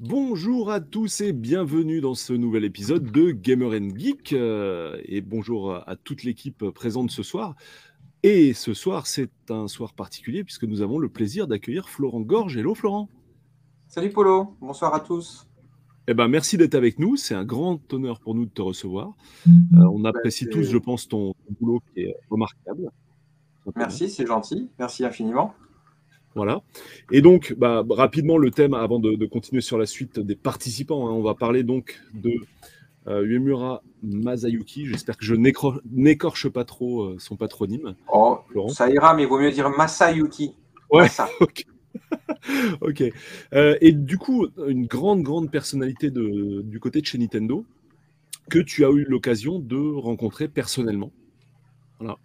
Bonjour à tous et bienvenue dans ce nouvel épisode de Gamer Geek. euh, et bonjour à toute l'équipe présente ce soir. Et ce soir, c'est un soir particulier puisque nous avons le plaisir d'accueillir Florent Gorge. Hello Florent. Salut Polo, bonsoir à tous. Eh ben, merci d'être avec nous. C'est un grand honneur pour nous de te recevoir. Euh, on apprécie c'est- tous, je pense, ton boulot qui est remarquable. Merci, c'est gentil. Merci infiniment. Voilà. Et donc, bah, rapidement, le thème, avant de, de continuer sur la suite des participants, hein, on va parler donc de euh, Uemura Masayuki. J'espère que je n'écorche pas trop euh, son patronyme. Oh, ça ira, mais il vaut mieux dire Masayuki. Ouais. Massa. Ok. ok. Euh, et du coup, une grande, grande personnalité de- du côté de chez Nintendo que tu as eu l'occasion de rencontrer personnellement. Voilà.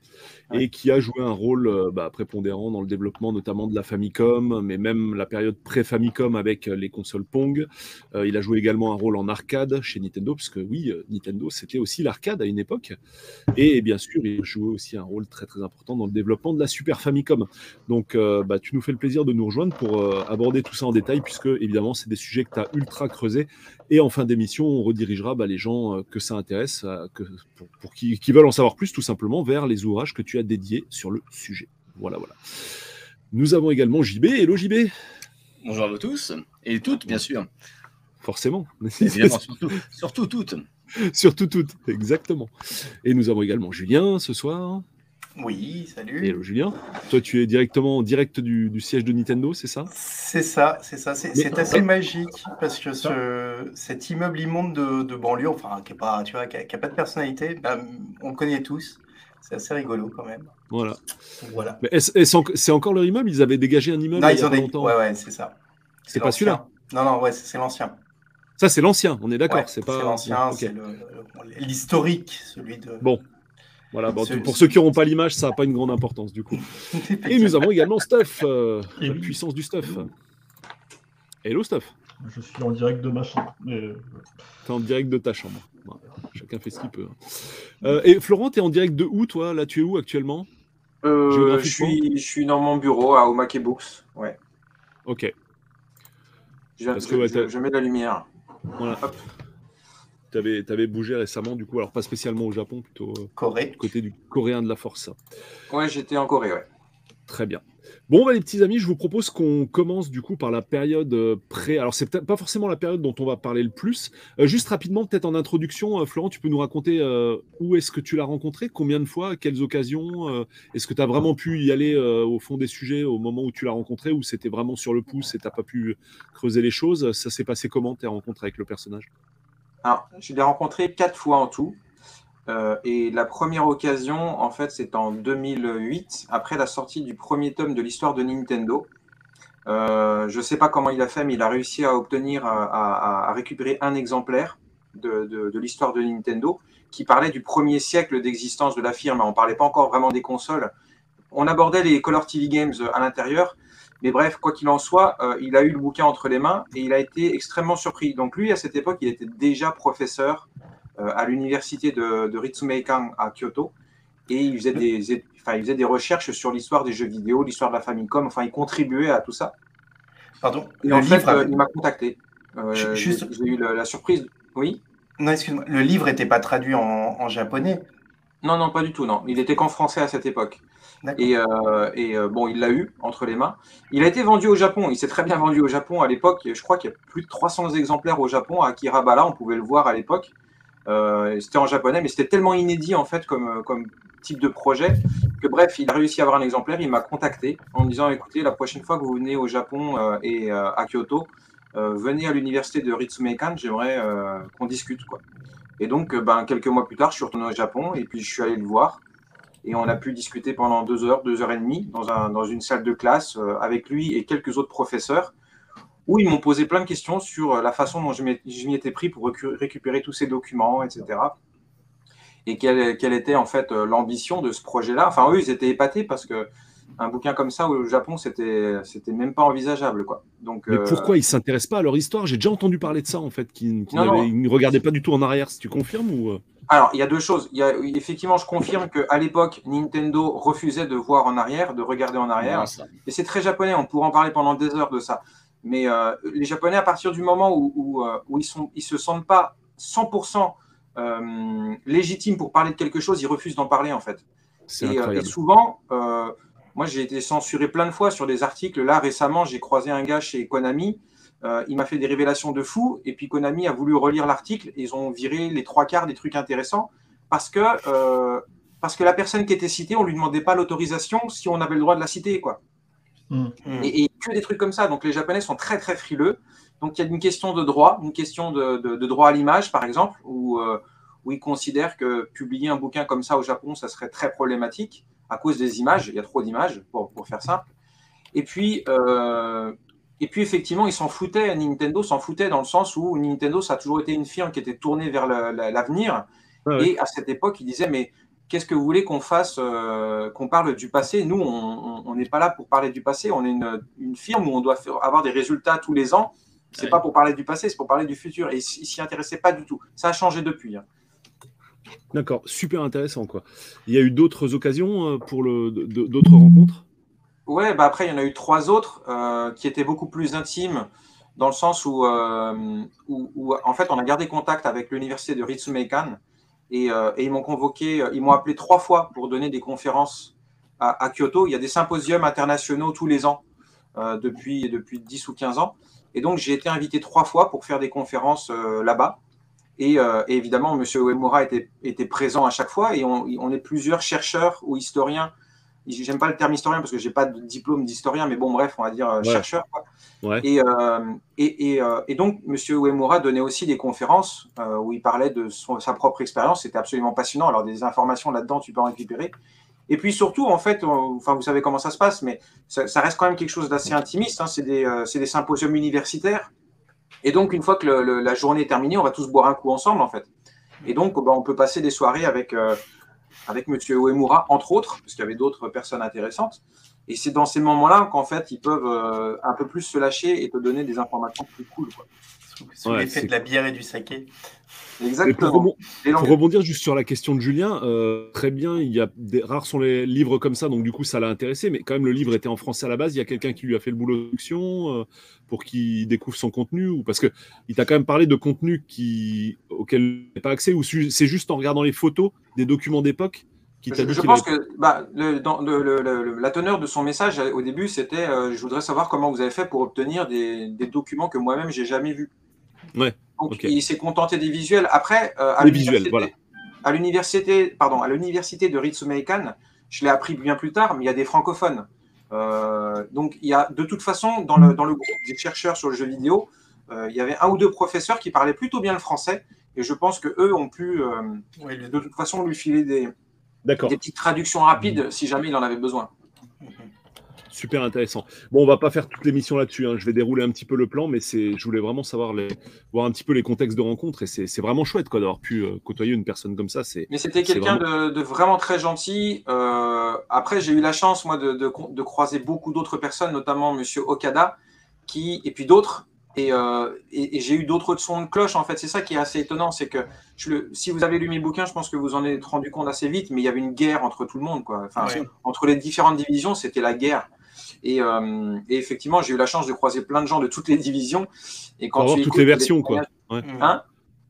Ouais. Et qui a joué un rôle euh, bah, prépondérant dans le développement notamment de la Famicom, mais même la période pré-Famicom avec euh, les consoles Pong. Euh, il a joué également un rôle en arcade chez Nintendo, puisque oui, euh, Nintendo, c'était aussi l'arcade à une époque. Et bien sûr, il jouait aussi un rôle très très important dans le développement de la Super Famicom. Donc, euh, bah, tu nous fais le plaisir de nous rejoindre pour euh, aborder tout ça en détail, puisque évidemment, c'est des sujets que tu as ultra creusés. Et en fin d'émission, on redirigera bah, les gens que ça intéresse, que, pour, pour qui, qui veulent en savoir plus, tout simplement, vers les ouvrages que tu as dédiés sur le sujet. Voilà, voilà. Nous avons également JB. Hello JB, Bonjour à vous tous, et toutes, bien sûr. forcément. Évidemment, surtout, surtout toutes. Surtout toutes, exactement. Et nous avons également Julien ce soir. Oui, salut. Hello Julien. Toi, tu es directement en direct du, du siège de Nintendo, c'est ça? C'est ça, c'est ça. C'est Mais- assez magique parce que ce, cet immeuble immonde de, de banlieue, enfin, qui n'a pas, tu vois, qui a, qui a pas de personnalité, bah, on le connaît tous. C'est assez rigolo quand même. Voilà. Voilà. Mais c'est encore leur immeuble? Ils avaient dégagé un immeuble Non, il y ils a ont pas des. longtemps. Ouais, ouais, c'est ça. C'est pas celui-là? Non, non, ouais, c'est l'ancien. Ça, c'est l'ancien, on est d'accord. Ouais, c'est pas l'ancien, c'est l'historique, celui de. Bon. Voilà, bon, pour ceux qui n'auront pas l'image, ça n'a pas une grande importance du coup. Et nous avons également Stuff, euh, la puissance du Stuff. Hello Stuff, Je suis en direct de ma chambre. Mais... euh, t'es en direct de ta chambre. Chacun fait ce qu'il peut. hein. Euh, et Florent, t'es en direct de où toi? Là, tu es où actuellement? Euh, je, suis, je suis dans mon bureau à Omake Books. Ouais. Ok, Je, Parce je- que, ouais, je- t'as- je mets la lumière. voilà. Hop. T'avais avais bougé récemment du coup, alors pas spécialement au Japon, plutôt euh, Corée. du côté du coréen de la force. Ouais, j'étais en Corée, ouais. Très bien. Bon, bah, les petits amis, je vous propose qu'on commence du coup par la période euh, pré. Alors, c'est peut-être pas forcément la période dont on va parler le plus. Euh, juste rapidement, peut-être en introduction, euh, Florent, tu peux nous raconter où est-ce que tu l'as rencontré, combien de fois, quelles occasions? Est-ce que tu as vraiment pu y aller au fond des sujets au moment où tu l'as rencontré ou c'était vraiment sur le pouce et tu pas pu creuser les choses? Ça s'est passé comment tes rencontres avec le personnage? Je l'ai rencontré quatre fois en tout. Euh, et la première occasion, en fait, c'est en 2008, après la sortie du premier tome de l'histoire de Nintendo. Euh, je ne sais pas comment il a fait, mais il a réussi à obtenir, à, récupérer un exemplaire de, l'histoire de Nintendo qui parlait du premier siècle d'existence de la firme. On ne parlait pas encore vraiment des consoles. On abordait les Color TV Games à l'intérieur. Mais bref, quoi qu'il en soit, euh, il a eu le bouquin entre les mains et il a été extrêmement surpris. Donc lui, à cette époque, il était déjà professeur à l'université de, de Ritsumeikan à Kyoto et il faisait des, enfin, il faisait des recherches sur l'histoire des jeux vidéo, l'histoire de la Famicom. Enfin, il contribuait à tout ça. Pardon. Et en fait, euh, il m'a contacté. Euh, juste- j'ai eu la, la surprise. Oui? Non, excuse-moi. Le livre n'était pas traduit en, en japonais? Non, non, pas du tout. Non, il était qu'en français à cette époque. Et, euh, et euh, bon, il l'a eu entre les mains. Il a été vendu au Japon. Il s'est très bien vendu au Japon à l'époque. Je crois qu'il y a plus de 300 exemplaires au Japon à Kirabala. On pouvait le voir à l'époque. Euh, c'était en japonais, mais c'était tellement inédit en fait comme, comme type de projet que bref, il a réussi à avoir un exemplaire. Il m'a contacté en me disant écoutez, la prochaine fois que vous venez au Japon euh, et euh, à Kyoto, euh, venez à l'université de Ritsumeikan. J'aimerais euh, qu'on discute. Et donc, euh, ben, quelques mois plus tard, je suis retourné au Japon et puis je suis allé le voir. Et on a pu discuter pendant deux heures, deux heures et demie dans, un, dans une salle de classe euh, avec lui et quelques autres professeurs, où ils m'ont posé plein de questions sur euh, la façon dont je m'y étais pris pour récupérer tous ces documents, etc. Et quelle, quelle était en fait euh, l'ambition de ce projet-là. Enfin, eux, ils étaient épatés parce que un bouquin comme ça au Japon, c'était c'était même pas envisageable, quoi. Donc, Mais euh, pourquoi ils s'intéressent pas à leur histoire? J'ai déjà entendu parler de ça en fait, qu'ils ils ne regardaient pas du tout en arrière. Si tu confirmes ou euh? Alors, il y a deux choses. Il y a, effectivement, je confirme qu'à l'époque, Nintendo refusait de voir en arrière, de regarder en arrière. Et c'est très japonais, on pourrait en parler pendant des heures de ça. Mais euh, les Japonais, à partir du moment où, où, euh, où ils ils se sentent pas 100% euh, légitimes pour parler de quelque chose, ils refusent d'en parler en fait. Et, souvent, moi j'ai été censuré plein de fois sur des articles. Là récemment, j'ai croisé un gars chez Konami. Euh, il m'a fait des révélations de fou. Et puis Konami a voulu relire l'article. Ils ont viré les trois quarts des trucs intéressants parce que, euh, parce que la personne qui était citée, on lui demandait pas l'autorisation si on avait le droit de la citer. Quoi. Hmm. Et, et que des trucs comme ça. Donc les Japonais sont très très frileux. Donc il y a une question de droit, une question de, de- de droit à l'image, par exemple, où, euh, où ils considèrent que publier un bouquin comme ça au Japon, ça serait très problématique à cause des images. Il y a trop d'images, pour, pour faire simple. Et puis, euh, et puis effectivement, ils s'en foutaient. Nintendo s'en foutait dans le sens où Nintendo, ça a toujours été une firme qui était tournée vers la- l'avenir. Ah ouais. Et à cette époque, ils disaient, mais qu'est-ce que vous voulez qu'on fasse, euh, qu'on parle du passé? Nous, on n'est pas là pour parler du passé. On est une, une firme où on doit faire- avoir des résultats tous les ans. C'est Ouais. pas pour parler du passé, c'est pour parler du futur. Et ils ils s'y intéressaient pas du tout. Ça a changé depuis. hein. D'accord, super intéressant quoi. Il y a eu d'autres occasions euh, pour le d'autres rencontres? Ouais, bah après, il y en a eu trois autres euh, qui étaient beaucoup plus intimes, dans le sens où, euh, où, où, en fait, on a gardé contact avec l'université de Ritsumeikan et, euh, et ils m'ont convoqué, ils m'ont appelé trois fois pour donner des conférences à, à Kyoto. Il y a des symposiums internationaux tous les ans euh, depuis, depuis 10 ou 15 ans. Et donc, j'ai été invité trois fois pour faire des conférences euh, là-bas. Et, euh, et évidemment, M. Uemura était, était présent à chaque fois et on, on est plusieurs chercheurs ou historiens j'aime pas le terme historien parce que j'ai pas de diplôme d'historien, mais bon, bref, on va dire euh, Ouais. chercheur. Euh, et, et, euh, et donc, M. Uemura donnait aussi des conférences euh, où il parlait de son- sa propre expérience. C'était absolument passionnant. Alors, des informations là-dedans, tu peux en récupérer. Et puis surtout, en fait, enfin, vous savez comment ça se passe, mais ça, reste quand même quelque chose d'assez intimiste. hein. C'est des, des symposiums universitaires. Et donc, une fois que la journée est terminée, on va tous boire un coup ensemble, en fait. Et donc, ben, on peut passer des soirées avec, avec M. Uemura, entre autres, parce qu'il y avait d'autres personnes intéressantes. Et c'est dans ces moments-là qu'en fait, ils peuvent euh, un peu plus se lâcher et te donner des informations plus cool. Quoi. Sous, Ouais, l'effet c'est- de la bière et du saké. Et pour, Exactement. pour rebondir juste sur la question de Julien, euh, très bien, il y a des rares sont les livres comme ça, donc du coup ça l'a intéressé, mais quand même le livre était en français à la base. Il y a quelqu'un qui lui a fait le boulot de traduction euh, pour qu'il découvre son contenu, ou parce que il t'a quand même parlé de contenu qui auquel il n'a pas accès, ou su- c'est juste en regardant les photos des documents d'époque qui je, pense que bah, le- dans le- le- le- la teneur de son message euh, au début, c'était euh, je voudrais savoir comment vous avez fait pour obtenir des, des documents que moi-même j'ai jamais vus. Ouais, Donc il s'est contenté des visuels. Après, euh, à Les visuels, l'université- voilà. À l'université, pardon, à l'université de Ritsumeikan, je l'ai appris bien plus tard, mais il y a des francophones. Euh, donc il y a de toute façon dans le, dans le groupe des chercheurs sur le jeu vidéo, euh, il y avait un ou deux professeurs qui parlaient plutôt bien le français, et je pense que eux ont pu euh, Oui, de toute façon lui filer des, des petites traductions rapides si jamais il en avait besoin. super intéressant. Bon, on va pas faire toute l'émission là-dessus. hein. Je vais dérouler un petit peu le plan, mais c'est, je voulais vraiment savoir les, voir un petit peu les contextes de rencontre, et c'est, vraiment chouette quoi d'avoir pu euh, côtoyer une personne comme ça. C'est Mais c'était quelqu'un de, de vraiment très gentil. Euh, après, j'ai eu la chance, moi, de, de- de croiser beaucoup d'autres personnes, notamment Monsieur Okada, qui, et puis d'autres. Et, euh, et- et j'ai eu d'autres sons de cloche, en fait. C'est ça qui est assez étonnant. C'est que je le, si vous avez lu mes bouquins, je pense que vous en êtes rendu compte assez vite, mais il y avait une guerre entre tout le monde. Quoi. Enfin, Ouais. Entre les différentes divisions, c'était la guerre. Et, euh, et effectivement, j'ai eu la chance de croiser plein de gens de toutes les divisions. Et quand pour avoir toutes les versions quoi. Mhm. Hein?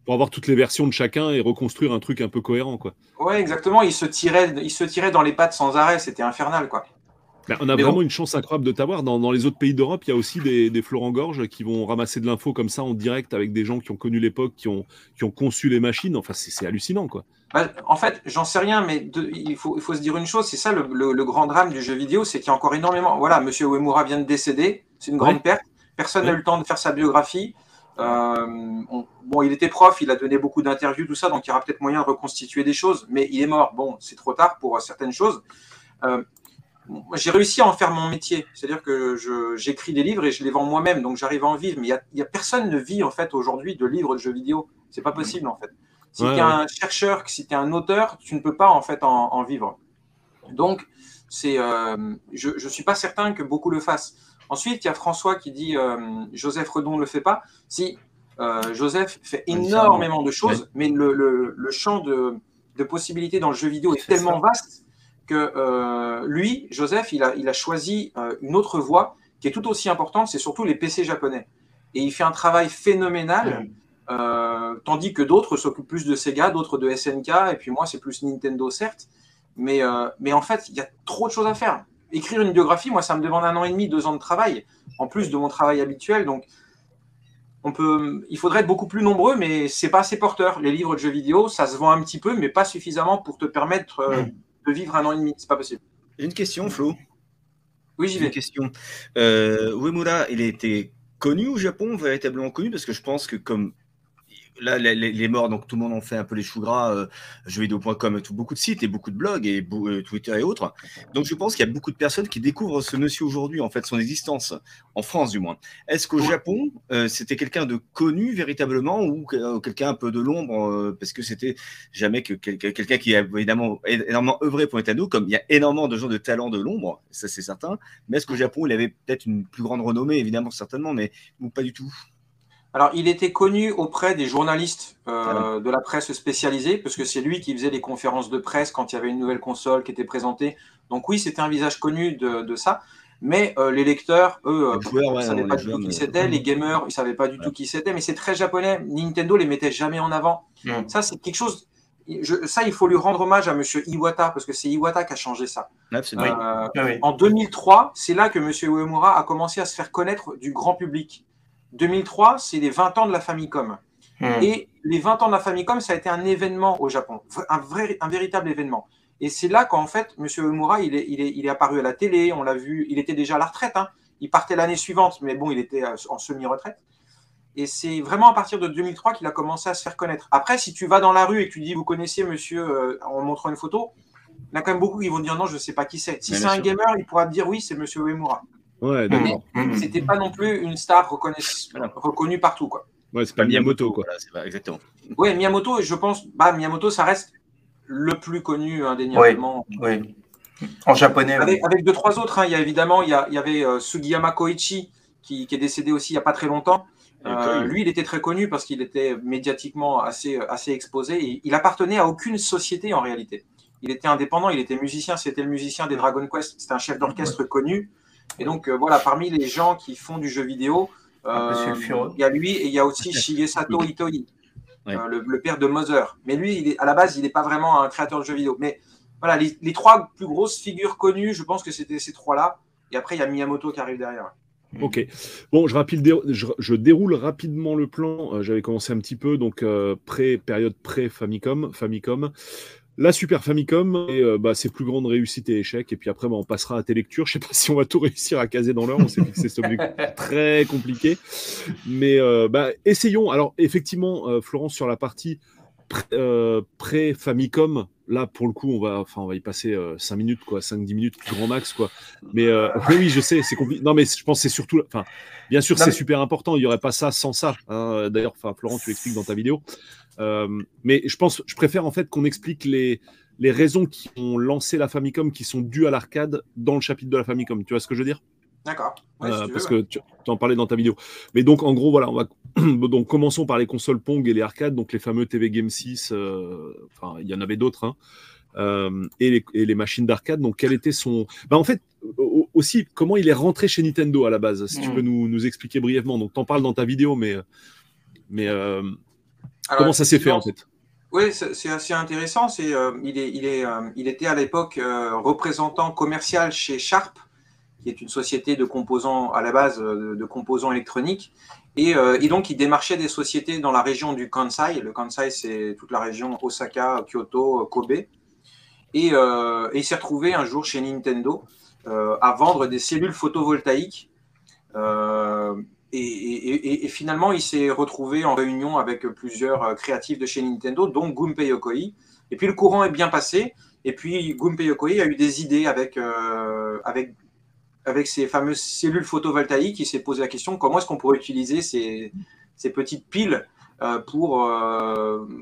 Pour avoir toutes les versions de chacun et reconstruire un truc un peu cohérent quoi. Ouais, exactement. Ils se tiraient, ils se tiraient dans les pattes sans arrêt. C'était infernal, quoi. Ben, on a Mais vraiment bon. une chance incroyable de t'avoir. Dans, dans les autres pays d'Europe, il y a aussi des, des Florent Gorge qui vont ramasser de l'info comme ça en direct avec des gens qui ont connu l'époque, qui ont, qui ont conçu les machines. Enfin, c'est hallucinant, quoi. Bah, en fait, j'en sais rien, mais de- il, faut, il faut se dire une chose, c'est ça le, le- le grand drame du jeu vidéo, c'est qu'il y a encore énormément. Voilà, Monsieur Uemura vient de décéder, c'est une grande Ouais. perte. Personne n'a Ouais. eu le temps de faire sa biographie. Euh, on- bon, il était prof, il a donné beaucoup d'interviews, tout ça, donc il y aura peut-être moyen de reconstituer des choses, mais il est mort. Bon, c'est trop tard pour certaines choses. Euh, j'ai réussi à en faire mon métier, c'est-à-dire que j'écris des livres et je les vends moi-même, donc j'arrive à en vivre. Mais il y a, il y a personne ne vit en fait aujourd'hui de livres de jeux vidéo. C'est pas possible en fait. Si Ouais, tu es ouais. un chercheur, si tu es un auteur, tu ne peux pas en fait en, en vivre. Donc, c'est, euh, je ne suis pas certain que beaucoup le fassent. Ensuite, il y a François qui dit euh, Joseph Redon ne le fait pas. Si, euh, Joseph fait énormément de choses, mais le, le- le champ de, de possibilités dans le jeu vidéo est tellement ça. vaste que euh, lui, Joseph, il a, il a choisi euh, une autre voie qui est tout aussi importante, c'est surtout les PC japonais. Et il fait un travail phénoménal, euh, tandis que d'autres s'occupent plus de Sega, d'autres de SNK, et puis moi, c'est plus Nintendo, certes. Mais, mais en fait, il y a trop de choses à faire. Écrire une biographie, moi, ça me demande un an et demi, deux ans de travail, en plus de mon travail habituel. Donc, on peut, il faudrait être beaucoup plus nombreux, mais c'est pas assez porteur. Les livres de jeux vidéo, ça se vend un petit peu, mais pas suffisamment pour te permettre euh, de vivre un an et demi. C'est pas possible. Une question, Flo. Oui, j'y Une vais. question. Euh, Uemura, il était connu au Japon, véritablement connu, parce que je pense que comme là, les, morts, donc tout le monde en fait un peu les choux gras, euh, jeuxvideo.com, tout, beaucoup de sites et beaucoup de blogs et euh, Twitter et autres. Donc je pense qu'il y a beaucoup de personnes qui découvrent ce monsieur aujourd'hui, en fait, son existence, en France du moins. Est-ce qu'au Japon, euh, c'était quelqu'un de connu véritablement ou que- quelqu'un un peu de l'ombre, euh, parce que c'était jamais que quel- quelqu'un qui a évidemment énormément œuvré pour Nintendo, comme il y a énormément de gens de talent de l'ombre, ça c'est certain. Mais est-ce qu'au Japon, il avait peut-être une plus grande renommée, évidemment, certainement, mais ou pas du tout? Alors, il était connu auprès des journalistes euh, Ah de la presse spécialisée, parce que c'est lui qui faisait les conférences de presse quand il y avait une nouvelle console qui était présentée. Donc oui, c'était un visage connu de, de ça. Mais euh, les lecteurs, eux, Les joueurs, ne ouais, savaient non, pas du tout qui c'était. Les gamers, ils ne savaient pas du tout qui c'était. Mais c'est très japonais. Nintendo les mettait jamais en avant. Ça, c'est quelque chose... je- ça, il faut lui rendre hommage à Monsieur Iwata, parce que c'est Iwata qui a changé ça. Absolument. Euh, Ah oui. en 2003, c'est là que M. Uemura a commencé à se faire connaître du grand public. 2003, c'est les 20 ans de la Famicom. Hmm. Et les 20 ans de la Famicom, ça a été un événement au Japon, un, vrai, un véritable événement. Et c'est là qu'en fait, M. Uemura, il est, il, est, il est apparu à la télé, on l'a vu, il était déjà à la retraite. hein. Il partait l'année suivante, mais bon, il était euh, en semi-retraite. Et c'est vraiment à partir de 2003 qu'il a commencé à se faire connaître. Après, si tu vas dans la rue et que tu dis, vous connaissez monsieur, euh, en montrant une photo, il y en a quand même beaucoup qui vont dire non, je ne sais pas qui c'est. Si c'est un sûr. gamer, il pourra te dire oui, c'est monsieur Uemura. Ouais, d'accord. Hmm. C'était pas non plus une star reconnue partout. Quoi. Ouais, c'est pas Miyamoto, quoi. Voilà, c'est pas- exactement. Oui, Miyamoto, je pense, bah, Miyamoto, ça reste le plus connu indéniablement. Oui. En japonais. oui. Avec, avec deux, trois autres, hein. il y a évidemment, il y, a- il y avait euh, Sugiyama Koichi, qui, qui est décédé aussi il n'y a pas très longtemps. Euh, lui, il était très connu parce qu'il était médiatiquement assez, assez exposé. Et il appartenait à aucune société en réalité. Il était indépendant, il était musicien, c'était le musicien des Dragon Quest, c'était un chef d'orchestre connu. Et donc, euh, voilà, parmi les gens qui font du jeu vidéo, euh, il y a lui et il y a aussi Shigesato Itoi, Ouais. euh, le, le père de Mother. Mais lui, il est, à la base, il n'est pas vraiment un créateur de jeux vidéo. Mais voilà, les, les trois plus grosses figures connues, je pense que c'était ces trois-là. Et après, il y a Miyamoto qui arrive derrière. Ok. Bon, je, rapide, dé- je, je déroule rapidement le plan. Euh, J'avais commencé un petit peu, donc euh, pré, période pré-Famicom, Famicom. La Super Famicom et euh, bah, ses plus grandes réussites et échecs. Et puis après, bah, on passera à tes lectures. Je sais pas si on va tout réussir à caser dans l'heure. On s'est fixé cet objectif très compliqué. Mais euh, bah, essayons. Alors, effectivement, euh, Florence, sur la partie pré- pré-Famicom, là, pour le coup, on va, enfin, on va y passer 5 minutes, quoi, 5-10 minutes, grand max, quoi. Mais euh, oui, oui, je sais, c'est compliqué. Non, mais je pense que c'est surtout. Enfin, bien sûr, c'est mais- super important. Il n'y aurait pas ça sans ça. hein. D'ailleurs, Florent, tu l'expliques dans ta vidéo. Euh, mais je pense, je préfère en fait qu'on explique les, les raisons qui ont lancé la Famicom qui sont dues à l'arcade dans le chapitre de la Famicom. Tu vois ce que je veux dire? D'accord. Ouais, si euh, parce ouais. que tu en parlais dans ta vidéo. Mais donc, en gros, voilà, on va donc commençons par les consoles Pong et les arcades, donc les fameux TV Game 6. euh, Enfin, il y en avait d'autres, hein, euh, et, les, et les machines d'arcade. Donc, quel était son bah, En fait, au- aussi, comment il est rentré chez Nintendo à la base Si tu Mm. peux nous, nous expliquer brièvement. Donc, t'en parles dans ta vidéo, mais mais euh, Alors, comment ça s'est fait en fait Oui, c'est assez intéressant. C'est, euh, il, est, il, est, euh, il était à l'époque euh, représentant commercial chez Sharp, qui est une société de composants à la base de composants électroniques. Et, et donc, il démarchait des sociétés dans la région du Kansai. Le Kansai, c'est toute la région Osaka, Kyoto, Kobe. Et, et il s'est retrouvé un jour chez Nintendo à vendre des cellules photovoltaïques. Et, finalement, il s'est retrouvé en réunion avec plusieurs euh, créatifs de chez Nintendo, dont Gunpei Yokoi. Et puis le courant est bien passé. Et puis Gunpei Yokoi a eu des idées avec, euh, avec, ces fameuses cellules photovoltaïques. Il s'est posé la question comment est-ce qu'on pourrait utiliser ces, ces petites piles euh, pour,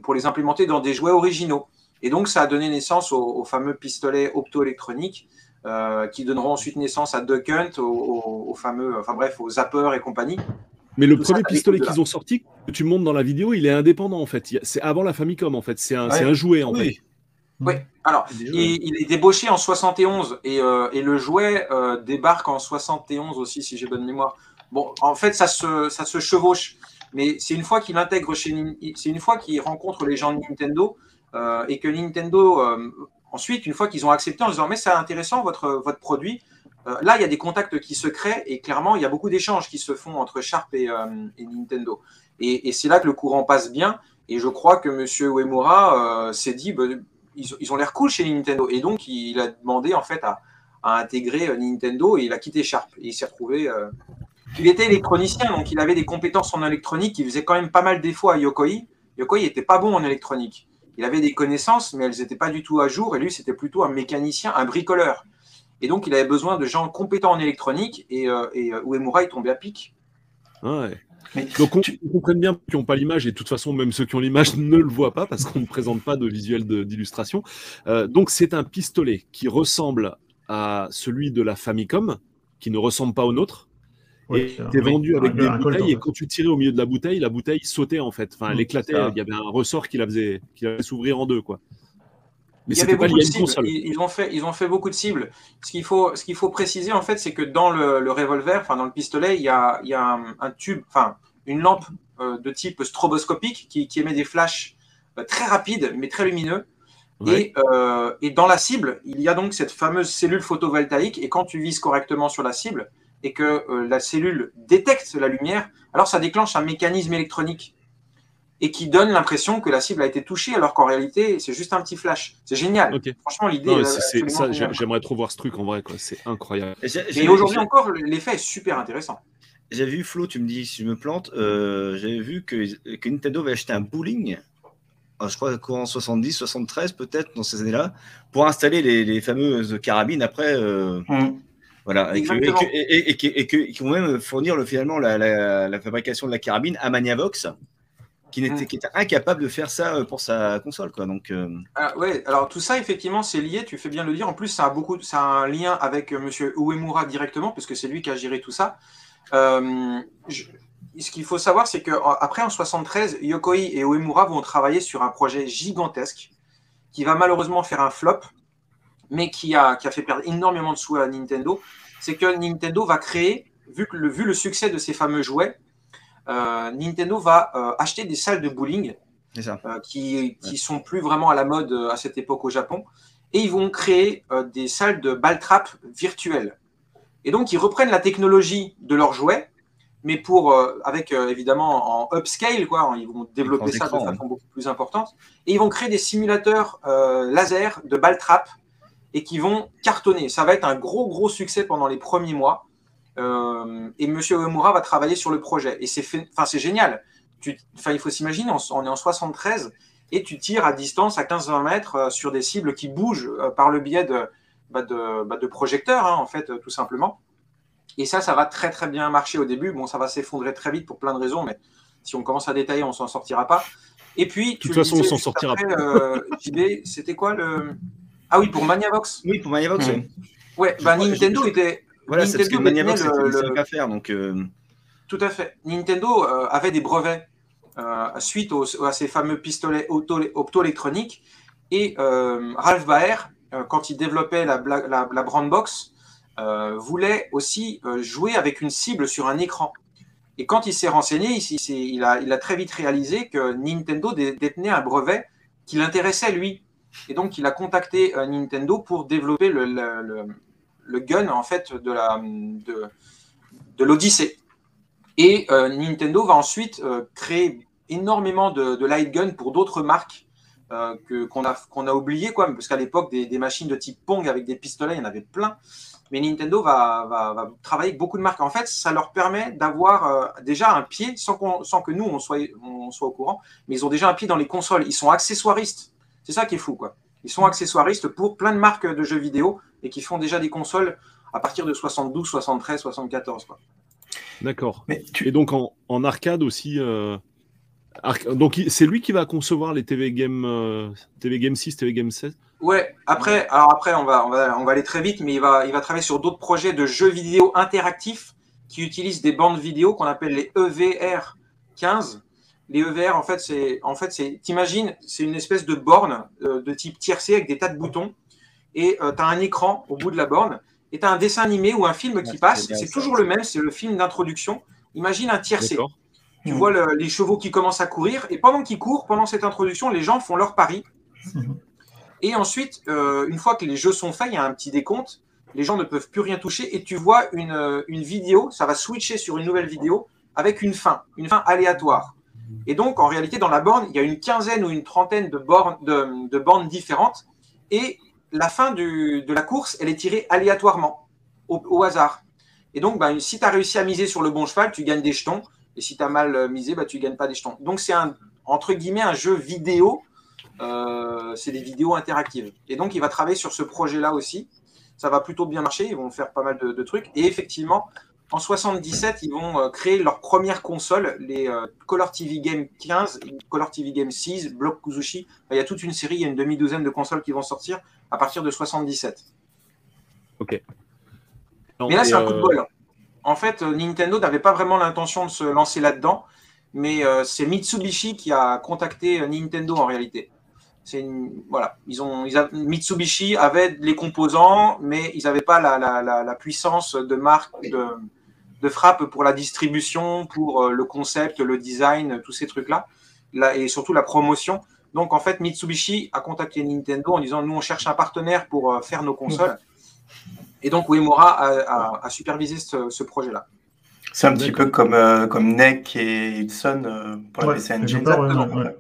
pour les implémenter dans des jouets originaux? Et donc, ça a donné naissance aux, aux fameux pistolets optoélectroniques euh, qui donneront ensuite naissance à Duck Hunt, aux, aux- aux fameux, enfin bref, aux zappers et compagnie. Mais le Tout premier ça pistolet qu'ils ont sorti, que tu montres dans la vidéo, il est indépendant en fait. C'est avant la Famicom en fait. C'est un, Ouais. c'est un jouet en Oui. fait. Oui, alors, il, il est débauché en 71 et, euh, et le jouet euh, débarque en 71 aussi, si j'ai bonne mémoire. Bon, en fait, ça se, ça se chevauche, mais c'est une fois qu'il intègre chez c'est une fois qu'il rencontre les gens de Nintendo euh, et que Nintendo, euh, ensuite, une fois qu'ils ont accepté en disant mais c'est intéressant votre, produit, euh, là il y a des contacts qui se créent et clairement il y a beaucoup d'échanges qui se font entre Sharp et, euh, Nintendo. Et, c'est là que le courant passe bien. Et je crois que Monsieur Uemura euh, s'est dit, bah, ils, ont l'air cool chez Nintendo. Et donc, il a demandé en fait à, intégrer Nintendo et il a quitté Sharp. Et il s'est retrouvé. Il était électronicien, donc il avait des compétences en électronique qui faisaient quand même pas mal défaut à Yokoi. Yokoi n'était pas bon en électronique. Il avait des connaissances, mais elles n'étaient pas du tout à jour. Et lui, c'était plutôt un mécanicien, un bricoleur. Et donc, il avait besoin de gens compétents en électronique. Et, euh, et euh, Uemura, il tombait à pic. Ouais. Mais Donc on, on comprenne bien ceux qui n'ont pas l'image, et de toute façon, même ceux qui ont l'image ne le voient pas parce qu'on ne présente pas de visuel de- d'illustration. Euh, donc c'est un pistolet qui ressemble à celui de la Famicom, qui ne ressemble pas au nôtre. Ouais, et vendu avec un- des bouteilles, et fait. quand tu tirais au milieu de la bouteille, la bouteille sautait en fait. Enfin, elle Mm, éclatait, il y avait un ressort qui la faisait, qui la faisait s'ouvrir en deux, quoi. Mais Il y avait pas beaucoup de cibles. Ils, ils ont fait, ils ont fait beaucoup de cibles. Ce qu'il faut, ce qu'il faut préciser, en fait, c'est que dans le, le revolver, enfin dans le pistolet, il y a, il y a un, un tube, enfin une lampe euh, de type stroboscopique qui, qui émet des flashs euh, très rapides, mais très lumineux. Ouais. Et, euh, et dans la cible, il y a donc cette fameuse cellule photovoltaïque. Et quand tu vises correctement sur la cible et que euh, la cellule détecte la lumière, alors ça déclenche un mécanisme électronique et qui donne l'impression que la cible a été touchée, alors qu'en réalité, c'est juste un petit flash. C'est génial. Franchement, l'idée j'aimerais trop voir ce truc en vrai, quoi. C'est incroyable. Et j'ai- Et j'ai- aujourd'hui j'ai- encore, l'effet est super intéressant. J'ai vu Flo, tu me dis si je me plante, euh, j'avais vu que, que Nintendo avait acheté un bowling, euh, je crois courant 70, 73 peut-être dans ces années-là, pour installer les, les fameuses carabines après. euh, Hum. Voilà, et que- que- que- que- qui vont même fournir le, finalement la, la- la fabrication de la carabine à Maniavox, qui, Mm. qui était incapable de faire ça euh, pour sa console. Quoi. Donc, euh, Ah, ouais, alors tout ça, effectivement, c'est lié, tu fais bien le dire. En plus, ça a, beaucoup, ça a un lien avec euh, Monsieur Uemura directement, puisque c'est lui qui a géré tout ça. Euh, je- ce qu'il faut savoir, c'est qu'après, en 73, Yokoi et Uemura vont travailler sur un projet gigantesque qui va malheureusement faire un flop, mais qui a, qui a fait perdre énormément de sous à Nintendo. C'est que Nintendo va créer, vu, que le, vu le succès de ces fameux jouets, euh, Nintendo va euh, acheter des salles de bowling ça. euh, qui, qui sont plus vraiment à la mode à cette époque au Japon. Et ils vont créer des salles de ball trap virtuelles. Et donc, ils reprennent la technologie de leurs jouets, mais pour, avec évidemment en upscale, quoi. Ils vont développer ça de façon beaucoup plus importante. Et ils vont créer des simulateurs laser de ball trap et qui vont cartonner. Ça va être un gros, gros succès pendant les premiers mois. Euh, et Monsieur Uemura va travailler sur le projet. Et c'est enfin, c'est génial. Tu, enfin, il faut s'imaginer, on, on est en 73 et tu tires à distance à 15-20 mètres euh, sur des cibles qui bougent euh, par le biais de, bah, de, bah, de projecteurs, hein, en fait, tout simplement. Et ça, ça va très très bien marcher au début. Bon, ça va s'effondrer très vite pour plein de raisons, mais si on commence à détailler, on s'en sortira pas. Et puis, De toute façon, on s'en sortira JB, c'était quoi le. Ah oui, pour Maniavox. Oui, pour Maniavox, Mm. oui. Ouais, bah, crois- Nintendo je- était. Voilà, c'est parce que Maniavox, c'était le- le à faire. Donc, euh, Tout à fait. Nintendo euh, avait des brevets euh, suite aux- à ces fameux pistolets optoélectroniques. Et euh, Ralph Baer, euh, quand il développait la, bla- la, la Brand Box, euh, voulait aussi euh, jouer avec une cible sur un écran. Et quand il s'est renseigné, il, a, il a très vite réalisé que Nintendo dé- détenait un brevet qui l'intéressait lui. Et donc, il a contacté euh, Nintendo pour développer le, gun en fait de l'Odyssée. Et euh, Nintendo va ensuite euh, créer énormément de, light gun pour d'autres marques que, qu'on, a, qu'on a oublié, quoi, parce qu'à l'époque, des, machines de type Pong avec des pistolets, il y en avait plein. Mais Nintendo va, va, va travailler avec beaucoup de marques. En fait, ça leur permet d'avoir déjà un pied, sans, sans que nous, on soit, on soit au courant, mais ils ont déjà un pied dans les consoles. Ils sont accessoiristes. C'est ça qui est fou, quoi. Ils sont accessoiristes pour plein de marques de jeux vidéo et qui font déjà des consoles à partir de 72, 73, 74. Quoi. D'accord. Tu... Et donc en, en arcade aussi. euh, donc c'est lui qui va concevoir les TV Game, euh, TV Game 6, TV Game 7 Ouais, après, alors après on, va, on, va, on va aller très vite, mais il va, il va travailler sur d'autres projets de jeux vidéo interactifs qui utilisent des bandes vidéo qu'on appelle les EVR 15. Les EVR, en fait, c'est, en fait, c'est, t'imagines, c'est une espèce de borne euh, de type tiercé avec des tas de boutons. Et tu as un écran au bout de la borne. Et tu as un dessin animé ou un film qui passe. C'est toujours le même, c'est le film d'introduction. Imagine un tiercé. D'accord. Tu Mhm. vois le- les chevaux qui commencent à courir. Et pendant qu'ils courent, pendant cette introduction, les gens font leur pari. Mhm. Et ensuite, euh, une fois que les jeux sont faits, il y a un petit décompte. Les gens ne peuvent plus rien toucher. Et tu vois une, euh, une vidéo, ça va switcher sur une nouvelle vidéo avec une fin, une fin aléatoire. Et donc, en réalité, dans la borne, il y a une quinzaine ou une trentaine de, bornes, différentes. Et la fin de la course, elle est tirée aléatoirement, au, hasard. Et donc, ben, si tu as réussi à miser sur le bon cheval, tu gagnes des jetons. Et si tu as mal euh, misé, ben, tu gagnes pas des jetons. Donc, c'est un, entre guillemets, un jeu vidéo. Euh, c'est des vidéos interactives. Et donc, il va travailler sur ce projet-là aussi. Ça va plutôt bien marcher. Ils vont faire pas mal de trucs. Et effectivement, en 77, ils vont euh, créer leur première console, les euh, Color TV Game 15, Color TV Game 6, Block Kuzushi. Il y a toute une série, il y a une demi-douzaine de consoles qui vont sortir à partir de 77. Non, Mais là, c'est un coup de euh, bol. En fait, euh, Nintendo n'avait pas vraiment l'intention de se lancer là-dedans, mais euh, c'est Mitsubishi qui a contacté euh, Nintendo en réalité. Une- voilà, ils ont, ils a- Mitsubishi avait les composants, mais ils n'avaient pas la, la- la- la puissance de marque, de, de frappe pour la distribution, pour euh, le concept, le design, tous ces trucs-là, Là, et surtout la promotion. Donc en fait, Mitsubishi a contacté Nintendo en disant nous on cherche un partenaire pour euh, faire nos consoles. Et donc Uemura a, a- a supervisé ce, ce projet-là. C'est un petit peu comme, euh, comme NEC et Hudson euh, pour la Ouais, PC quelque Engine. ouais, ouais.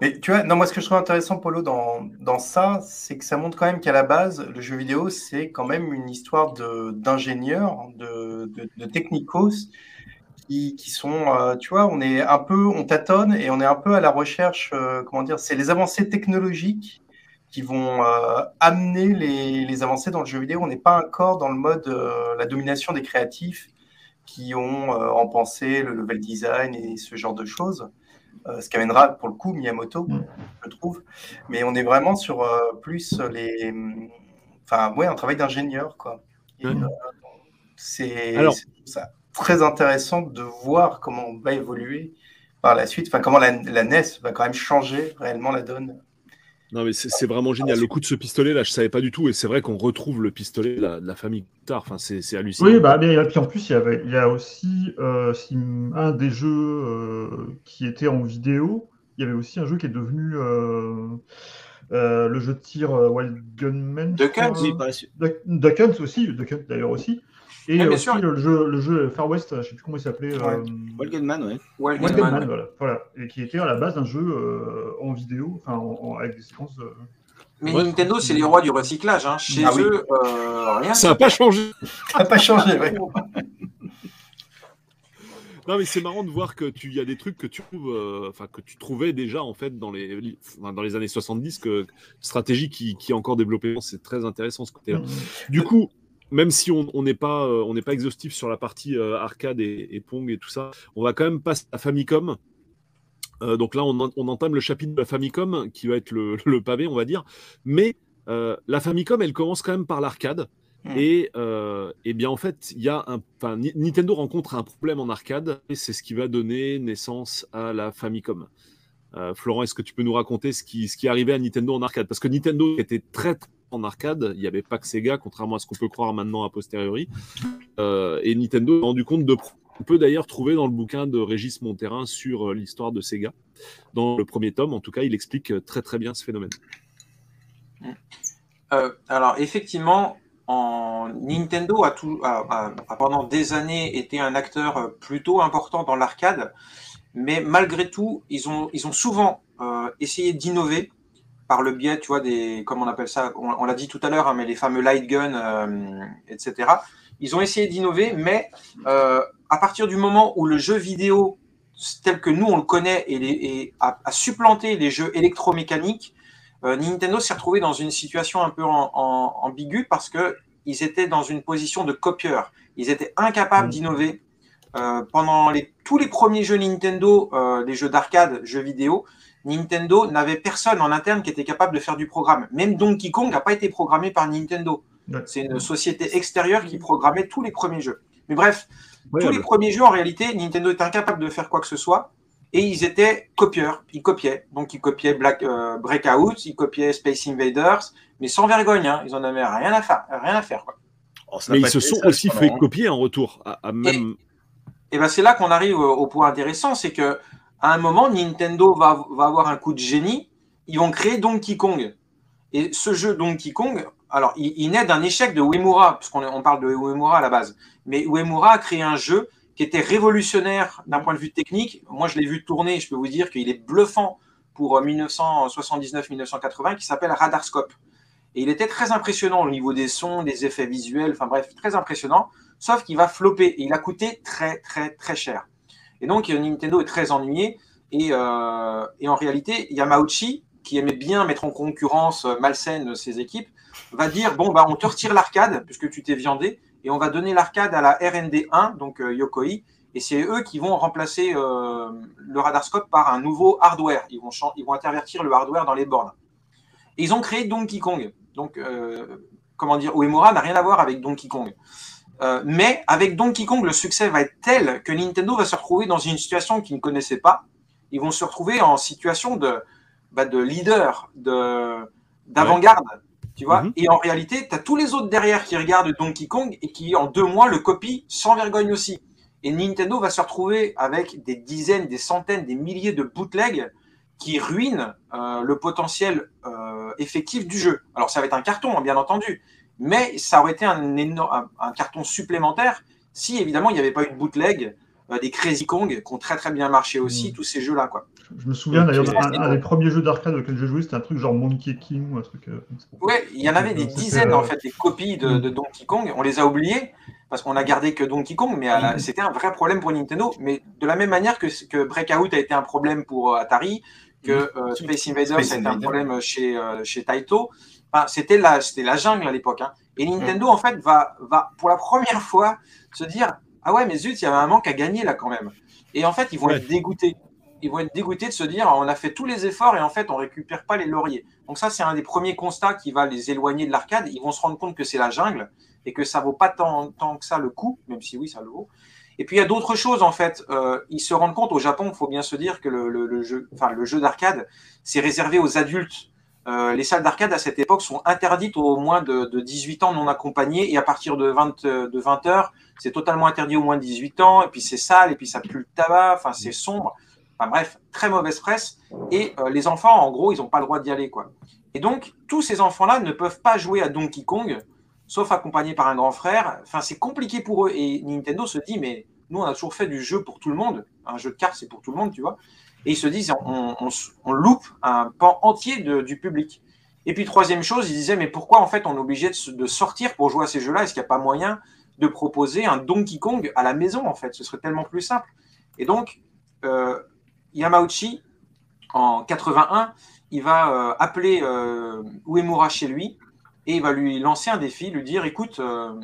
Mais tu vois, non, moi ce que je trouve intéressant, Polo, dans, dans ça, c'est que ça montre quand même qu'à la base, le jeu vidéo, c'est quand même une histoire de- d'ingénieurs, de, de, de technicos qui, qui sont, euh, tu vois, on est un peu, on tâtonne et on est un peu à la recherche, euh, comment dire, c'est les avancées technologiques qui vont euh, amener les, les avancées dans le jeu vidéo. On n'est pas encore dans le mode la domination des créatifs qui ont en pensée le level design et ce genre de choses. Euh, ce qu'amènera pour le coup Miyamoto, Mm. je trouve. Mais on est vraiment sur euh, plus les. Enfin, ouais, un travail d'ingénieur, quoi. Ouais. euh, c'est Alors- c'est ça, très intéressant de voir comment on va évoluer par la suite. Enfin, comment la, la NES va quand même changer réellement la donne. Non, mais c'est vraiment génial. Le coup de ce pistolet, là, je savais pas du tout. Et c'est vrai qu'on retrouve le pistolet de la, de la famille tard. Enfin, c'est hallucinant. Oui, bah, mais et puis en plus, il y, avait, il y a aussi euh, un des jeux euh, qui était en vidéo. Il y avait aussi un jeu qui est devenu euh, euh, le jeu de tir euh, Wild Gunman. Duck Hunt. Oui. Duck, Duck Hunt aussi, Duck Hunt d'ailleurs aussi. Et bien aussi sûr. le jeu, le jeu Far West, je sais plus comment il s'appelait. Ouais. euh, Walkenman, ouais. Ouais. voilà, voilà. Et qui était à la base d'un jeu euh, en vidéo, enfin en- en- avec des séquences. euh, Mais Ouais. Nintendo, c'est les rois du recyclage. hein. Chez Ah oui. eux, euh, rien. Ça n'a pas changé. Ça n'a pas changé, ouais. Non, mais c'est marrant de voir que tu y a des trucs que tu trouves, euh, enfin que tu trouvais déjà en fait dans les dans les années 70 que stratégie qui, qui est encore développée. C'est très intéressant ce côté-là. mm. Du coup, même si on n'est pas euh, on pas exhaustif sur la partie euh, arcade et, et Pong et tout ça, on va quand même passer à Famicom. Euh, donc là, on, en- on entame le chapitre de la Famicom qui va être le, le pavé, on va dire. Mais euh, la Famicom, elle commence quand même par l'arcade. Mm. Et, euh, eh bien, en fait, il y a un, Nintendo rencontre un problème en arcade et c'est ce qui va donner naissance à la Famicom. Florent, est-ce que tu peux nous raconter ce qui, ce qui est arrivé à Nintendo en arcade? Parce que Nintendo était très, très en arcade, il n'y avait pas que Sega, contrairement à ce qu'on peut croire maintenant a posteriori. Euh, et Nintendo s'est rendu compte de. On peut d'ailleurs trouver dans le bouquin de Régis Monterrain sur euh, l'histoire de Sega. Dans le premier tome, en tout cas, il explique euh, très très bien ce phénomène. Alors, effectivement, en... Nintendo a, a- a- a pendant des années été un acteur plutôt important dans l'arcade, mais malgré tout, ils ont, ils ont souvent essayé d'innover par le biais, tu vois, des, comme on appelle ça, on, on l'a dit tout à l'heure, hein, mais les fameux light guns, euh, etc. Ils ont essayé d'innover, mais euh, à partir du moment où le jeu vidéo tel que nous on le connaît et, les- et a, a supplanté les jeux électromécaniques, euh, Nintendo s'est retrouvé dans une situation un peu en- en- ambiguë parce que ils étaient dans une position de copieur. Ils étaient incapables Mm. d'innover. Pendant les, tous les premiers jeux Nintendo, les jeux d'arcade, jeux vidéo, Nintendo n'avait personne en interne qui était capable de faire du programme. Même Donkey Kong n'a pas été programmé par Nintendo. Ouais. C'est une société extérieure qui programmait tous les premiers jeux. Mais bref, tous les premiers jeux, en réalité, Nintendo était incapable de faire quoi que ce soit. Et ils étaient copieurs, ils copiaient. Donc ils copiaient Black, euh, Breakout, ils copiaient Space Invaders, mais sans vergogne, hein. ils en avaient rien à faire. Rien à faire quoi. Oh, mais ils se sont aussi fait copier en retour. À, même... Et, ben c'est là qu'on arrive au, point intéressant, c'est que à un moment, Nintendo va, avoir un coup de génie, ils vont créer Donkey Kong. Et ce jeu Donkey Kong, alors il, naît d'un échec de Uemura, puisqu'on on parle de Uemura à la base. Mais Uemura a créé un jeu qui était révolutionnaire d'un point de vue technique. Moi, je l'ai vu tourner, je peux vous dire qu'il est bluffant pour 1979-1980, euh, qui s'appelle Radarscope. Et il était très impressionnant au niveau des sons, des effets visuels, enfin bref, très impressionnant, sauf qu'il va flopper. Et il a coûté très, très, très cher. Et donc, Nintendo est très ennuyé. Et, euh, et en réalité, Yamauchi, qui aimait bien mettre en concurrence malsaine ses équipes, va dire, bon, bah, on te retire l'arcade, puisque tu t'es viandé, et on va donner l'arcade à la RD1, donc euh, Yokoi, et c'est eux qui vont remplacer euh, le radarscope par un nouveau hardware. Ils vont, ils intervertir le hardware dans les bornes. Et ils ont créé Donkey Kong. Donc, euh, comment dire, Uemura n'a rien à voir avec Donkey Kong. Mais avec Donkey Kong, le succès va être tel que Nintendo va se retrouver dans une situation qu'ils ne connaissaient pas. Ils vont se retrouver en situation de, bah, de leader, d'avant-garde. Tu vois. Et en réalité, tu as tous les autres derrière qui regardent Donkey Kong et qui, en deux mois, le copient sans vergogne aussi. Et Nintendo va se retrouver avec des dizaines, des centaines, des milliers de bootlegs qui ruinent euh, le potentiel euh, effectif du jeu. Alors, ça va être un carton, hein, bien entendu, mais ça aurait été un, énorme, un, carton supplémentaire si, évidemment, il n'y avait pas eu de bootleg, euh, des Crazy Kong qui ont très très bien marché aussi, mhm. tous ces jeux-là. quoi. Je me souviens d'ailleurs d'un des premiers jeux d'arcade auxquels j'ai joué, c'était un truc genre Monkey King ou un truc. Euh, ouais, il y en avait des dizaines en fait, des copies de, Donkey Kong. On les a oubliés parce qu'on a gardé que Donkey Kong, mais euh, c'était un vrai problème pour Nintendo. Mais de la même manière que, que Breakout a été un problème pour euh, Atari, que Space Invaders a été un problème chez, chez Taito, c'était la, la jungle à l'époque. Hein. Et Nintendo, en fait, va, va pour la première fois se dire Ah ouais, mais zut, il y avait un manque à gagner là quand même. Et en fait, ils vont être dégoûtés ils vont être dégoûtés de se dire on a fait tous les efforts et en fait on récupère pas les lauriers. Donc ça c'est un des premiers constats qui va les éloigner de l'arcade. Ils vont se rendre compte que c'est la jungle et que ça vaut pas tant, que ça le coup, même si oui ça le vaut. Et puis il y a d'autres choses en fait. Euh, ils se rendent compte au Japon, il faut bien se dire que le, jeu, enfin le jeu d'arcade, c'est réservé aux adultes. Euh, les salles d'arcade à cette époque sont interdites aux moins de, 18 ans non accompagnés et à partir de 20, de 20 heures, c'est totalement interdit aux moins de 18 ans et puis c'est sale et puis ça pue le tabac, enfin c'est sombre. Enfin bref, très mauvaise presse. Et euh, les enfants, en gros, ils n'ont pas le droit d'y aller. quoi. Et donc, tous ces enfants-là ne peuvent pas jouer à Donkey Kong, sauf accompagnés par un grand frère. Enfin, c'est compliqué pour eux. Et Nintendo se dit, mais nous, on a toujours fait du jeu pour tout le monde. Un jeu de cartes, c'est pour tout le monde, tu vois. Et ils se disent, on, loupe un pan entier du public. Et puis, troisième chose, ils disaient, mais pourquoi, en fait, on est obligé de, sortir pour jouer à ces jeux-là? Est-ce qu'il n'y a pas moyen de proposer un Donkey Kong à la maison, en fait? Ce serait tellement plus simple. Et donc, euh, Yamauchi, en 81, il va euh, appeler euh, Uemura chez lui et il va lui lancer un défi, lui dire écoute, euh,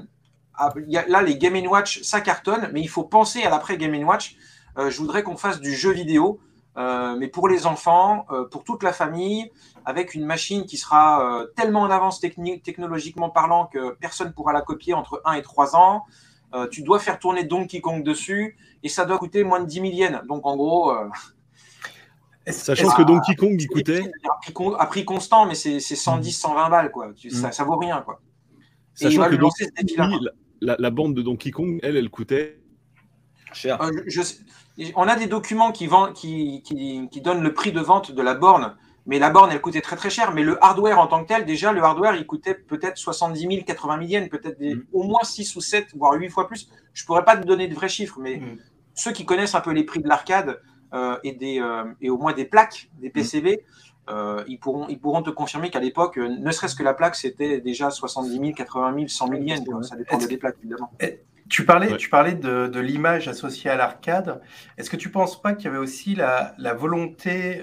ah, là les Game Watch ça cartonne, mais il faut penser à l'après Game Watch. je voudrais qu'on fasse du jeu vidéo, mais pour les enfants, pour toute la famille, avec une machine qui sera tellement en avance technologiquement parlant que personne ne pourra la copier entre 1 et 3 ans. tu dois faire tourner Donkey Kong dessus et ça doit coûter moins de 10 000 yens. Donc en gros, Sachant que Donkey Kong, il coûtait. À prix, constant, mais c'est 110, 120 balles, quoi. Ça, mm. ça vaut rien, quoi. Sachant que la, bande de Donkey Kong, elle, elle coûtait cher. Euh, on a des documents qui, qui, qui, donnent le prix de vente de la borne, mais la borne, elle coûtait très très cher. Mais le hardware en tant que tel, déjà, le hardware, il coûtait peut-être 70 000, 80 000 yens, peut-être mm. au moins 6 ou 7, voire 8 fois plus. Je pourrais pas te donner de vrais chiffres, mais mm. ceux qui connaissent un peu les prix de l'arcade, et, des, euh, et au moins des plaques, des PCB, euh, ils, pourront, ils pourront te confirmer qu'à l'époque, ne serait-ce que la plaque, c'était déjà 70 000, 80 000, 100 000 yens. Ça dépend des plaques, évidemment. Tu parlais, tu parlais de, de l'image associée à l'arcade. Est-ce que tu ne penses pas qu'il y avait aussi la, la volonté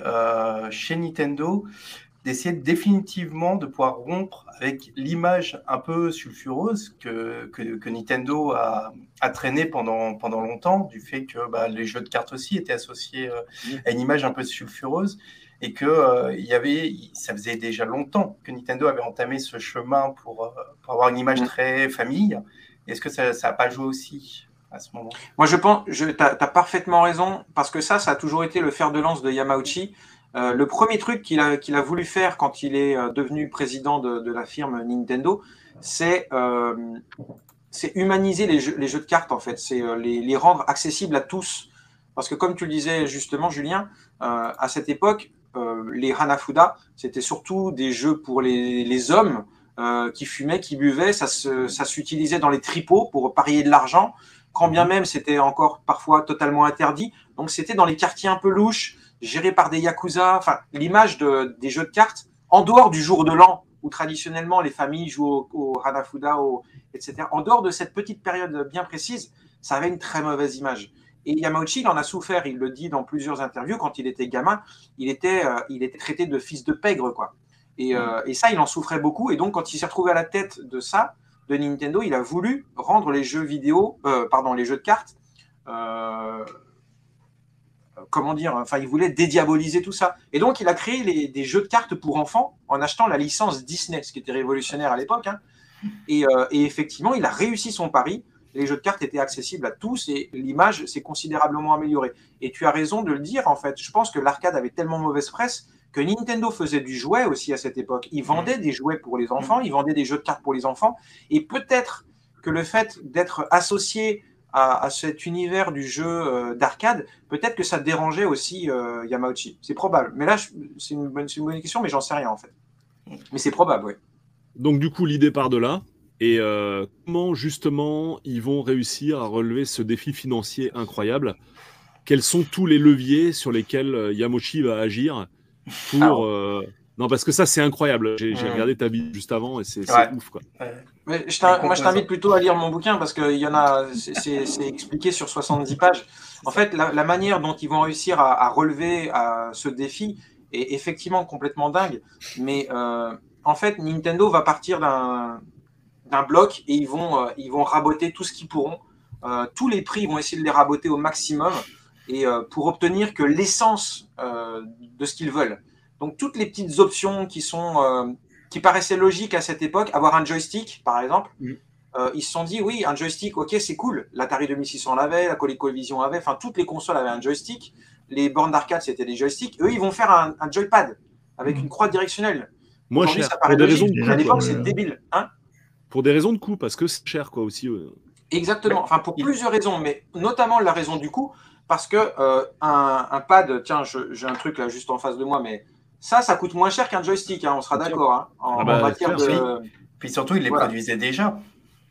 chez Nintendo d'essayer définitivement de pouvoir rompre avec l'image un peu sulfureuse que, que, Nintendo a, a traîné pendant, pendant longtemps, du fait que bah, les jeux de cartes aussi étaient associés euh, à une image un peu sulfureuse, et que euh, il y avait, ça faisait déjà longtemps que Nintendo avait entamé ce chemin pour, euh, pour avoir une image très famille. Est-ce que ça n'a pas joué aussi à ce moment. Moi, je pense, tu as, parfaitement raison, parce que ça, ça a toujours été le fer de lance de Yamauchi. Euh, le premier truc qu'il a, qu'il a voulu faire quand il est euh, devenu président de, de la firme Nintendo, c'est euh, humaniser les jeux, les jeux, de cartes, en fait. C'est les, les, rendre accessibles à tous. Parce que, comme tu le disais justement, Julien, à cette époque, les Hanafuda, c'était surtout des jeux pour les, les hommes qui fumaient, qui buvaient. Ça, s'utilisait dans les tripots pour parier de l'argent quand bien même c'était encore parfois totalement interdit. Donc c'était dans les quartiers un peu louches, gérés par des yakuza. Enfin, l'image de, des jeux de cartes en dehors du jour de l'an où traditionnellement les familles jouent au, Hanafuda, etc. En dehors de cette petite période bien précise, ça avait une très mauvaise image. Et Yamauchi, il en a souffert, il le dit dans plusieurs interviews, quand il était gamin, il était, euh, il était traité de fils de pègre, quoi. Et, euh, et, ça, il en souffrait beaucoup. Et donc, quand il s'est retrouvé à la tête de ça, de Nintendo, il a voulu rendre les jeux vidéo, euh, pardon, les jeux de cartes, comment dire, enfin, il voulait dédiaboliser tout ça. Et donc, il a créé des jeux de cartes pour enfants en achetant la licence Disney, ce qui était révolutionnaire à l'époque. Hein. Euh, et, effectivement, il a réussi son pari. Les jeux de cartes étaient accessibles à tous et l'image s'est considérablement améliorée. Et tu as raison de le dire, en fait. Je pense que l'arcade avait tellement mauvaise presse que Nintendo faisait du jouet aussi à cette époque. Ils vendaient des jouets pour les enfants, ils vendaient des jeux de cartes pour les enfants, et peut-être que le fait d'être associé à, cet univers du jeu euh, d'arcade, peut-être que ça dérangeait aussi euh, Yamauchi. C'est probable. Mais là, c'est une, bonne, question, mais j'en sais rien en fait. Mais c'est probable, oui. Donc du coup, l'idée part de là. Et euh, comment justement ils vont réussir à relever ce défi financier incroyable? Quels sont tous les leviers sur lesquels Yamauchi va agir pour. Euh, non, parce que ça, c'est incroyable. J'ai regardé ta vie juste avant et c'est ouf. Quoi. Mais moi, je t'invite plutôt à lire mon bouquin parce qu'il y en a. C'est expliqué sur 70 pages. En fait, la, manière dont ils vont réussir à, relever à ce défi est effectivement complètement dingue. Mais euh, en fait, Nintendo va partir d'un bloc et ils vont, euh, ils vont raboter tout ce qu'ils pourront. tous les prix, ils vont essayer de les raboter au maximum et euh, pour obtenir que l'essence euh, de ce qu'ils veulent. Donc toutes les petites options qui sont euh, qui paraissaient logiques à cette époque, avoir un joystick par exemple, ils se sont dit oui un joystick, ok c'est cool. L'Atari 2600 l'avait, la ColecoVision avait, enfin toutes les consoles avaient un joystick. Les bornes d'arcade c'était des joysticks. Eux ils vont faire un, joypad avec une croix directionnelle. Moi, cher, ça pour des raisons de À l'époque, c'est débile. Hein pour des raisons de coût, parce que c'est cher, quoi, aussi. Exactement. Enfin, pour plusieurs raisons, mais notamment la raison du coût parce que euh, un, pad, tiens, j'ai un truc là juste en face de moi, mais ça, ça coûte moins cher qu'un joystick, hein, on sera d'accord. Hein, en, ah bah, matière de. Puis surtout, ils les produisaient déjà.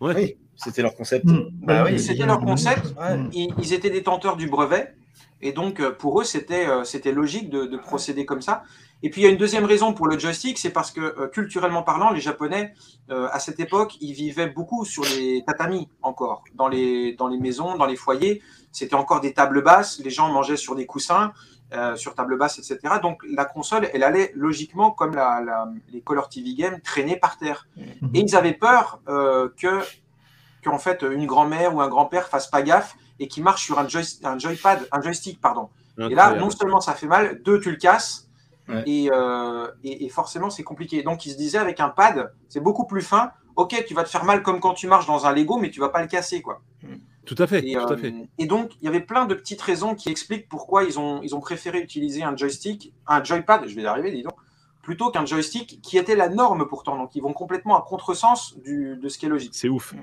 Oui, c'était leur concept. Hmm. Bah, oui, c'était leur concept. Ils, étaient détenteurs du brevet. Et donc, euh, pour eux, c'était euh, c'était logique de, de, procéder comme ça. Et puis, il y a une deuxième raison pour le joystick, c'est parce que, culturellement parlant, les Japonais, à cette époque, ils vivaient beaucoup sur les tatamis encore, dans les, dans les maisons, dans les foyers c'était encore des tables basses, les gens mangeaient sur des coussins, euh, sur table basse, etc. Donc la console, elle allait logiquement, comme la, les Color TV Games, traîner par terre. Mhm. Et ils avaient peur euh, que qu'en fait une grand-mère ou un grand-père fasse pas gaffe et qui marche sur un, un joypad, un joystick, pardon. Et là, non seulement ça fait mal, deux, tu le casses. Euh, et, et, forcément, c'est compliqué. Donc, ils se disaient avec un pad, c'est beaucoup plus fin. Ok, tu vas te faire mal comme quand tu marches dans un Lego, mais tu vas pas le casser, quoi. Mhm. Tout à fait. Et, euh, et donc, il y avait plein de petites raisons qui expliquent pourquoi ils ont, ils ont préféré utiliser un joystick, un joypad, je vais y arriver, dis donc, plutôt qu'un joystick qui était la norme pourtant. Donc, ils vont complètement à contresens du, de ce qui est logique. C'est ouf.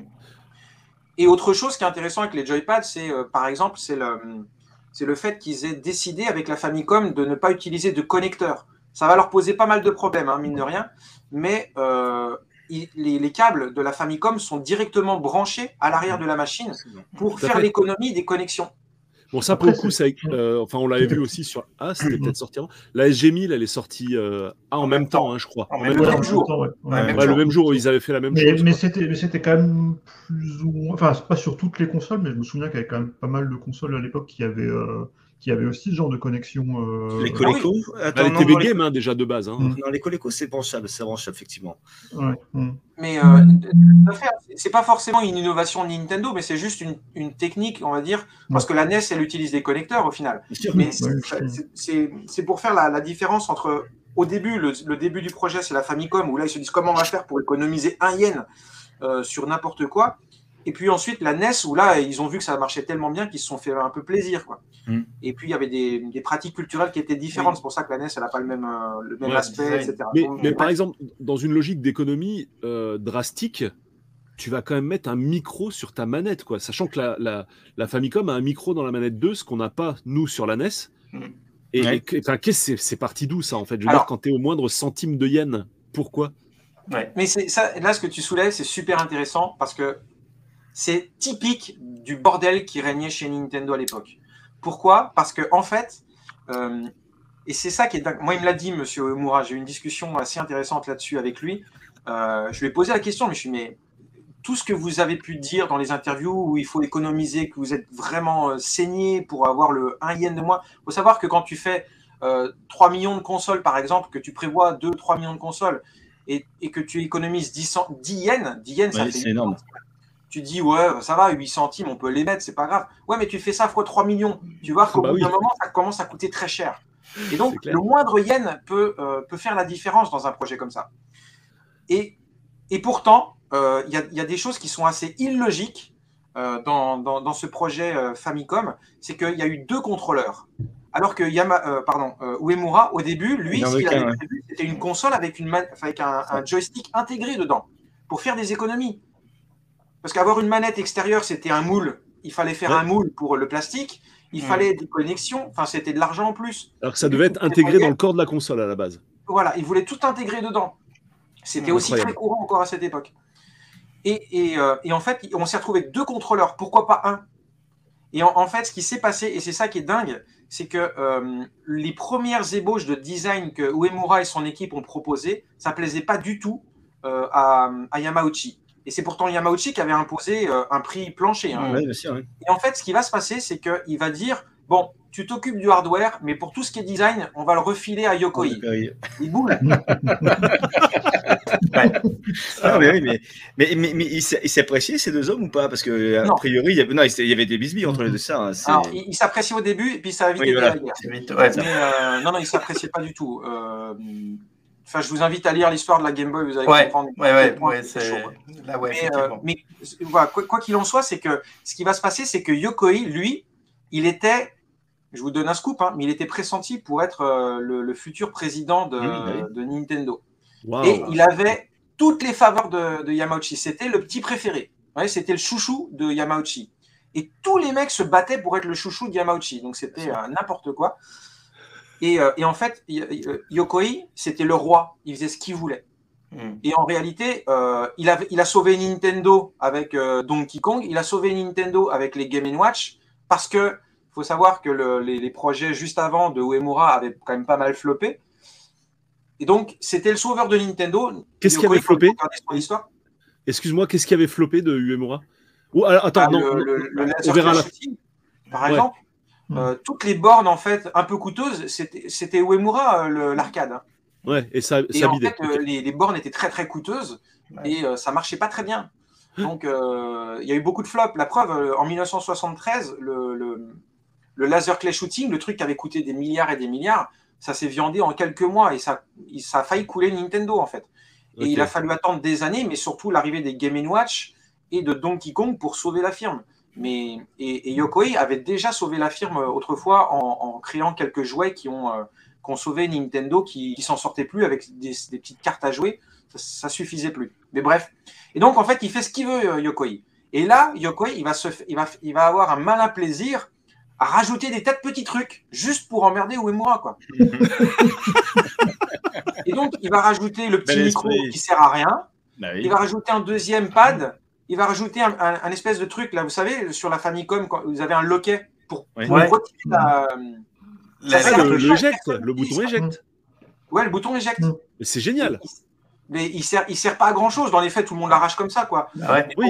Et autre chose qui est intéressant avec les joypads, c'est euh, par exemple, c'est le, c'est le fait qu'ils aient décidé avec la Famicom de ne pas utiliser de connecteur. Ça va leur poser pas mal de problèmes, hein, mine de rien. Mais euh, les, câbles de la Famicom sont directement branchés à l'arrière de la machine pour faire l'économie des connexions. Bon, ça, pour le coup, euh, enfin, on l'avait vu aussi sur. Ah, c'était peut-être sorti avant. La SG1000, elle est sortie euh, ah, en, même temps, hein, je crois. En même, même, jour. Le même jour, ils avaient fait la même mais, chose. Mais c'était quand même plus ou moins. Enfin, pas sur toutes les consoles, mais je me souviens qu'il y avait quand même pas mal de consoles à l'époque qui avaient. Euh, qui avait aussi ce genre de connexion. Euh... Les Coleco ah bah, Les TV Game, hein, déjà de base. Hein. Mm. Non, les Coleco, c'est branchable, c'est branchable, effectivement. Ouais. Mm. Mais euh, c'est pas forcément une innovation de Nintendo, mais c'est juste une, une, technique, on va dire, parce que la NES, elle utilise des connecteurs au final. Mais c'est pour faire la, la, différence entre. Au début, le, le début du projet, c'est la Famicom, où là, ils se disent comment on va faire pour économiser un yen euh, sur n'importe quoi. Et puis ensuite, la NES, où là, ils ont vu que ça marchait tellement bien qu'ils se sont fait un peu plaisir. Quoi. Mm. Et puis, il y avait des, des pratiques culturelles qui étaient différentes. Oui. C'est pour ça que la NES, elle n'a pas le même, euh, le même Ouais, aspect, design. etc. Mais, Donc, mais ouais. par exemple, dans une logique d'économie euh, drastique, tu vas quand même mettre un micro sur ta manette, quoi. Sachant que la, la, la Famicom a un micro dans la manette 2, ce qu'on n'a pas, nous, sur la NES. Mm. Et, Ouais. et enfin, c'est c'est parti d'où, ça, en fait? Je veux Alors- dire, quand tu es au moindre centime de yen, pourquoi? Ouais. Mais c'est ça, là, ce que tu soulèves, c'est super intéressant parce que c'est typique du bordel qui régnait chez Nintendo à l'époque. Pourquoi? Parce que en fait, euh, et c'est ça qui est dingue. Moi, il me l'a dit, Monsieur Omura. J'ai eu une discussion assez intéressante là-dessus avec lui. Euh, je lui ai posé la question, mais je suis mais tout ce que vous avez pu dire dans les interviews où il faut économiser, que vous êtes vraiment euh, saigné pour avoir le 1 yen de moins. Il faut savoir que quand tu fais euh, 3 millions de consoles, par exemple, que tu prévois 2-3 millions de consoles et, et que tu économises 10, cent- 10 yens, 10 yens, ça fait c'est énorme. Tu dis ouais ça va 8 centimes on peut les mettre c'est pas grave. Ouais mais tu fais ça fois 3 millions. Tu vois qu'au Bah bout oui. d'un moment ça commence à coûter très cher. Et donc le moindre yen peut, euh, peut faire la différence dans un projet comme ça. Et, et pourtant euh, il y, a, il y a des choses qui sont assez illogiques euh, dans, dans, dans ce projet Famicom. C'est qu'il y a eu deux contrôleurs. Alors que Yama, pardon, Uemura, au début, lui, ce qu'il avait prévu, c'était une console avec, une man- avec un, un joystick intégré dedans pour faire des économies. Parce qu'avoir une manette extérieure, c'était un moule. Il fallait faire Ouais. un moule pour le plastique. Il fallait des connexions. Enfin, c'était de l'argent en plus. Alors que ça devait être intégré dans le corps de la console à la base. Voilà, il voulait tout intégrer dedans. C'était aussi incroyable. très courant encore à cette époque. Et, et, euh, et en fait, on s'est retrouvé avec deux contrôleurs. Pourquoi pas un? Et en, en fait, ce qui s'est passé, et c'est ça qui est dingue, c'est que euh, les premières ébauches de design que Uemura et son équipe ont proposées, ça plaisait pas du tout euh, à, à Yamauchi. Et c'est pourtant Yamauchi qui avait imposé euh, un prix plancher. hein. Ouais, bien sûr. ouais. Et en fait, ce qui va se passer, c'est qu'il va dire Bon, tu t'occupes du hardware, mais pour tout ce qui est design, on va le refiler à Yokoi. Il boule. Ah, mais oui, mais, mais, mais, mais il s'est- il s'appréciait ces deux hommes ou pas? Parce que a Non. priori, il y avait, non, il y avait des bisbilles entre les deux. Ça, hein, Alors, il, il s'appréciait au début, et puis ça a vite Oui, été voilà. la guerre. C'est vite, ouais, ça- Mais euh, non, non, il s'appréciait pas du tout. Euh, Enfin, je vous invite à lire l'histoire de la Game Boy, vous allez Ouais, comprendre. ouais, ouais, point c'est chaud. là, ouais, Mais, euh, effectivement. mais voilà, quoi qu'il en soit, c'est que ce qui va se passer, c'est que Yokoi, lui, il était, je vous donne un scoop, hein, mais il était pressenti pour être euh, le, le futur président de, Oui, bah de Nintendo. Et il avait toutes les faveurs de, de Yamauchi. C'était le petit préféré. Ouais, c'était le chouchou de Yamauchi. Et tous les mecs se battaient pour être le chouchou de Yamauchi. Donc c'était euh, n'importe quoi. Et, euh, et en fait, Y- Yokoi, c'était le roi. Il faisait ce qu'il voulait. Mm. Et en réalité, euh, il, avait, il a sauvé Nintendo avec euh, Donkey Kong. Il a sauvé Nintendo avec les Game Watch. Parce que faut savoir que le- les, les projets juste avant de Uemura avaient quand même pas mal floppé. Et donc, c'était le sauveur de Nintendo. Qu'est-ce qui avait floppé? Excuse-moi, qu'est-ce qui avait floppé de Uemura? Alors, attends, Ah, non, le, non, le- le on verra la. shooting, par Ouais. exemple. Euh, toutes les bornes en fait un peu coûteuses, c'était Uemura euh, l'arcade. hein. Ouais, et ça, Et ça en fait, euh, les, les bornes étaient très très coûteuses Ouais. et euh, ça marchait pas très bien. Donc il y a eu beaucoup de flops. La preuve, en 1973, le, le, le laser clay shooting, le truc qui avait coûté des milliards et des milliards, ça s'est viandé en quelques mois et ça, ça a failli couler Nintendo en fait. Et il a fallu attendre des années, mais surtout l'arrivée des Game Watch et de Donkey Kong pour sauver la firme. Mais, et, et Yokoi avait déjà sauvé la firme autrefois en, en créant quelques jouets qui ont, euh, qui ont sauvé Nintendo, qui, qui s'en sortait plus avec des, des petites cartes à jouer. Ça, ça suffisait plus. Mais bref. Et donc, en fait, il fait ce qu'il veut, euh, Yokoi. Et là, Yokoi, il va, se, il, va, il va avoir un malin plaisir à rajouter des tas de petits trucs juste pour emmerder Uemura, quoi. Et donc, il va rajouter le petit micro qui sert à rien. Bah oui. Il va rajouter un deuxième pad. Il va rajouter un, un- un espèce de truc, là, vous savez, sur la Famicom, quand vous avez un loquet pour, Ouais. pour Ouais. retirer la- La- le, le eject, bouton eject. Ouais, le bouton éjecte. Mm. C'est génial. Mais il sert, il sert pas à grand chose. Dans les faits, tout le monde l'arrache comme ça, quoi. Ah ouais. Oui.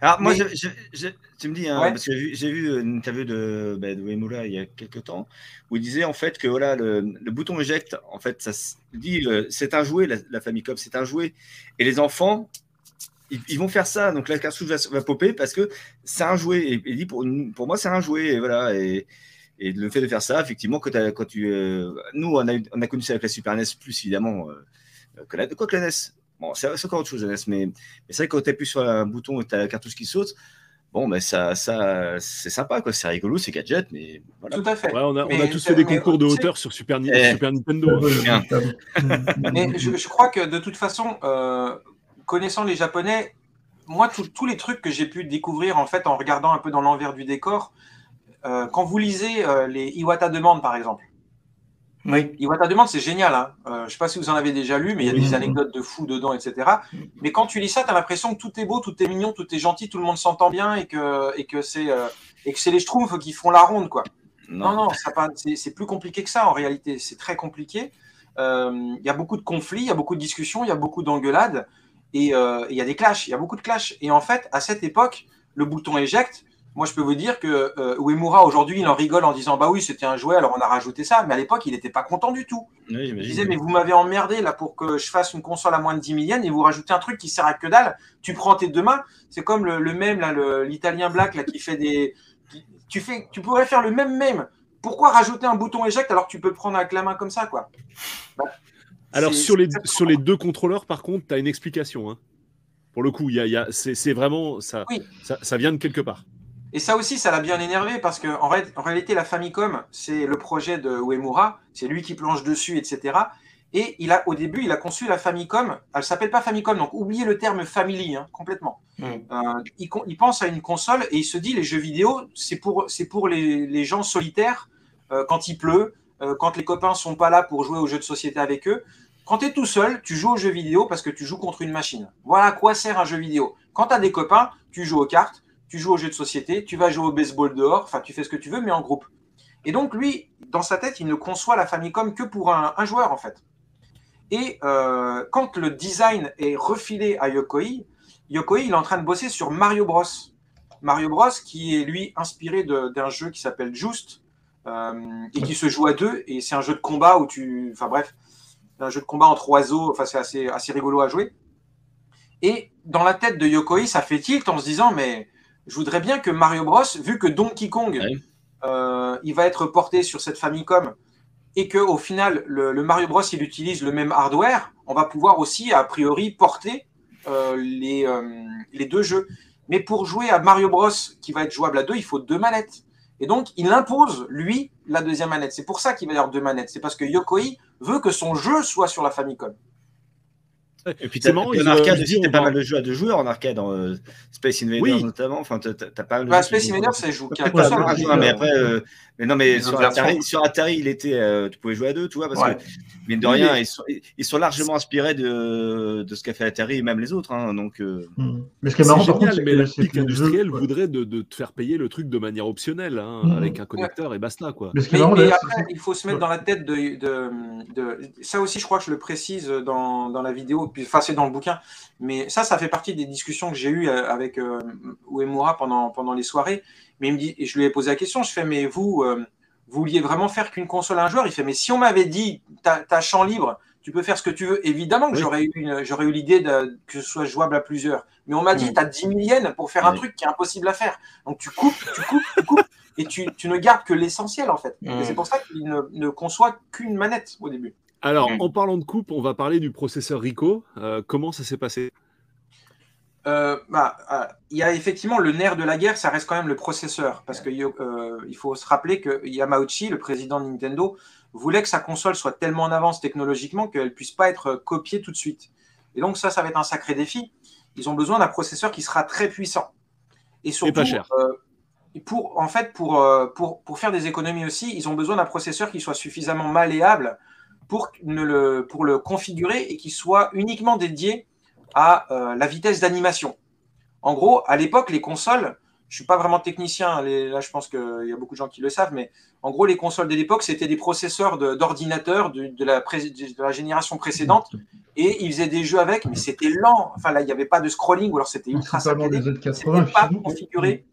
Alors, moi, Mais- j'ai- tu me dis, hein, Ouais. parce que j'ai vu, j'ai vu une interview de, bah, de il y a quelques temps, où il disait en fait que voilà, le, le bouton eject, en fait, ça se dit, c'est un jouet, la, la Famicom, c'est un jouet. Et les enfants, ils, ils vont faire ça. Donc la cartouche va, va popper parce que c'est un jouet. Et il dit, pour, pour moi, c'est un jouet. Et voilà. Et, et le fait de faire ça, effectivement, quand, quand tu. euh, nous, on a, on a connu ça avec la Super NES, plus évidemment euh, que la, quoi que la NES. Bon, c'est encore autre chose, mais, mais c'est vrai que quand tu appuies sur un bouton et tu as la cartouche qui saute, bon, ben ça, ça c'est sympa, quoi. C'est rigolo, c'est gadget, mais voilà. Tout à fait. on, a, on, a, tous fait des concours de hauteur sur Super, eh. Super Nintendo. mais je, je, crois que de toute façon, euh, connaissant les Japonais, moi, tous les trucs que j'ai pu découvrir en fait en regardant un peu dans l'envers du décor, euh, quand vous lisez euh, les Iwata Demande, par exemple, oui. Iwata Demande, c'est génial. Hein. Euh, je ne sais pas si vous en avez déjà lu, mais il y a des anecdotes de fous dedans, etc. Mais quand tu lis ça, tu as l'impression que tout est beau, tout est mignon, tout est gentil, tout le monde s'entend bien et que, et que c'est les Schtroumpfs qui font la ronde. quoi. Non, non, c'est plus compliqué que ça en réalité. C'est très compliqué. Il y a beaucoup de conflits, il y a beaucoup de discussions, il y a beaucoup d'engueulades et il y a des clashs. Il y a beaucoup de clashs. Et en fait, à cette époque, le bouton éjecte, moi, je peux vous dire que euh, Uemura, aujourd'hui, il en rigole en disant Bah oui, c'était un jouet, alors on a rajouté ça. Mais à l'époque, il n'était pas content du tout. il disait Mais vous m'avez emmerdé là pour que je fasse une console à moins de 10 millions et vous rajoutez un truc qui sert à que dalle. Tu prends tes deux mains. C'est comme le, même, là, l'italien black, là, qui fait des. tu, fais, tu pourrais faire le même même. Pourquoi rajouter un bouton éjecte alors que tu peux prendre avec la main comme ça, quoi? bah, Alors, sur les, sur les deux contrôleurs, par contre, tu as une explication. Hein. Pour le coup, y y a, c'est vraiment. Ça, ça, ça vient de quelque part. Et ça aussi, ça l'a bien énervé parce qu'en en, en, réalité, la Famicom, c'est le projet de Uemura, c'est lui qui planche dessus, etc. Et il a, au début, il a conçu la Famicom. Elle s'appelle pas Famicom, donc oubliez le terme family hein, complètement. Mm. Euh, il, pense à une console et il se dit les jeux vidéo, c'est pour, c'est pour les, les, gens solitaires euh, quand il pleut, euh, quand les copains sont pas là pour jouer aux jeux de société avec eux. Quand tu es tout seul, tu joues aux jeux vidéo parce que tu joues contre une machine. Voilà à quoi sert un jeu vidéo. Quand tu as des copains, tu joues aux cartes, tu joues aux jeux de société, tu vas jouer au baseball dehors, enfin tu fais ce que tu veux, mais en groupe. Et donc lui, dans sa tête, il ne conçoit la Famicom que pour un, joueur en fait. Et euh, quand le design est refilé à Yokoi, Yokoi il est en train de bosser sur Mario Bros. Mario Bros qui est lui inspiré d'un jeu qui s'appelle Just euh, et qui se joue à deux et c'est un jeu de combat où tu, enfin bref, un jeu de combat entre oiseaux, enfin c'est assez, assez rigolo à jouer. Et dans la tête de Yokoi, ça fait tilt en se disant mais je voudrais bien que Mario Bros, vu que Donkey Kong, euh, il va être porté sur cette Famicom et que au final le, Mario Bros il utilise le même hardware, on va pouvoir aussi a priori porter euh, les, euh, les deux jeux. Mais pour jouer à Mario Bros qui va être jouable à deux, il faut deux manettes. Et donc il impose lui la deuxième manette. C'est pour ça qu'il va y avoir deux manettes. C'est parce que Yokoi veut que son jeu soit sur la Famicom. Et puis, marrant, en arcade aussi, t'as pas mal de jeux à deux joueurs en arcade, dans euh, Space Invaders notamment. Enfin, t'as pas mal de bah, Space Invaders, ça joue qu'à Mais après, euh, mais non, mais sur Atari, sur Atari, il était, euh, tu pouvais jouer à deux, tu vois, parce que, mine de rien, ils sont, ils sont largement inspirés de, de ce qu'a fait Atari et même les autres. Hein, donc, hmm. Mais ce qui est marrant, par contre, c'est que la industrielle voudrait de, te faire payer le truc de manière optionnelle, hein, hmm. avec un connecteur et basta, quoi. Mais, après, il faut se mettre dans la tête de, Ça aussi, je crois que je le précise dans la vidéo puis enfin c'est dans le bouquin. Mais ça, ça fait partie des discussions que j'ai eues euh, avec euh, Uemura pendant, pendant les soirées. Mais il me dit, et je lui ai posé la question, je fais, mais vous, euh, vous vouliez vraiment faire qu'une console à un joueur? Il fait, mais si on m'avait dit, tu as, champ libre, tu peux faire ce que tu veux, évidemment que j'aurais eu, eu l'idée que ce soit jouable à plusieurs. Mais on m'a dit, tu as 10 000 yens pour faire un truc qui est impossible à faire. Donc tu coupes, tu coupes, tu coupes, et tu, tu ne gardes que l'essentiel en fait. Et c'est pour ça qu'il ne, ne conçoit qu'une manette au début. Alors, mm. en parlant de coupe, on va parler du processeur Rico. Euh, comment ça s'est passé? Euh, bah, euh, il y a effectivement le nerf de la guerre, ça reste quand même le processeur. Parce qu'il il faut se rappeler que Yamauchi, le président de Nintendo, voulait que sa console soit tellement en avance technologiquement qu'elle ne puisse pas être copiée tout de suite. Et donc ça, ça va être un sacré défi. Ils ont besoin d'un processeur qui sera très puissant. Et surtout, pas cher. pour, en fait, pour, pour, pour faire des économies aussi, ils ont besoin d'un processeur qui soit suffisamment malléable pour, le, pour le configurer et qu'il soit uniquement dédié à euh, la vitesse d'animation. En gros, à l'époque, les consoles, je ne suis pas vraiment technicien, là je pense qu'il y a beaucoup de gens qui le savent, mais en gros, les consoles de l'époque, c'était des processeurs d'ordinateurs de, de, la de, la génération précédente et ils faisaient des jeux avec, mais c'était lent. Enfin, là, il n'y avait pas de scrolling ou alors c'était ultra saccadé. C'était pas configuré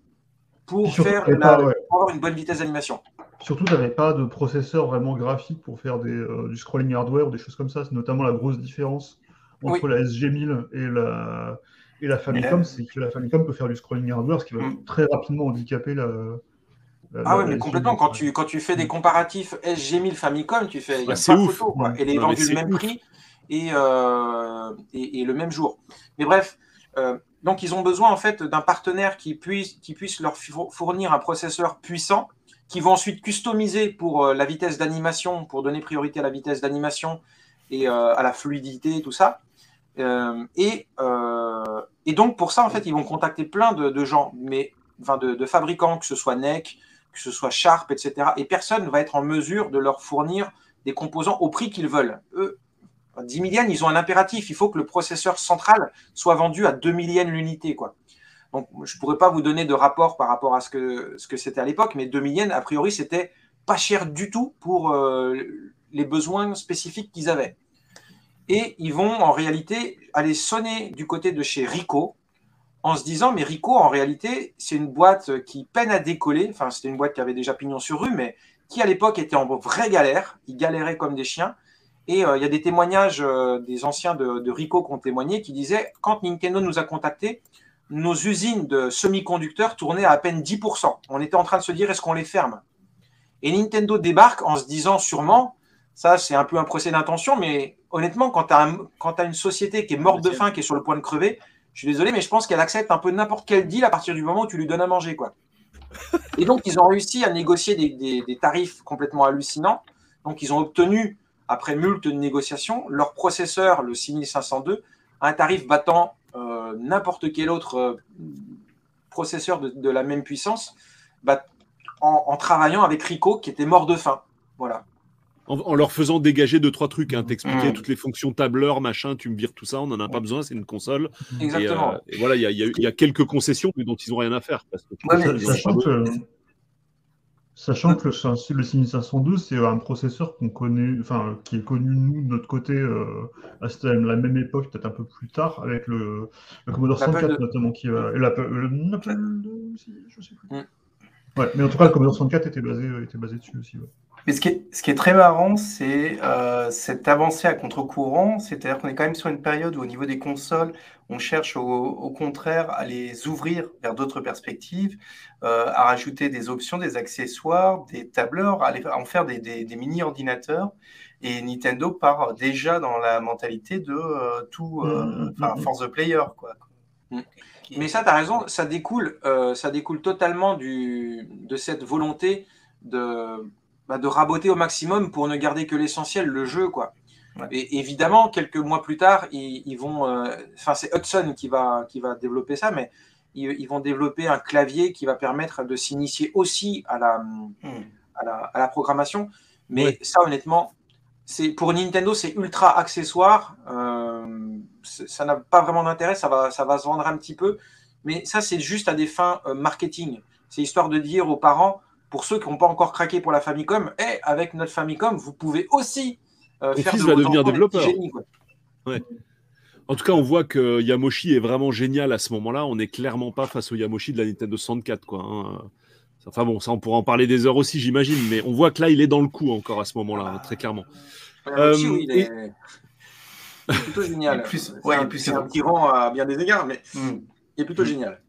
pour, faire avoir une bonne vitesse d'animation. Surtout, tu n'avais pas de processeur vraiment graphique pour faire des, euh, du scrolling hardware ou des choses comme ça. C'est notamment la grosse différence entre la SG1000 et la, et la Famicom, c'est que la Famicom peut faire du scrolling hardware, ce qui va mm. très rapidement handicaper la. ah oui, mais complètement. Quand tu, quand tu fais des comparatifs SG1000 Famicom, tu fais. Il y a pas photo, quoi. Elle est vendue le même prix. et, et, le même jour. Mais bref, donc ils ont besoin en fait d'un partenaire qui puisse, leur fournir un processeur puissant, qui vont ensuite customiser pour la vitesse d'animation, pour donner priorité à la vitesse d'animation et à la fluidité, tout ça. et, et donc pour ça, en fait, ils vont contacter plein de, gens, mais enfin de, de, fabricants, que ce soit NEC, que ce soit Sharp, etc. Et personne ne va être en mesure de leur fournir des composants au prix qu'ils veulent. Eux, 10 000 ils ont un impératif. Il faut que le processeur central soit vendu à 2 000 l'unité. Donc, je ne pourrais pas vous donner de rapport par rapport à ce que ce que c'était à l'époque, mais 2 000 a priori, c'était pas cher du tout pour euh, les besoins spécifiques qu'ils avaient. Et ils vont en réalité aller sonner du côté de chez Rico, en se disant, mais Rico, en réalité, c'est une boîte qui peine à décoller. Enfin, c'était une boîte qui avait déjà pignon sur rue, mais qui à l'époque était en vraie galère. Ils galéraient comme des chiens. Et euh, il y a des témoignages euh, des anciens de, Rico qui ont témoigné qui disaient, quand Nintendo nous a contactés, nos usines de semi-conducteurs tournaient à à peine 10%. On était en train de se dire, est-ce qu'on les ferme? Et Nintendo débarque en se disant sûrement, ça c'est un peu un procès d'intention, mais honnêtement, quand tu as, une société qui est morte de faim, qui est sur le point de crever, je suis désolé, mais je pense qu'elle accepte un peu n'importe quel deal à partir du moment où tu lui donnes à manger. quoi. Et donc, ils ont réussi à négocier des, tarifs complètement hallucinants. Donc, ils ont obtenu, après multe de négociations, leur processeur, le 6502, à un tarif battant euh, n'importe quel autre euh, processeur de, la même puissance, bah, en, travaillant avec Rico, qui était mort de faim. Voilà. En, leur faisant dégager deux, trois trucs, hein, t'expliquer mm. toutes les fonctions tableur, machin, tu me vires tout ça, on n'en a pas besoin, c'est une console. Exactement. Et, euh, voilà, il y, a quelques concessions dont ils n'ont rien à faire. sachant, que, le, 6502, c'est un processeur qu'on connaît, enfin, qui est connu, nous, de notre côté, euh, à la même époque, peut-être un peu plus tard, avec le, Commodore 64, notamment, qui va. L'Apple je sais plus. Mm. Ouais, mais en tout cas, le Commodore 64 était basé, était basé dessus aussi. Mais ce qui est, très marrant, c'est euh, cette avancée à contre-courant, c'est-à-dire qu'on est quand même sur une période où au niveau des consoles, on cherche au, contraire à les ouvrir vers d'autres perspectives, euh, à rajouter des options, des accessoires, des tableurs, à, en faire des, mini-ordinateurs. Et Nintendo part déjà dans la mentalité de euh, tout, mmh, mmh, mmh, force the player. Quoi. Mais ça, tu as raison, ça découle, ça découle totalement du, de cette volonté de bah, de raboter au maximum pour ne garder que l'essentiel, le jeu, quoi. Et évidemment, quelques mois plus tard, ils, vont. Euh, enfin, c'est Hudson qui va, qui va développer ça, mais ils, vont développer un clavier qui va permettre de s'initier aussi à la, hmm. à la, programmation. Mais ça, honnêtement, c'est pour Nintendo, c'est ultra accessoire. Euh, ça n'a pas vraiment d'intérêt. Ça va, ça va se vendre un petit peu. Mais ça, c'est juste à des fins euh, marketing. C'est histoire de dire aux parents pour ceux qui n'ont pas encore craqué pour la Famicom, et eh, avec notre Famicom, vous pouvez aussi euh, faire fils va devenir développeur. En tout cas, on voit que Yamoshi est vraiment génial à ce moment-là. On n'est clairement pas face au Yamoshi de la Nintendo 64. Quoi, hein. Enfin bon, ça on pourra en parler des heures aussi, j'imagine, mais on voit que là, il est dans le coup encore à ce moment-là, très clairement. Yamoshi, oui, il est... plutôt génial. Plus, ouais, plus c'est un tyran à bien des égards, mais hmm. il est plutôt hmm. génial.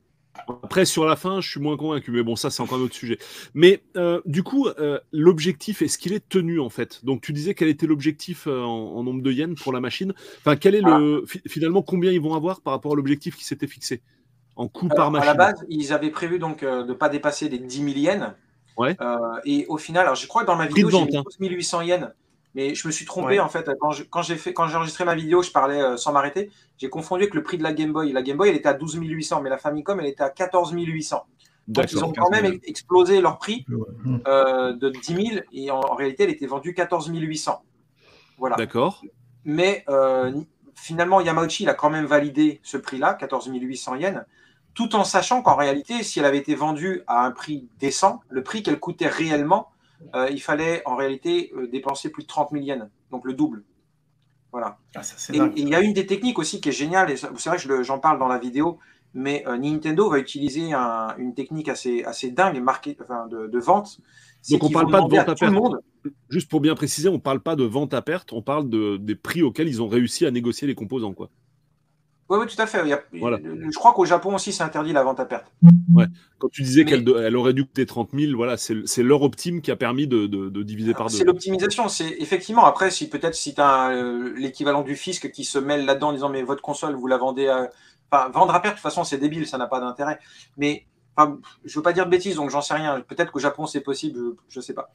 Après, sur la fin, je suis moins convaincu, mais bon, ça, c'est encore un autre sujet. Mais euh, du coup, euh, l'objectif, est-ce qu'il est tenu en fait? Donc, tu disais quel était l'objectif euh, en, nombre de yens pour la machine Enfin, quel est le finalement combien ils vont avoir par rapport à l'objectif qui s'était fixé? En coût par machine À la base, ils avaient prévu donc de ne pas dépasser les 10 000 yens. Ouais. et au final, alors je crois que dans ma vidéo, j'ai mis 12 800 yens. Mais je me suis trompé en fait quand j'ai fait quand j'ai enregistré ma vidéo, je parlais euh, sans m'arrêter. J'ai confondu avec le prix de la Game Boy. La Game Boy, elle était à 12 800, mais la Famicom, elle était à 14 800. Donc ils ont quand même explosé leur prix euh, de 10 000 et en, réalité, elle était vendue 14 800. Voilà. D'accord. Mais euh, finalement, Yamauchi, il a quand même validé ce prix-là, 14 800 yens, tout en sachant qu'en réalité, si elle avait été vendue à un prix décent, le prix qu'elle coûtait réellement, euh, il fallait en réalité euh, dépenser plus de 30 000 yens, donc le double. Voilà. Ah, et il y a une des techniques aussi qui est géniale, et c'est vrai que j'en parle dans la vidéo, mais euh, Nintendo va utiliser une technique assez, assez dingue de, vente. Donc on ne parle pas de vente à, perte. Juste pour bien préciser, on ne parle pas de vente à perte, on parle de, des prix auxquels ils ont réussi à négocier les composants. Quoi. Oui, oui, tout à fait. Il y a- Voilà. Je crois qu'au Japon aussi, c'est interdit la vente à perte. Quand tu disais Mais- qu'elle elle aurait dû coûter 30 000, voilà, c'est l'heure optime qui a permis de, de- de diviser par deux. C'est l'optimisation. C'est effectivement après, si peut-être si tu as l'équivalent du fisc qui se mêle là-dedans en disant mais votre console, vous la vendez à. Enfin, vendre à perte, de toute façon, c'est débile, ça n'a pas d'intérêt. Mais enfin, je veux pas dire de bêtises, donc j'en sais rien. Peut-être qu'au Japon, c'est possible, je, je sais pas.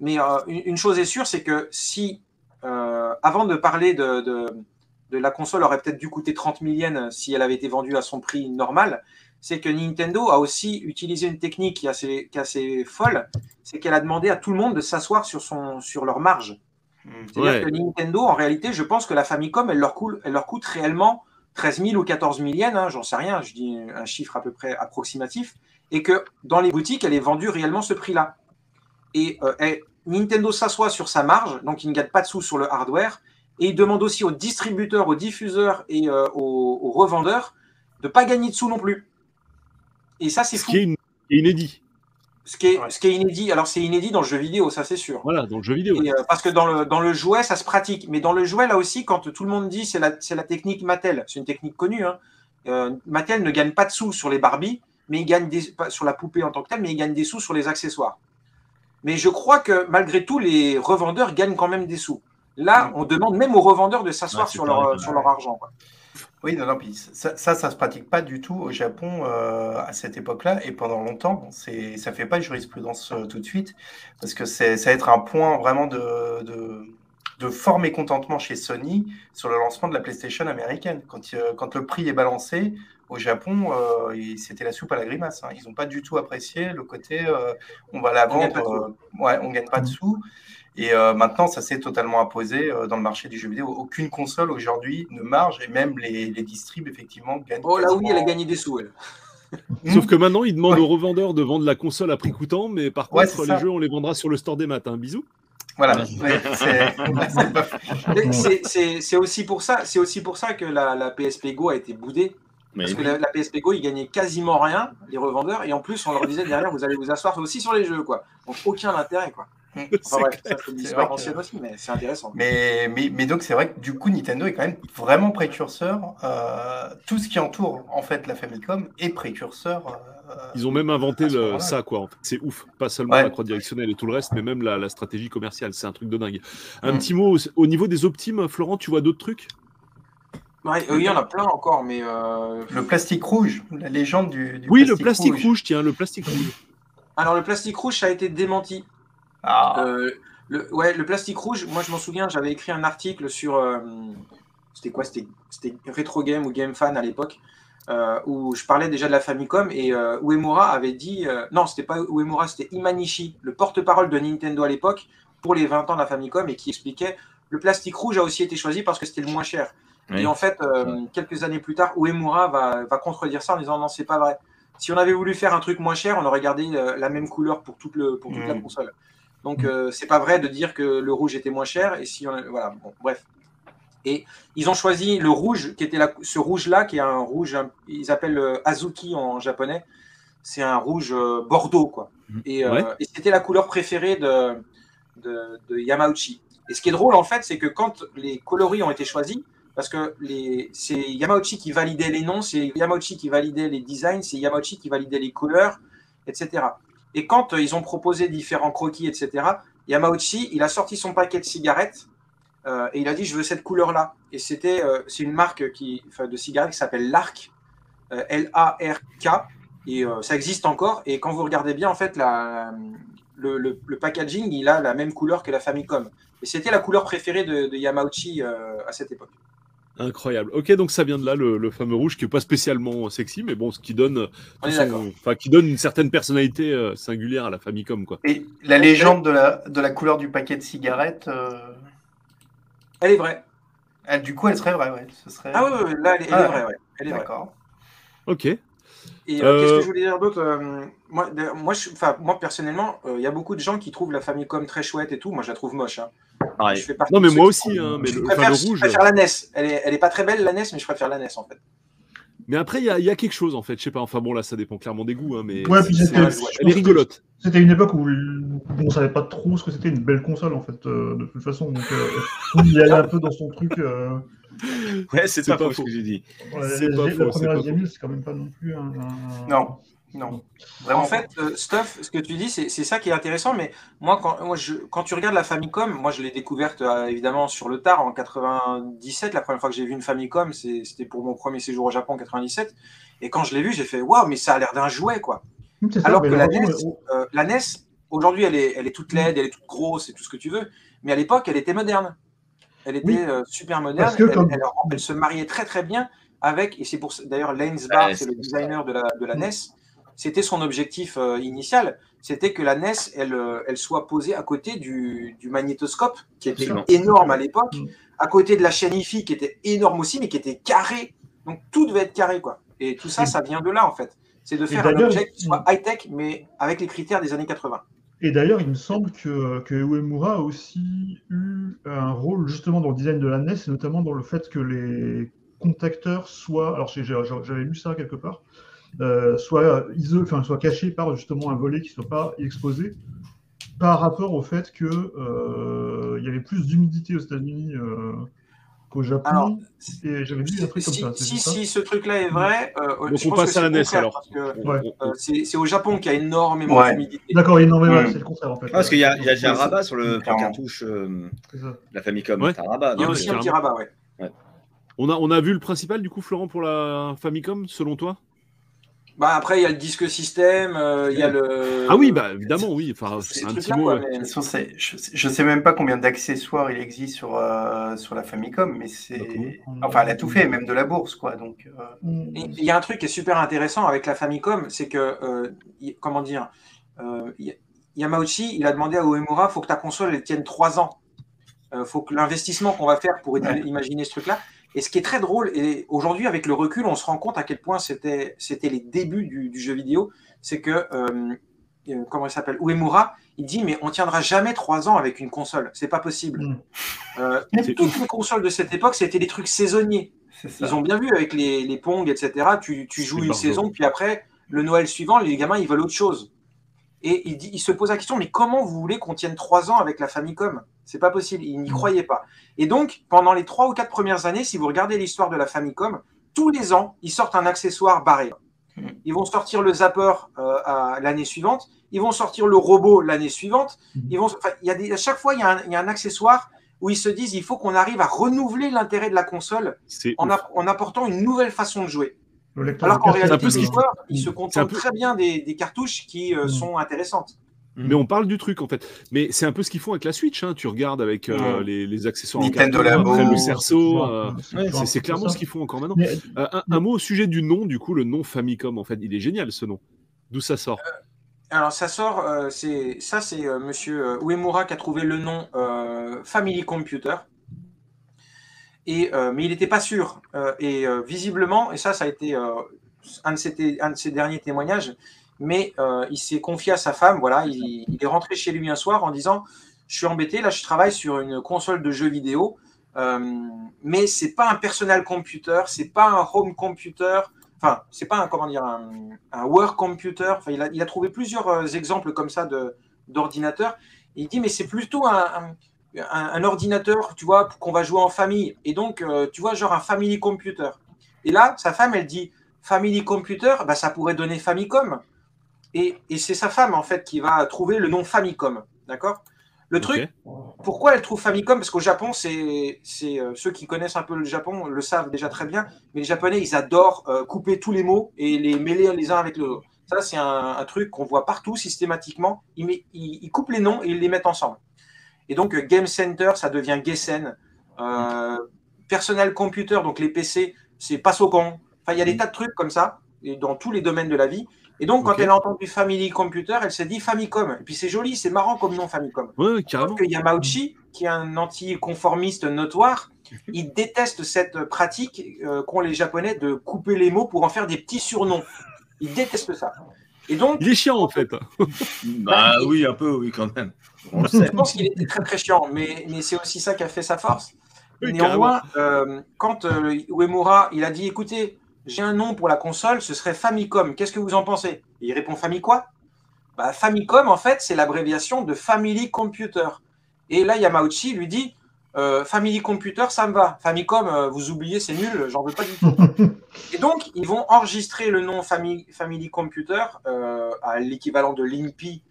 Mais euh, une, une chose est sûre, c'est que si, euh, avant de parler de, de, de la console, aurait peut-être dû coûter 30 000 yens si elle avait été vendue à son prix normal, c'est que Nintendo a aussi utilisé une technique qui est assez, qui est assez folle, c'est qu'elle a demandé à tout le monde de s'asseoir sur, son, sur leur marge. Mm. C'est-à-dire Ouais. que Nintendo, en réalité, je pense que la Famicom, elle leur coûte, elle leur coûte réellement 13 000 ou 14 000 yens, hein, j'en sais rien, je dis un chiffre à peu près approximatif, et que dans les boutiques, elle est vendue réellement ce prix-là. Et, euh, elle- Nintendo s'assoit sur sa marge, donc il ne gagne pas de sous sur le hardware, et il demande aussi aux distributeurs, aux diffuseurs et euh, aux, aux revendeurs de ne pas gagner de sous non plus. Et ça, c'est Ce fou. qui est, inédit. Ce qui est, Ouais. ce qui est inédit, alors c'est inédit dans le jeu vidéo, ça c'est sûr. Voilà, dans le jeu vidéo. Et, euh, parce que dans le, dans le jouet, ça se pratique. Mais dans le jouet, là aussi, quand tout le monde dit c'est la, c'est la technique Mattel, c'est une technique connue. Hein. Euh, Mattel ne gagne pas de sous sur les Barbie, mais il gagne des, pas sur la poupée en tant que telle, mais il gagne des sous sur les accessoires. Mais je crois que malgré tout, les revendeurs gagnent quand même des sous. Là, on demande même aux revendeurs de s'asseoir Ouais, c'est sur, leur, pareil, sur leur argent. quoi. Oui, non, non, puis ça, ça, ça se pratique pas du tout au Japon euh, à cette époque-là et pendant longtemps. Bon, c'est, ça fait pas jurisprudence euh, tout de suite parce que c'est, ça va être un point vraiment de, de, de fort mécontentement chez Sony sur le lancement de la PlayStation américaine. Quand, euh, quand le prix est balancé au Japon, euh, c'était la soupe à la grimace. hein. Ils n'ont pas du tout apprécié le côté euh, on va la On gagne vendre, pas de euh, ouais, on gagne pas de sous. Et euh, maintenant, ça s'est totalement imposé euh, dans le marché du jeu vidéo. Aucune console aujourd'hui ne marge et même les, les distribs, effectivement, gagnent. Oh là oui, elle a gagné des sous. Elle. Sauf que maintenant, ils demandent Ouais. aux revendeurs de vendre la console à prix coûtant, mais par Ouais, contre, les ça. jeux, on les vendra sur le store des maths. Hein. Bisous. Voilà. C'est- aussi pour ça, c'est aussi pour ça que la, la PSP Go a été boudée. Mais Parce que la, la PSP Go, ils gagnaient quasiment rien, les revendeurs, et en plus, on leur disait derrière, vous allez vous asseoir aussi sur les jeux, quoi. Donc, aucun intérêt, quoi. Enfin, C'est bref, clair. ça, c'est une C'est histoire vrai que- ancienne aussi, mais c'est intéressant. mais, mais, mais donc, c'est vrai que du coup, Nintendo est quand même vraiment précurseur. euh, tout ce qui entoure, en fait, la Famicom est précurseur. euh, Ils ont même inventé le, ça, quoi. en fait. C'est ouf. Pas seulement Ouais. la croix directionnelle et tout le reste, mais même la, la stratégie commerciale. C'est un truc de dingue. Un Mm. petit mot au, au niveau des optimes, Florent, tu vois d'autres trucs? Ouais, euh, il y en a plein encore, mais. euh, Le plastique rouge, la légende du, du Oui, le plastique rouge. tiens, le plastique rouge. Alors, le plastique rouge, ça a été démenti. Ah, Euh, le, ouais, le plastique rouge, moi, je m'en souviens, j'avais écrit un article sur. euh, c'était quoi C'était Retro Game ou Game Fan à l'époque. euh, où je parlais déjà de la Famicom et Uemura avait dit non c'était pas Uemura c'était Imanishi le porte-parole de Nintendo à l'époque pour les 20 ans de la Famicom et qui expliquait le plastique rouge a aussi été choisi parce que c'était le moins cher Oui. et en fait quelques années plus tard Uemura va, va contredire ça en disant non c'est pas vrai si on avait voulu faire un truc moins cher on aurait gardé la même couleur pour toute, le, pour toute la console donc euh, c'est pas vrai de dire que le rouge était moins cher et si on voilà bon bref et ils ont choisi le rouge, qui était la, ce rouge-là, qui est un rouge, ils appellent euh, Azuki en japonais. C'est un rouge euh, bordeaux, quoi. Et, euh, Ouais. et c'était la couleur préférée de, de, de Yamauchi. Et ce qui est drôle, en fait, c'est que quand les coloris ont été choisis, parce que les- c'est Yamauchi qui validait les noms, c'est Yamauchi qui validait les designs, c'est Yamauchi qui validait les couleurs, etc. Et quand euh, ils ont proposé différents croquis, etc., Yamauchi, il a sorti son paquet de cigarettes euh, et il a dit je veux cette couleur là et c'était euh, c'est une marque qui de cigarettes qui s'appelle Lark L A R K et ça existe encore. Et quand vous regardez bien en fait la, le, packaging il a la même couleur que la Famicom. Et c'était la couleur préférée de, de Yamauchi à cette époque Incroyable. Ok, donc ça vient de là, le, le fameux rouge, qui est pas spécialement sexy, mais bon, ce qui donne, euh, son- qui donne une certaine personnalité euh, singulière à la Famicom, quoi. Et la légende de la, de la couleur du paquet de cigarettes, euh, elle est vraie elle- du coup, elle serait vraie, ouais. Ce serait... ah oui, oui, là elle, est- elle Ah, est vraie ouais. elle est vraie D'accord. Ok. Et euh, Euh, qu'est-ce que je voulais dire d'autre Euh, moi, moi, je, moi, personnellement, euh, il y a beaucoup de gens qui trouvent la Famicom très chouette et tout. Moi, je la trouve moche. hein. Je fais partie Non, mais moi aussi, hein, mais je le, préfère, je la NES. Elle est, elle est pas très belle, la NES, mais je préfère la NES, en fait. Mais après, il y, a- il y a quelque chose en fait. Je sais pas. Enfin bon, là, ça dépend clairement des goûts. hein, mais Ouais, puis c'était- elle est rigolote. C'était une époque où on savait pas trop ce que c'était une belle console en fait, euh, de toute façon. Donc, euh, monde y allait un peu dans son truc. euh, Ouais, c'est pas, pas faux ce que j'ai dit. C'est la, pas la faux, première SG1000, c'est quand même pas non plus un. un- Non. Non, vraiment. En fait, euh, Stuff, ce que tu dis, c'est c'est ça qui est intéressant. Mais moi, quand, moi, je, quand tu regardes la Famicom, moi, je l'ai découverte euh, évidemment sur le tard en 97. La première fois que j'ai vu une Famicom, c'était pour mon premier séjour au Japon en 97. Et quand je l'ai vue, j'ai fait waouh, mais ça a l'air d'un jouet, quoi. Ça, Alors que la NES, euh, euh, la NES, aujourd'hui, elle est, elle est toute laide, elle est toute grosse et tout ce que tu veux. Mais à l'époque, elle était moderne. Elle était Oui. euh, super moderne. Parce que elle, comme- elle- elle se mariait très très bien avec, et c'est pour ça- d'ailleurs Lanes Bar, Ouais, c'est le designer de la, de la Mm. NES, c'était son objectif euh, initial, c'était que la NES, elle, euh, elle soit posée à côté du, du magnétoscope, qui était Absolument. énorme à l'époque, Mm. à côté de la chaîne IFI, qui était énorme aussi, mais qui était carré. Donc tout devait être carré, quoi. Et tout ça, Et- ça vient de là, en fait. C'est de faire un objet qui soit mm. high-tech, mais avec les critères des années 80. Et d'ailleurs, il me semble que, que Uemura a aussi eu un rôle justement dans le design de la NES, et notamment dans le fait que les contacteurs soient, alors j'avais lu ça quelque part, euh, soient, iso- enfin, soient cachés par justement un volet qui ne soit pas exposé, par rapport au fait que euh, y avait plus d'humidité aux États-Unis euh, qu'au Japon. Alors, et j'avais vu un truc comme si, ça. si, ça si ce truc-là est vrai, euh, Donc je on pense passe que à la NES alors. Ouais. euh, c'est au Japon qu'il y a énormément Ouais. d'humidité. D'accord, il- non, mais voilà, Mm. c'est le contraire en fait. Ah, parce qu'il y a, il y a déjà un rabat sur le cartouche euh, la Famicom. Ouais. T'as un rabat. Il y a aussi un petit rabat, ouais. On a, on a vu le principal du coup, Florent, pour la Famicom, selon toi? Bah, après, il y a le disque système, euh, il y a le. Ah oui, bah évidemment, oui. Enfin, un petit mot. quoi, mais- façon, je, je sais même pas combien d'accessoires il existe sur, euh, sur la Famicom, mais c'est. D'accord. Enfin, elle a tout fait, même de la bourse, quoi. Donc, euh, Et Il y a un truc qui est super intéressant avec la Famicom, c'est que, euh, comment dire, euh, Yamauchi, il a demandé à Uemura, faut que ta console elle tienne 3 ans. Euh, faut que l'investissement qu'on va faire pour Ouais. imaginer ce truc-là. Et ce qui est très drôle, et aujourd'hui avec le recul, on se rend compte à quel point c'était c'était les débuts du, du jeu vidéo, c'est que euh, euh, comment il s'appelle Uemura, il dit mais on tiendra jamais 3 ans avec une console, c'est pas possible. Mm. Euh, toutes les consoles de cette époque, c'était des trucs saisonniers. Ils ont bien vu avec les, les Pong, etc. Tu, tu joues une saison, puis après, le Noël suivant, les gamins, ils veulent autre chose. Et il, dit, il se pose la question, mais comment vous voulez qu'on tienne trois ans avec la Famicom? C'est pas possible, il n'y croyait pas. Et donc, pendant les trois ou quatre premières années, si vous regardez l'histoire de la Famicom, tous les ans, ils sortent un accessoire barré. Mm. Ils vont sortir le zapper euh, l'année suivante, ils vont sortir le robot l'année suivante. Mhm. Ils vont, y a des, à chaque fois, il y, a un, il y a un accessoire où ils se disent il faut qu'on arrive à renouveler l'intérêt de la console app- en apportant une nouvelle façon de jouer. Le lecteur Alors qu'en réalité, les qui- joueurs, ils se contentent peu- très bien des, des cartouches qui euh, Mm. sont intéressantes. Mais on parle du truc en fait. Mais c'est un peu ce qu'ils font avec la Switch. Hein. Tu regardes avec euh, Ouais. les, les accessoires en Nintendo carton, Labo. après le c'est cerceau. euh, c'est ouais, clairement ce qu'ils font encore maintenant. Mais- Euh, un, un mot au sujet du nom, du coup, le nom Famicom, en fait, il est génial ce nom. D'où ça sort Alors ça sort, euh, c'est ça c'est euh, Monsieur euh, Uemura qui a trouvé le nom euh, Family Computer. Euh, mais il n'était pas sûr. Euh, et euh, visiblement, et ça, ça a été un, de ses, derniers témoignages, mais il s'est confié à sa femme. Voilà, il, est rentré chez lui un soir en disant Je suis embêté, là, je travaille sur une console de jeux vidéo, mais c'est pas un personal computer, c'est pas un home computer, enfin, c'est pas un, comment dire, un, work computer. Enfin, il, a, trouvé plusieurs exemples comme ça de- d'ordinateurs. Il dit, mais c'est plutôt un- un- un ordinateur, tu vois, qu'on va jouer en famille. Et donc, euh, tu vois, genre un family computer. Et là, sa femme, elle dit, family computer, bah, ça pourrait donner Famicom. Et, et c'est sa femme, en fait, qui va trouver le nom Famicom. D'accord? Le truc, pourquoi elle trouve Famicom? Parce qu'au Japon, c'est c'est, euh, ceux qui connaissent un peu le Japon le savent déjà très bien, mais les Japonais, ils adorent euh, couper tous les mots et les mêler les uns avec les autres. Ça, c'est un, un truc qu'on voit partout systématiquement. Ils, met- ils- ils coupent les noms et ils les mettent ensemble. Et donc, euh, Game Center, ça devient Gessen. Euh, Personal Computer, donc les PC, c'est Pasokon. Enfin, il y a des tas de trucs comme ça, et dans tous les domaines de la vie. Et donc, quand elle a entendu Family Computer, elle s'est dit Famicom. Et puis, c'est joli, c'est marrant comme nom Famicom. Sauf carrément. que Yamauchi, qui est un anticonformiste notoire, il déteste cette pratique euh, qu'ont les Japonais de couper les mots pour en faire des petits surnoms. Il déteste ça. Et donc, Il est chiant en fait. Bah oui, un peu, oui, quand même. Je pense qu'il était très très chiant, mais, mais c'est aussi ça qui a fait sa force. Oui, Néanmoins, euh, quand euh, Uemura il a dit écoutez, j'ai un nom pour la console, ce serait Famicom. Qu'est-ce que vous en pensez? Et il répond Famille quoi bah, Famicom, en fait, c'est l'abréviation de Family Computer. Et là, Yamauchi lui dit euh, Family Computer, ça me va. Famicom, euh, vous oubliez, c'est nul, j'en veux pas du tout. et donc, ils vont enregistrer le nom Family, Family Computer euh, à l'équivalent de l'INPI,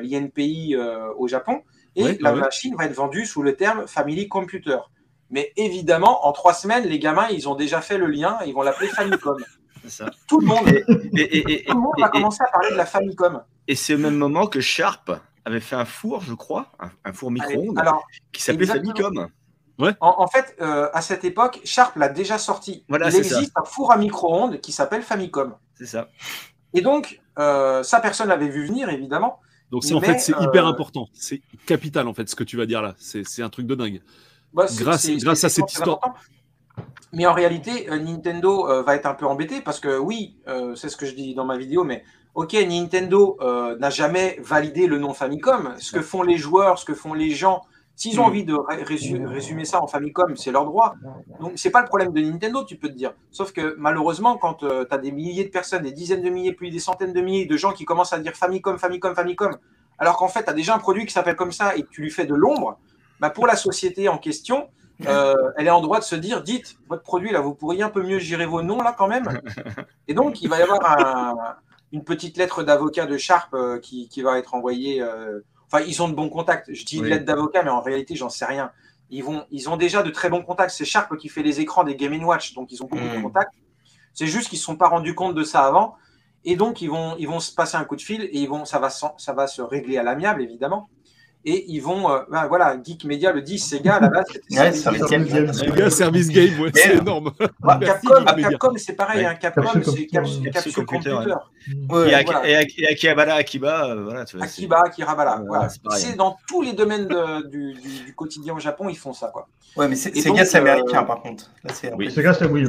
l'INPI au Japon. Et la machine va être vendue sous le terme Family Computer. Mais évidemment, en trois semaines, les gamins, ils ont déjà fait le lien, ils vont l'appeler Famicom. Ça. Tout le monde, et, tout le monde va commencer à parler de la Famicom. Et c'est au même moment que Sharp avait fait un four, je crois, un, four micro-ondes, qui s'appelait Famicom. Ouais. En, fait, euh, à cette époque, Sharp l'a déjà sorti. Il existe un four à micro-ondes qui s'appelle Famicom. C'est ça. Et donc, euh, ça, personne l'avait vu venir, évidemment. Donc, en fait, c'est hyper euh, important. C'est capital, en fait, ce que tu vas dire là. C'est un truc de dingue. Bah, grâce, grâce à cette histoire. Mais en réalité, Nintendo va être un peu embêté parce que, oui, c'est ce que je dis dans ma vidéo, mais ok, Nintendo n'a jamais validé le nom Famicom. Ce que font les joueurs, ce que font les gens, S'ils ont mm. envie de résumer ça en Famicom, c'est leur droit. Donc, c'est pas le problème de Nintendo, tu peux te dire. Sauf que malheureusement, quand euh, tu as des milliers de personnes, des dizaines de milliers, puis des centaines de milliers de gens qui commencent à dire Famicom, Famicom, Famicom, alors qu'en fait, tu as déjà un produit qui s'appelle comme ça et que tu lui fais de l'ombre, bah, pour la société en question, euh, elle est en droit de se dire dites, votre produit, là, vous pourriez un peu mieux gérer vos noms, là, quand même. Et donc, il va y avoir une petite lettre d'avocat de Sharp euh, qui, va être envoyée. Enfin, ils ont de bons contacts. Je dis une lettre d'avocat, mais en réalité, j'en sais rien. Ils, vont, ils ont déjà de très bons contacts. C'est Sharp qui fait les écrans des Game Watch, donc ils ont beaucoup de hmm. contacts. C'est juste qu'ils ne se sont pas rendus compte de ça avant. Et donc, ils vont, ils vont se passer un coup de fil et ils vont, ça, va, ça va se régler à l'amiable, évidemment et ils vont, euh, ben voilà, Geek Media le dit, Sega à la base, c'était Sega Service Game, ouais, c'est énorme. Bah, Capcom, Capcom c'est pareil, hein, Capcom, c'est Capsule Computer. et, Akihabara, Akiba, euh, voilà. Akiba, Akirabala, voilà. C'est dans tous les domaines du, du, quotidien au Japon, ils font ça, quoi. Ouais, mais Sega, c'est américain, par contre. Sega, c'est oui.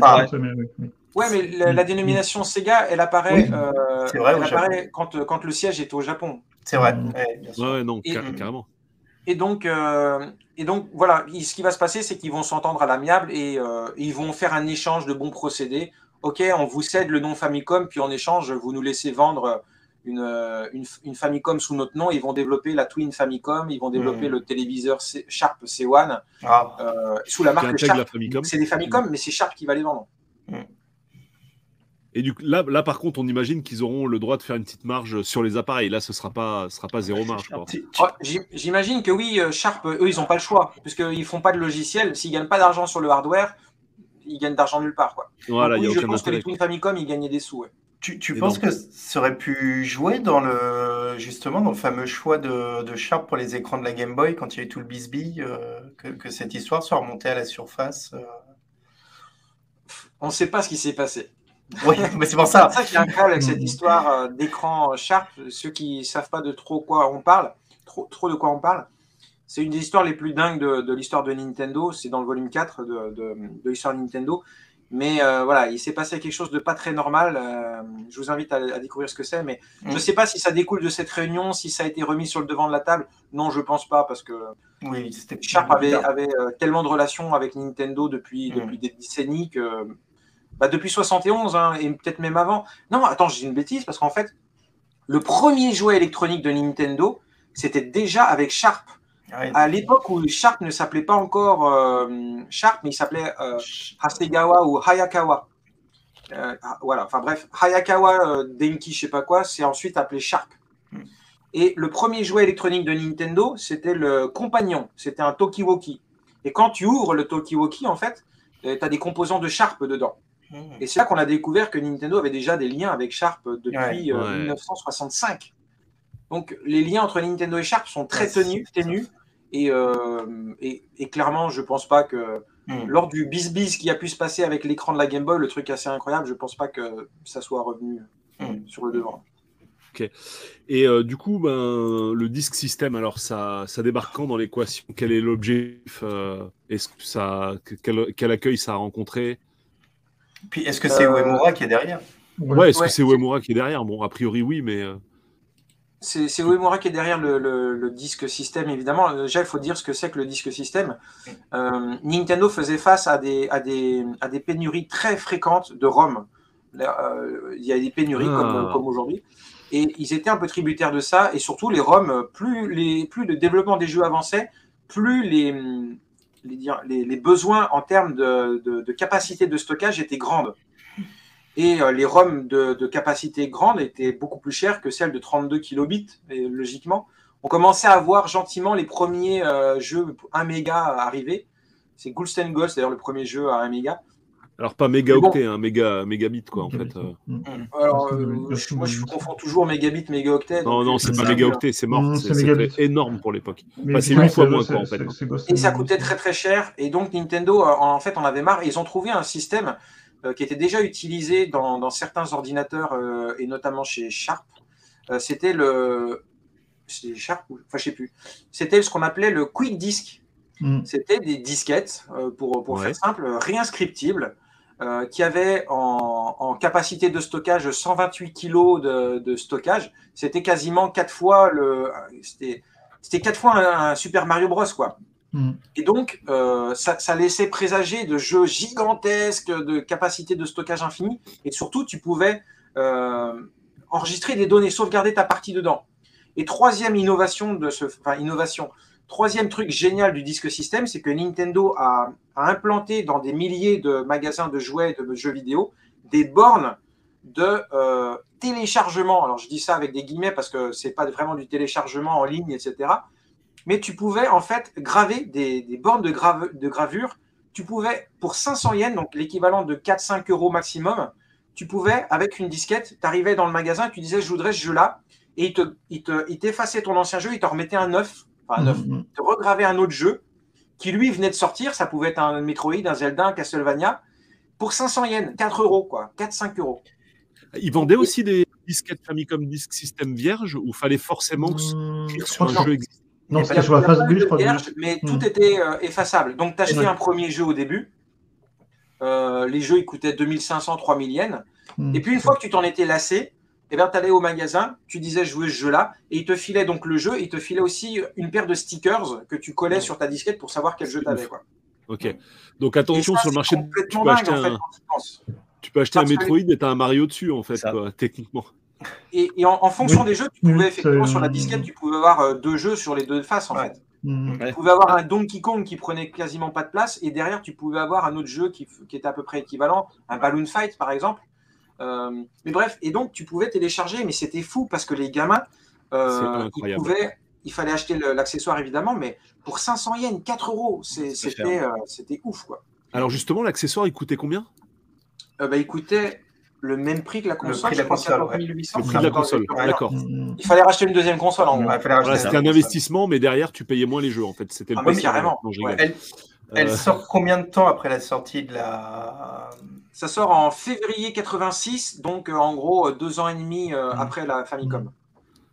Ouais, mais la, dénomination Sega, elle apparaît, euh, elle apparaît quand, quand le siège est au Japon. C'est vrai. Ouais, non, carrément. Et donc, euh, et donc, voilà, ce qui va se passer, c'est qu'ils vont s'entendre à l'amiable et euh, ils vont faire un échange de bons procédés. Ok, on vous cède le nom Famicom, puis en échange, vous nous laissez vendre une, une, une Famicom sous notre nom. Ils vont développer la Twin Famicom, ils vont développer mm. le téléviseur Sharp C1 ah. euh, sous la marque Sharp. C'est des Famicom, mais c'est Sharp qui va les vendre. Et du coup, là, là, par contre, on imagine qu'ils auront le droit de faire une petite marge sur les appareils. Là, ce ne sera pas, sera pas zéro marge. Oh, j'imagine que oui, euh, Sharp, eux, ils n'ont pas le choix, puisqu'ils ne font pas de logiciel. S'ils ne gagnent pas d'argent sur le hardware, ils gagnent d'argent nulle part. Quoi. Voilà, oui, je pense que les Twin Famicom, ils gagnaient des sous. Tu, tu penses que ça aurait pu jouer dans le justement dans le fameux choix de, de, Sharp pour les écrans de la Game Boy quand il y a eu tout le bisbille, euh, que, que, cette histoire soit remontée à la surface euh? On ne sait pas ce qui s'est passé. Oui, mais c'est pour ça. C'est ça qui est incroyable avec cette histoire euh, d'écran Sharp. Ceux qui ne savent pas de trop quoi on parle, trop, trop de quoi on parle, c'est une des histoires les plus dingues de, l'histoire de Nintendo. C'est dans le volume 4 de, de, de l'histoire de Nintendo. Mais euh, voilà, il s'est passé quelque chose de pas très normal. Euh, je vous invite à, découvrir ce que c'est. Mais je ne mm. sais pas si ça découle de cette réunion, si ça a été remis sur le devant de la table. Non, je pense pas, parce que oui, Sharp avait, avait tellement de relations avec Nintendo depuis, mm. depuis des décennies que bah, depuis 71 hein, et peut-être même avant. Non, attends, j'ai une bêtise parce qu'en fait, le premier jouet électronique de Nintendo, c'était déjà avec Sharp. Ah à l'époque où Sharp ne s'appelait pas encore euh, Sharp, mais il s'appelait euh, Hasegawa ou Hayakawa. Euh, ah, voilà, enfin bref, Hayakawa Denki, je sais pas quoi, c'est ensuite appelé Sharp. Hmm. Et le premier jouet électronique de Nintendo, c'était le compagnon, c'était un Tokiwoki. Et quand tu ouvres le Tokiwoki, en fait, tu as des composants de Sharp dedans. Et c'est là qu'on a découvert que Nintendo avait déjà des liens avec Sharp depuis 1965. Euh, Donc les liens entre Nintendo et Sharp sont très tenus, ténus. Euh, et, et, clairement, je pense pas que hmm. lors du bis-bis qui a pu se passer avec l'écran de la Game Boy, le truc assez incroyable, je pense pas que ça soit revenu hmm. sur le devant. Ok. Et euh, du coup, ben, le disque système, alors ça, ça débarque quand dans l'équation? Quel est l'objectif Est-ce que ça, quel, quel, accueil ça a rencontré? Puis est-ce que c'est euh, Uemura qui est derrière Ouais, est-ce que c'est Uemura qui est derrière? Bon, a priori, oui, mais. Euh, c'est Uemura qui est derrière le, disque système, évidemment. Déjà, il faut dire ce que c'est que le disque système. Euh, Nintendo faisait face à des, à, des, à des pénuries très fréquentes de ROM. Là, Il y a des pénuries Ah. comme, comme aujourd'hui. Et ils étaient un peu tributaires de ça. Et surtout, les ROM, plus, les, plus le développement des jeux avançait, plus les, les, besoins en termes de, capacité de stockage étaient grandes. Et euh, les ROM de, capacité grande étaient beaucoup plus chères que celles de 32 kilobits, et logiquement. On commençait à voir gentiment les premiers euh, jeux 1 méga arriver. C'est Ghoulsten Ghost, d'ailleurs, le premier jeu à 1 méga. Alors pas mégaoctet, hein, méga, mégabit quoi en fait. Euh. Alors, euh, je- moi, je confonds toujours mégabit, mégaoctet. Non, non, c'est pas mégaoctet, c'est mort. C'est- énorme pour l'époque. Mais Bah, c'est huit fois moins, quoi, en fait. Et ça and coûtait très très cher. Et donc Nintendo, en fait, on avait marre. Ils ont trouvé un système euh, qui était déjà utilisé dans, dans certains ordinateurs euh, et notamment chez Sharp. Euh, C'était le, c'est Sharp, ou- enfin je sais plus. C'était ce qu'on appelait le Quick Disk. Mm. C'était des disquettes, euh, pour, pour Ouais. faire simple, réinscriptibles, euh, qui avaient en, en capacité de stockage 128 kg de, de stockage. C'était quasiment quatre fois le, c'était, c'était quatre fois un, un Super Mario Bros quoi. Mm. Et donc, euh, ça, ça laissait présager de jeux gigantesques, de capacité de stockage infinie. Et surtout, tu pouvais euh, enregistrer des données, sauvegarder ta partie dedans. Et troisième innovation de ce, enfin innovation, troisième truc génial du disque système, c'est que Nintendo a, implanté dans des milliers de magasins de jouets, de jeux vidéo, des bornes de euh, téléchargement. Alors je dis ça avec des guillemets parce que c'est pas vraiment du téléchargement en ligne, etc. Mais tu pouvais en fait graver des, bornes de, gravure. Tu pouvais, pour 500 yens, donc l'équivalent de 4-5 euros maximum, tu pouvais, avec une disquette, tu arrivais dans le magasin, tu disais je voudrais ce jeu-là, et il te- il te- il t'effaçait ton ancien jeu, il te remettait un neuf, enfin un neuf, Mm, mm. te regravait un autre jeu qui lui venait de sortir, ça pouvait être un Metroid, un Zelda, un Castlevania, pour 500 yens, 4 euros quoi, 4-5 euros. Ils vendaient aussi des disquettes Famicom Disk System vierge où fallait forcément Mm, je sur un jeu existant. Non, c'était a- sur la phase de vierge, mais Mm. tout était euh, effaçable. Donc, tu achetais un premier jeu au début. Euh, les jeux, ils coûtaient 2500, 3000 yens. Mm. Et puis, une fois que tu t'en étais lassé, eh ben, tu allais au magasin, tu disais je veux ce jeu-là, et il te filait donc le jeu, et il te filait aussi une paire de stickers que tu collais sur ta disquette pour savoir quel jeu tu avais. Quoi. Ok. Donc attention ça, sur le marché, tu complètement peux dingue, acheter en fait, un, tu tu peux acheter un Parce que- Metroid et t'as un Mario dessus en fait, quoi, techniquement. Et, et en, en fonction Oui. des jeux, tu Oui, pouvais effectivement sur la disquette, tu pouvais avoir euh, deux jeux sur les deux faces en Ouais. fait. Mm. Tu pouvais avoir un Donkey Kong qui prenait quasiment pas de place, et derrière, tu pouvais avoir un autre jeu qui, qui était à peu près équivalent, un Balloon Fight par exemple. Euh, mais bref, et donc tu pouvais télécharger, mais c'était fou parce que les gamins, euh, ils pouvaient, il fallait acheter le- l'accessoire évidemment, mais pour 500 yens, 4 euros, c'était euh, c'était ouf quoi. Alors justement, l'accessoire, il coûtait combien? Euh, bah, il coûtait le même prix que la console, prix de la je crois, console, 14 800. Le prix de la console, rien. d'accord. Il fallait racheter une deuxième console en gros. Ouais, c'était un console. investissement, mais derrière, tu payais moins les jeux en fait. C'était le Ah oui, PC, carrément. Ouais. Elle, elle Euh, sort combien de temps après la sortie de la. Ça sort en février 86, donc euh, en gros euh, deux ans et demi euh, Mm. après la Famicom.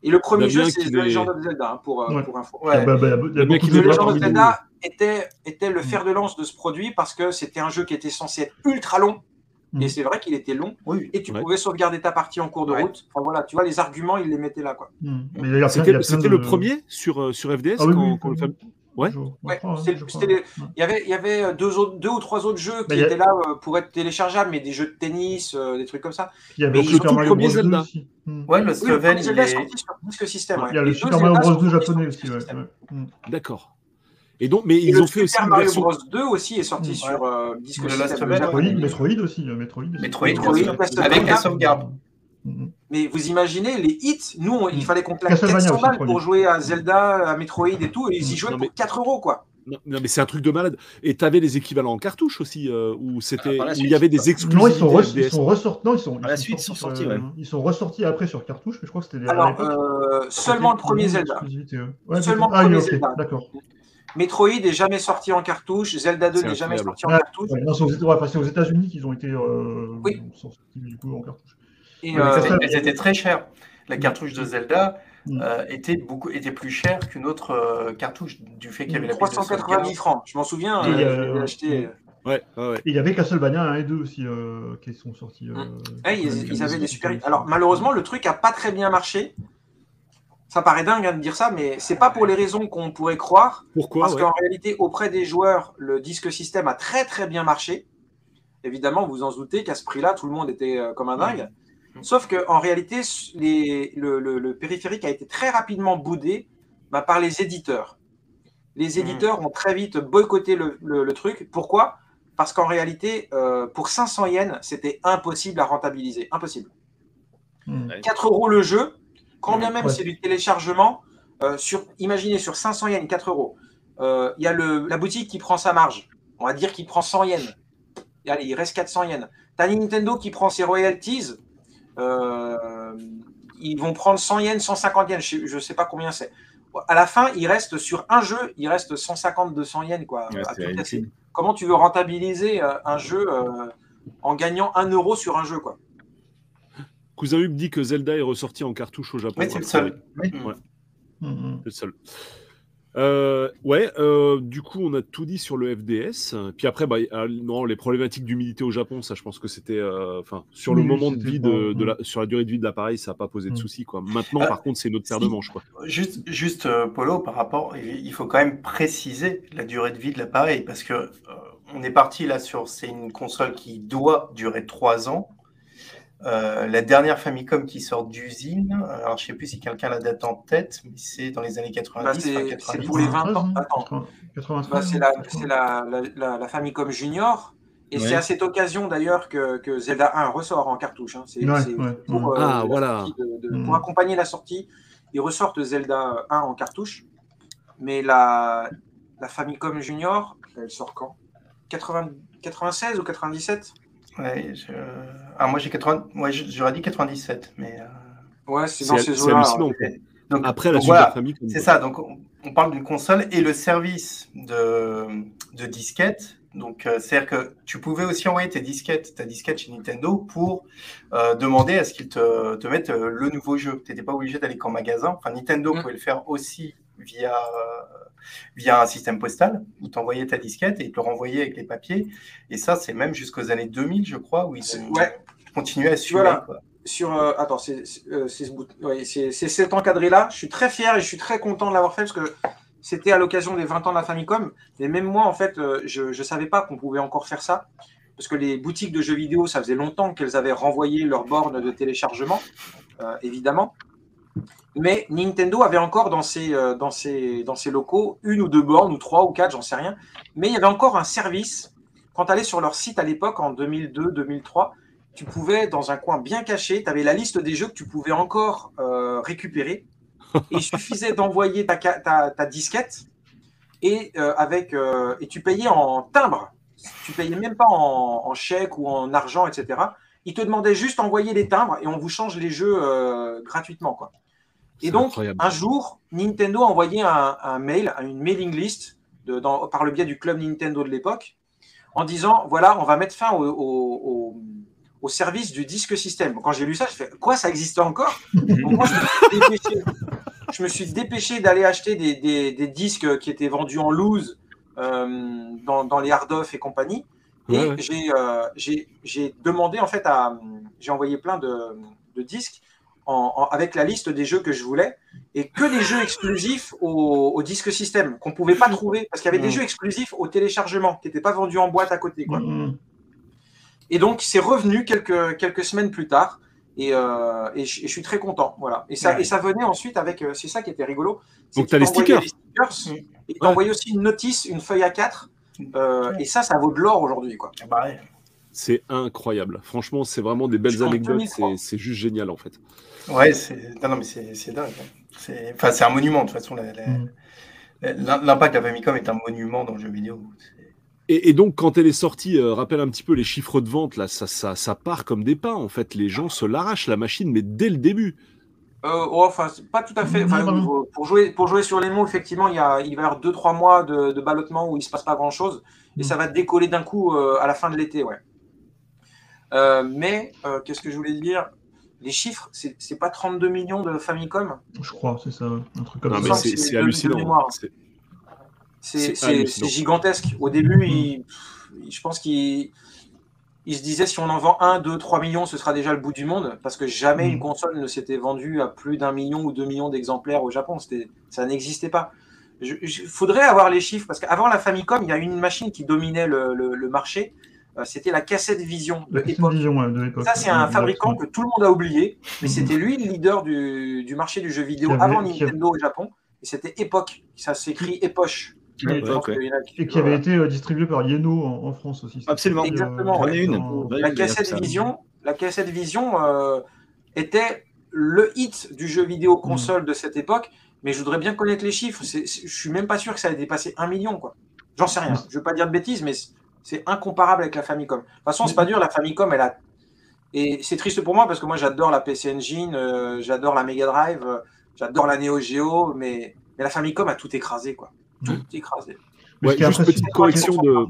Et le premier jeu, c'est The Legend of Zelda, hein, pour, Ouais. pour info. Ah Ouais. bah, bah, The Legend of Zelda était, était le fer de lance de ce produit parce que c'était un jeu qui était censé être ultra long. Mm. Et c'est vrai qu'il était long. Oui. Et tu Ouais. pouvais sauvegarder ta partie en cours de Ouais. route. Enfin voilà, tu vois, les arguments, ils les mettaient là. Quoi. Mm. C'était de- le premier sur, euh, sur FDS Ah oui, quand, oui, quand Ouais. Je Ouais. Il y avait, il y avait deux, autres, deux ou trois autres jeux qui a- étaient là euh, pour être téléchargeables, mais des jeux de tennis, euh, des trucs comme ça. Il y avait Mais le Super Mario Bros. 2 Zelda. aussi. Mm. Ouais, le il est sorti sur disque système. ouais. Il y a le Super Mario Bros. sont 2 sortis sur japonais aussi. ouais, système. ouais. Mm. D'accord. Et donc, mais Et ils le ont fait aussi Super Mario version. Bros 2 aussi est sorti sur euh, disque. Metroid, Metroid aussi. euh, Metroid, aussi. Metroid, Metroid. Castlevania. Avec la sauvegarde. Mais vous imaginez, les hits, nous, on- il Mm. fallait qu'on claque Castlevania 400 aussi, balles premier. pour jouer à Zelda, à Metroid et tout, et ils y Mm. jouaient Non, pour mais- 4 euros, quoi. Non, non, mais c'est un truc de malade. Et t'avais les équivalents en cartouche aussi, euh, où c'était, Ah, il y avait des exclusivités. Non, ils sont, re- ils sont ressortis. Non, ils sont. À la suite, ils sont sortis, euh, ouais. Ils sont ressortis après sur cartouche, mais je crois que c'était Alors, euh, seulement le premier Zelda. ouais. Seulement le premier Ah, oui, ok, Zelda. D'accord. Metroid est jamais sorti en cartouche, Zelda 2 C'est n'est jamais sorti en cartouche. Ouais, non, c'est aux, ouais, enfin, c'est aux États-Unis qu'ils ont été euh, Oui. sont sortis du coup en cartouche. Et, euh, Elles étaient très chères. La cartouche de Zelda Mm. euh, était, beaucoup, était plus chère qu'une autre euh, cartouche du fait qu'il y avait la pile de 390 sauvegarde. francs, je m'en souviens, Et, euh, euh, je l'ai acheté. mm. Ouais, ouais, ouais. Il y avait Castlevania 1 et 2 aussi euh, qui sont sortis. euh, qui ils, avaient des super. Alors malheureusement, le truc a pas très bien marché. Ça paraît dingue hein, de dire ça, mais c'est pas pour les raisons qu'on pourrait croire. Pourquoi Parce ouais. qu'en réalité, auprès des joueurs, le disque système a très très bien marché. Évidemment, vous vous en doutez qu'à ce prix-là, tout le monde était comme un dingue. Sauf qu'en réalité, les, le, périphérique a été très rapidement boudé bah, par les éditeurs. Les éditeurs ont très vite boycotté le, truc. Pourquoi? Parce qu'en réalité, euh, pour 500 yens, c'était impossible à rentabiliser. Impossible. 4 hmm. euros le jeu, quand bien même c'est du téléchargement, euh, sur, imaginez sur 500 yens, 4 euros, euh, il y a le, la boutique qui prend sa marge. On va dire qu'il prend 100 yens. Et allez, il reste 400 yens. Tu as Nintendo qui prend ses royalties. Euh, ils vont prendre 100 yens, 150 yens. Je ne sais pas combien c'est. À la fin, il reste sur un jeu, il reste 150, 200 yens. Quoi, Comment tu veux rentabiliser un jeu en gagnant 1 euro sur un jeu quoi? Cousin Hub dit que Zelda est ressorti en cartouche au Japon. Oui, c'est le seul. Ouais. C'est le seul. Euh, ouais, euh, du coup, on a tout dit sur le FDS. Puis après, bah, non, les problématiques d'humidité au Japon, ça, je pense que c'était, euh, enfin, sur le moment de vie de, la, sur la durée de vie de l'appareil, ça n'a pas posé de mm. soucis, quoi. Maintenant, par contre, c'est notre paire de manches, quoi. Juste, juste Polo, par rapport, il faut quand même préciser la durée de vie de l'appareil parce que on est parti là sur, c'est une console qui doit durer 3 ans. Euh, la dernière Famicom qui sort d'usine, alors je ne sais plus si quelqu'un la date en tête, mais c'est dans les années 90. Bah, c'est pour les 20 ans. Bah, c'est la, la, la, Famicom Junior. Et c'est à cette occasion d'ailleurs que, que, Zelda 1 ressort en cartouche. Hein. C'est pour, euh, ah, voilà. Mm. pour accompagner la sortie. Ils ressortent Zelda 1 en cartouche. Mais la, la Famicom Junior, elle sort quand? 80, 96 ou 97 Ouais, je... ah, moi j'ai 80... ouais, j'aurais dit 97, mais. Euh, ouais, c'est dans ces eaux-là. Donc, Après la Super C'est ça, donc on, parle d'une console et le service de, de disquette. Donc, euh, c'est-à-dire que tu pouvais aussi envoyer tes disquettes, ta disquette chez Nintendo pour euh, demander à ce qu'ils te, te mettent le nouveau jeu. Tu n'étais pas obligé d'aller qu'en magasin. Enfin, Nintendo mm. pouvait le faire aussi via, via un système postal. Il t'envoyait ta disquette et il te le renvoyait avec les papiers. Et ça, c'est même jusqu'aux années 2000, je crois, où ils ouais. Continuaient à suivre. Voilà. Sur, euh, attends, c'est euh, cet encadré-là. Je suis très fier et je suis très content de l'avoir fait parce que c'était à l'occasion des 20 ans de la Famicom. Et même moi, en fait, euh, je ne savais pas qu'on pouvait encore faire ça. Parce que les boutiques de jeux vidéo, ça faisait longtemps qu'elles avaient renvoyé leurs bornes de téléchargement, évidemment. Mais Nintendo avait encore dans ses, dans, ses, dans ses locaux une ou deux bornes, ou trois ou quatre, j'en sais rien. Mais il y avait encore un service. Quand tu allais sur leur site à l'époque, en 2002-2003, tu pouvais, dans un coin bien caché, tu avais la liste des jeux que tu pouvais encore euh, récupérer. Et il suffisait d'envoyer ta, ta, disquette et, euh, avec, et tu payais en timbre. Tu payais même pas en, en, chèque ou en argent, etc. Il te demandait juste d'envoyer les timbres et on vous change les jeux gratuitement. Quoi. Et donc, un jour, Nintendo a envoyé un, mail, une mailing list de, par le biais du club Nintendo de l'époque, en disant voilà, on va mettre fin au, service du disque système. Quand j'ai lu ça, je fais quoi, ça existe encore? Moi, je me suis dépêché, d'aller acheter des, disques qui étaient vendus en loose euh, dans, les hard-off et compagnie. Et euh, j'ai demandé, en fait, à. J'ai envoyé plein de disques avec la liste des jeux que je voulais et que des jeux exclusifs au, disque système qu'on pouvait pas trouver parce qu'il y avait des mm. jeux exclusifs au téléchargement qui n'étaient pas vendus en boîte à côté. Quoi. Mm. Et donc, c'est revenu quelques, quelques semaines plus tard. Et, euh, et, je, suis très content. Voilà. Et, ça, et ça venait ensuite avec. Euh, c'est ça qui était rigolo. Donc, tu as les stickers. Et tu envoyé aussi une notice, une feuille à 4. Euh, et ça, ça vaut de l'or aujourd'hui. Quoi. Ah bah c'est incroyable. Franchement, c'est vraiment des belles anecdotes. C'est juste génial, en fait. Ouais, c'est non, mais c'est dingue. Hein. Enfin, c'est un monument, de toute façon. Mm. L'impact de la Famicom est un monument dans le jeu vidéo. Et, donc, quand elle est sortie, euh, rappelle un petit peu les chiffres de vente, là, ça, ça, ça part comme des pas. En fait, les gens se l'arrachent, la machine, mais dès le début. Euh, oh, enfin, pas tout à fait. pour, jouer, pour jouer sur les mots, effectivement, il, y a, il va y avoir 2-3 mois de, de, ballottement où il ne se passe pas grand-chose. Et mm. ça va décoller d'un coup euh, à la fin de l'été, ouais. mais, qu'est-ce que je voulais dire? Les chiffres, c'est pas 32 millions de Famicom? Je crois, c'est ça, un truc comme non, ça. C'est hallucinant. C'est gigantesque. Au début, il, je pense qu'il il se disait si on en vend 1, 2, 3 millions, ce sera déjà le bout du monde, parce que jamais mm. une console ne s'était vendue à plus d'un million ou deux millions d'exemplaires au Japon. Ça n'existait pas. Il faudrait avoir les chiffres, parce qu'avant la Famicom, il y a une machine qui dominait le, le, marché, euh, c'était la cassette Vision de ouais, l'époque. Ça, c'est un fabricant que tout le monde a oublié, mais Mhm. c'était lui le leader du, du marché du jeu vidéo avait- avant Nintendo au Japon. Et c'était Epoch. Ça s'écrit Epoch. Et- Je ouais. qui- Et qui avait été euh, distribué par Yeno en, en France aussi. Absolument. Exactement, ouais. ai une. Dans- La cassette. Vision, la cassette Vision euh, était le hit du jeu vidéo console de cette époque, mais je voudrais bien connaître les chiffres. C'est- c'est- je suis même pas sûr que ça ait dépassé un million, quoi. J'en sais rien. Je veux pas dire de bêtises, mais c'est- incomparable avec la Famicom. De toute façon, c'est pas dur. La Famicom, elle a et c'est triste pour moi parce que moi j'adore la PC Engine, euh, j'adore la Mega Drive, euh, j'adore la Neo Geo, mais, mais la Famicom a tout écrasé, quoi. Tout écrasé. Ouais, juste petite correction de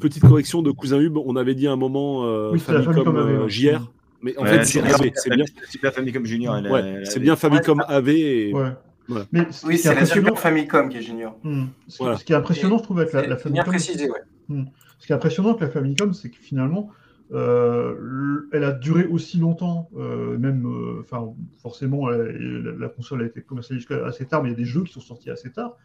petite correction de cousin Hub. On avait dit à un moment euh, Oui, c'est la Famicom, Famicom euh. JR, mais en Ouais, fait c'est c'est bien, Super Famicom Junior. elle a- ouais, elle c'est bien Famicom AV. Et... Ouais. Voilà. Mais ce Oui, c'est la impressionnant- Super Famicom qui est junior. Hmm. Ce, qui, Voilà. ce qui est impressionnant, je trouve, avec la, la C'est bien Famicom, précisé, ouais. ce qui est impressionnant avec la Famicom, c'est que finalement, euh, elle a duré aussi longtemps, euh, même, euh, enfin, forcément, elle- la, la console a été commercialisée assez tard, mais il y a des jeux qui sont sortis assez tard.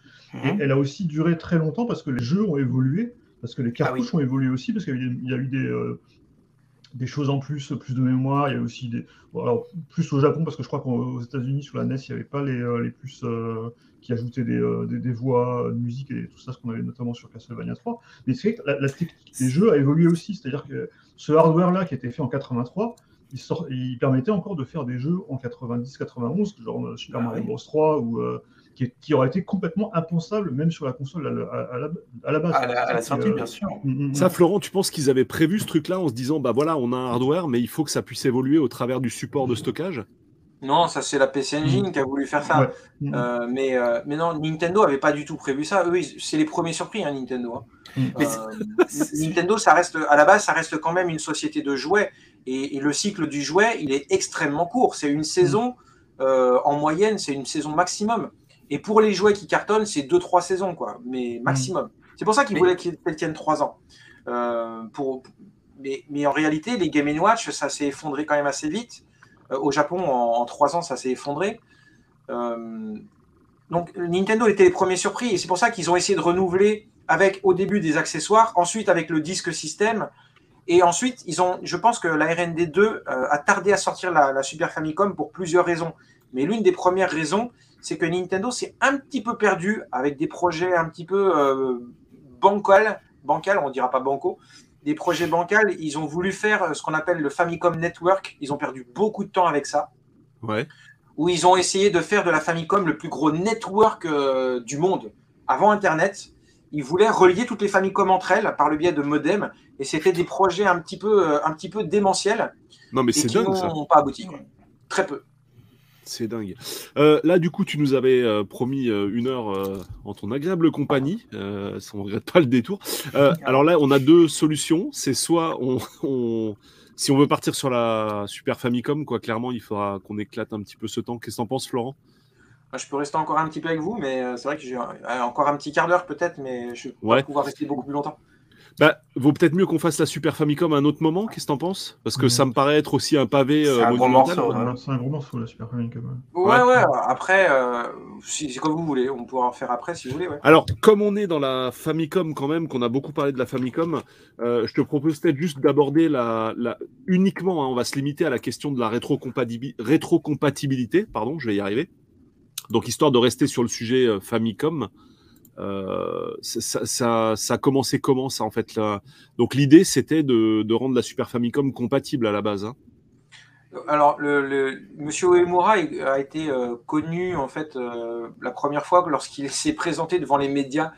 Et Mhm. elle a aussi duré très longtemps parce que les jeux ont évolué, parce que les cartouches Ah ont évolué aussi, parce qu'il y a eu- il y a eu des, des choses en plus, plus de mémoire. Il y a aussi des. bon, alors, plus au Japon, parce que je crois qu'aux États-Unis, sur la NES, il n'y avait pas les, les plus euh, qui ajoutaient des, des, des voix, de musique et tout ça, ce qu'on avait notamment sur Castlevania 3. Mais c'est vrai que la, la technique des jeux a évolué aussi. C'est-à-dire que ce hardware-là, qui été fait en 83, il, sort, il permettait encore de faire des jeux en 90-91, genre euh, Super Ah Mario oui. Bros 3, ou, euh, qui, qui aurait été complètement impensable, même sur la console à, la- à- à la, à la base. À la, à la C'est, sortie, euh, bien sûr. mm, mm, Ça, mm. Florent, tu penses qu'ils avaient prévu ce truc-là en se disant, bah voilà, on a un hardware, mais il faut que ça puisse évoluer au travers du support de stockage? Non, ça c'est la PC Engine qui a voulu faire ça. Ouais. Mm. Euh, mais, euh, mais non, Nintendo avait pas du tout prévu ça. Eux, c'est les premiers surpris, hein, Nintendo. hein. Mm. Euh, Nintendo, ça reste à la base, ça reste quand même une société de jouets. Et, et le cycle du jouet, il est extrêmement court. C'est une saison euh, en moyenne, c'est une saison maximum. Et pour les jouets qui cartonnent, c'est 2-3 saisons, quoi, mais maximum. C'est pour ça qu'ils Mais- voulaient qu'elles tiennent 3 ans. Euh, pour, mais, mais en réalité, les Game Watch, ça s'est effondré quand même assez vite. Euh, au Japon, en, 3 ans, ça s'est effondré. Euh, donc Nintendo était les premiers surpris et c'est pour ça qu'ils ont essayé de renouveler avec au début des accessoires, ensuite avec le disque système et ensuite ils ont, je pense que la R&D 2 euh, a tardé à sortir la, la Super Famicom pour plusieurs raisons. Mais l'une des premières raisons, c'est que Nintendo s'est un petit peu perdu avec des projets un petit peu euh, bancal, bancal, on dira pas banco, des projets bancals. Ils ont voulu faire euh, ce qu'on appelle le Famicom Network. Ils ont perdu beaucoup de temps avec ça Ouais. où ils ont essayé de faire de la Famicom le plus gros network euh, du monde avant Internet. Ils voulaient relier toutes les Famicom entre elles par le biais de modems, et c'était des projets un petit peu, euh, un petit peu démentiels Non, mais c'est dingue ça. n'ont pas abouti. quoi. Très peu. C'est dingue. Euh, là, du coup, tu nous avais euh, promis euh, une heure euh, en ton agréable compagnie. Euh, ça, on regrette pas le détour. Euh, alors là, on a deux solutions. C'est soit on, on- si on veut partir sur la Super Famicom, quoi, clairement, il faudra qu'on éclate un petit peu ce temps. Qu'est-ce que t'en penses, Florent? Moi, Je peux rester encore un petit peu avec vous, mais c'est vrai que j'ai encore un petit quart d'heure peut-être, mais je vais pas Ouais. pouvoir rester beaucoup plus longtemps. Bah, vaut peut-être mieux qu'on fasse la Super Famicom à un autre moment. Qu'est-ce que t'en penses? Parce que ça me paraît être aussi un pavé euh, C'est un gros morceau. Ouais, C'est un gros morceau, la Super Famicom. ouais. Ouais. Après, euh, si- c'est comme vous voulez. On pourra en faire après si vous voulez. Ouais. Alors, comme on est dans la Famicom quand même, qu'on a beaucoup parlé de la Famicom, euh, je te propose peut-être juste d'aborder la, la- uniquement, hein, on va se limiter à la question de la rétrocompatibi- rétrocompatibilité, pardon, je vais y arriver. Donc, histoire de rester sur le sujet euh, Famicom, euh, ça, ça, a commencé comment ça en fait là? Donc, l'idée c'était de, de rendre la Super Famicom compatible à la base. hein. Alors, le, le- Monsieur Uemura a été euh, connu en fait euh, la première fois que lorsqu'il s'est présenté devant les médias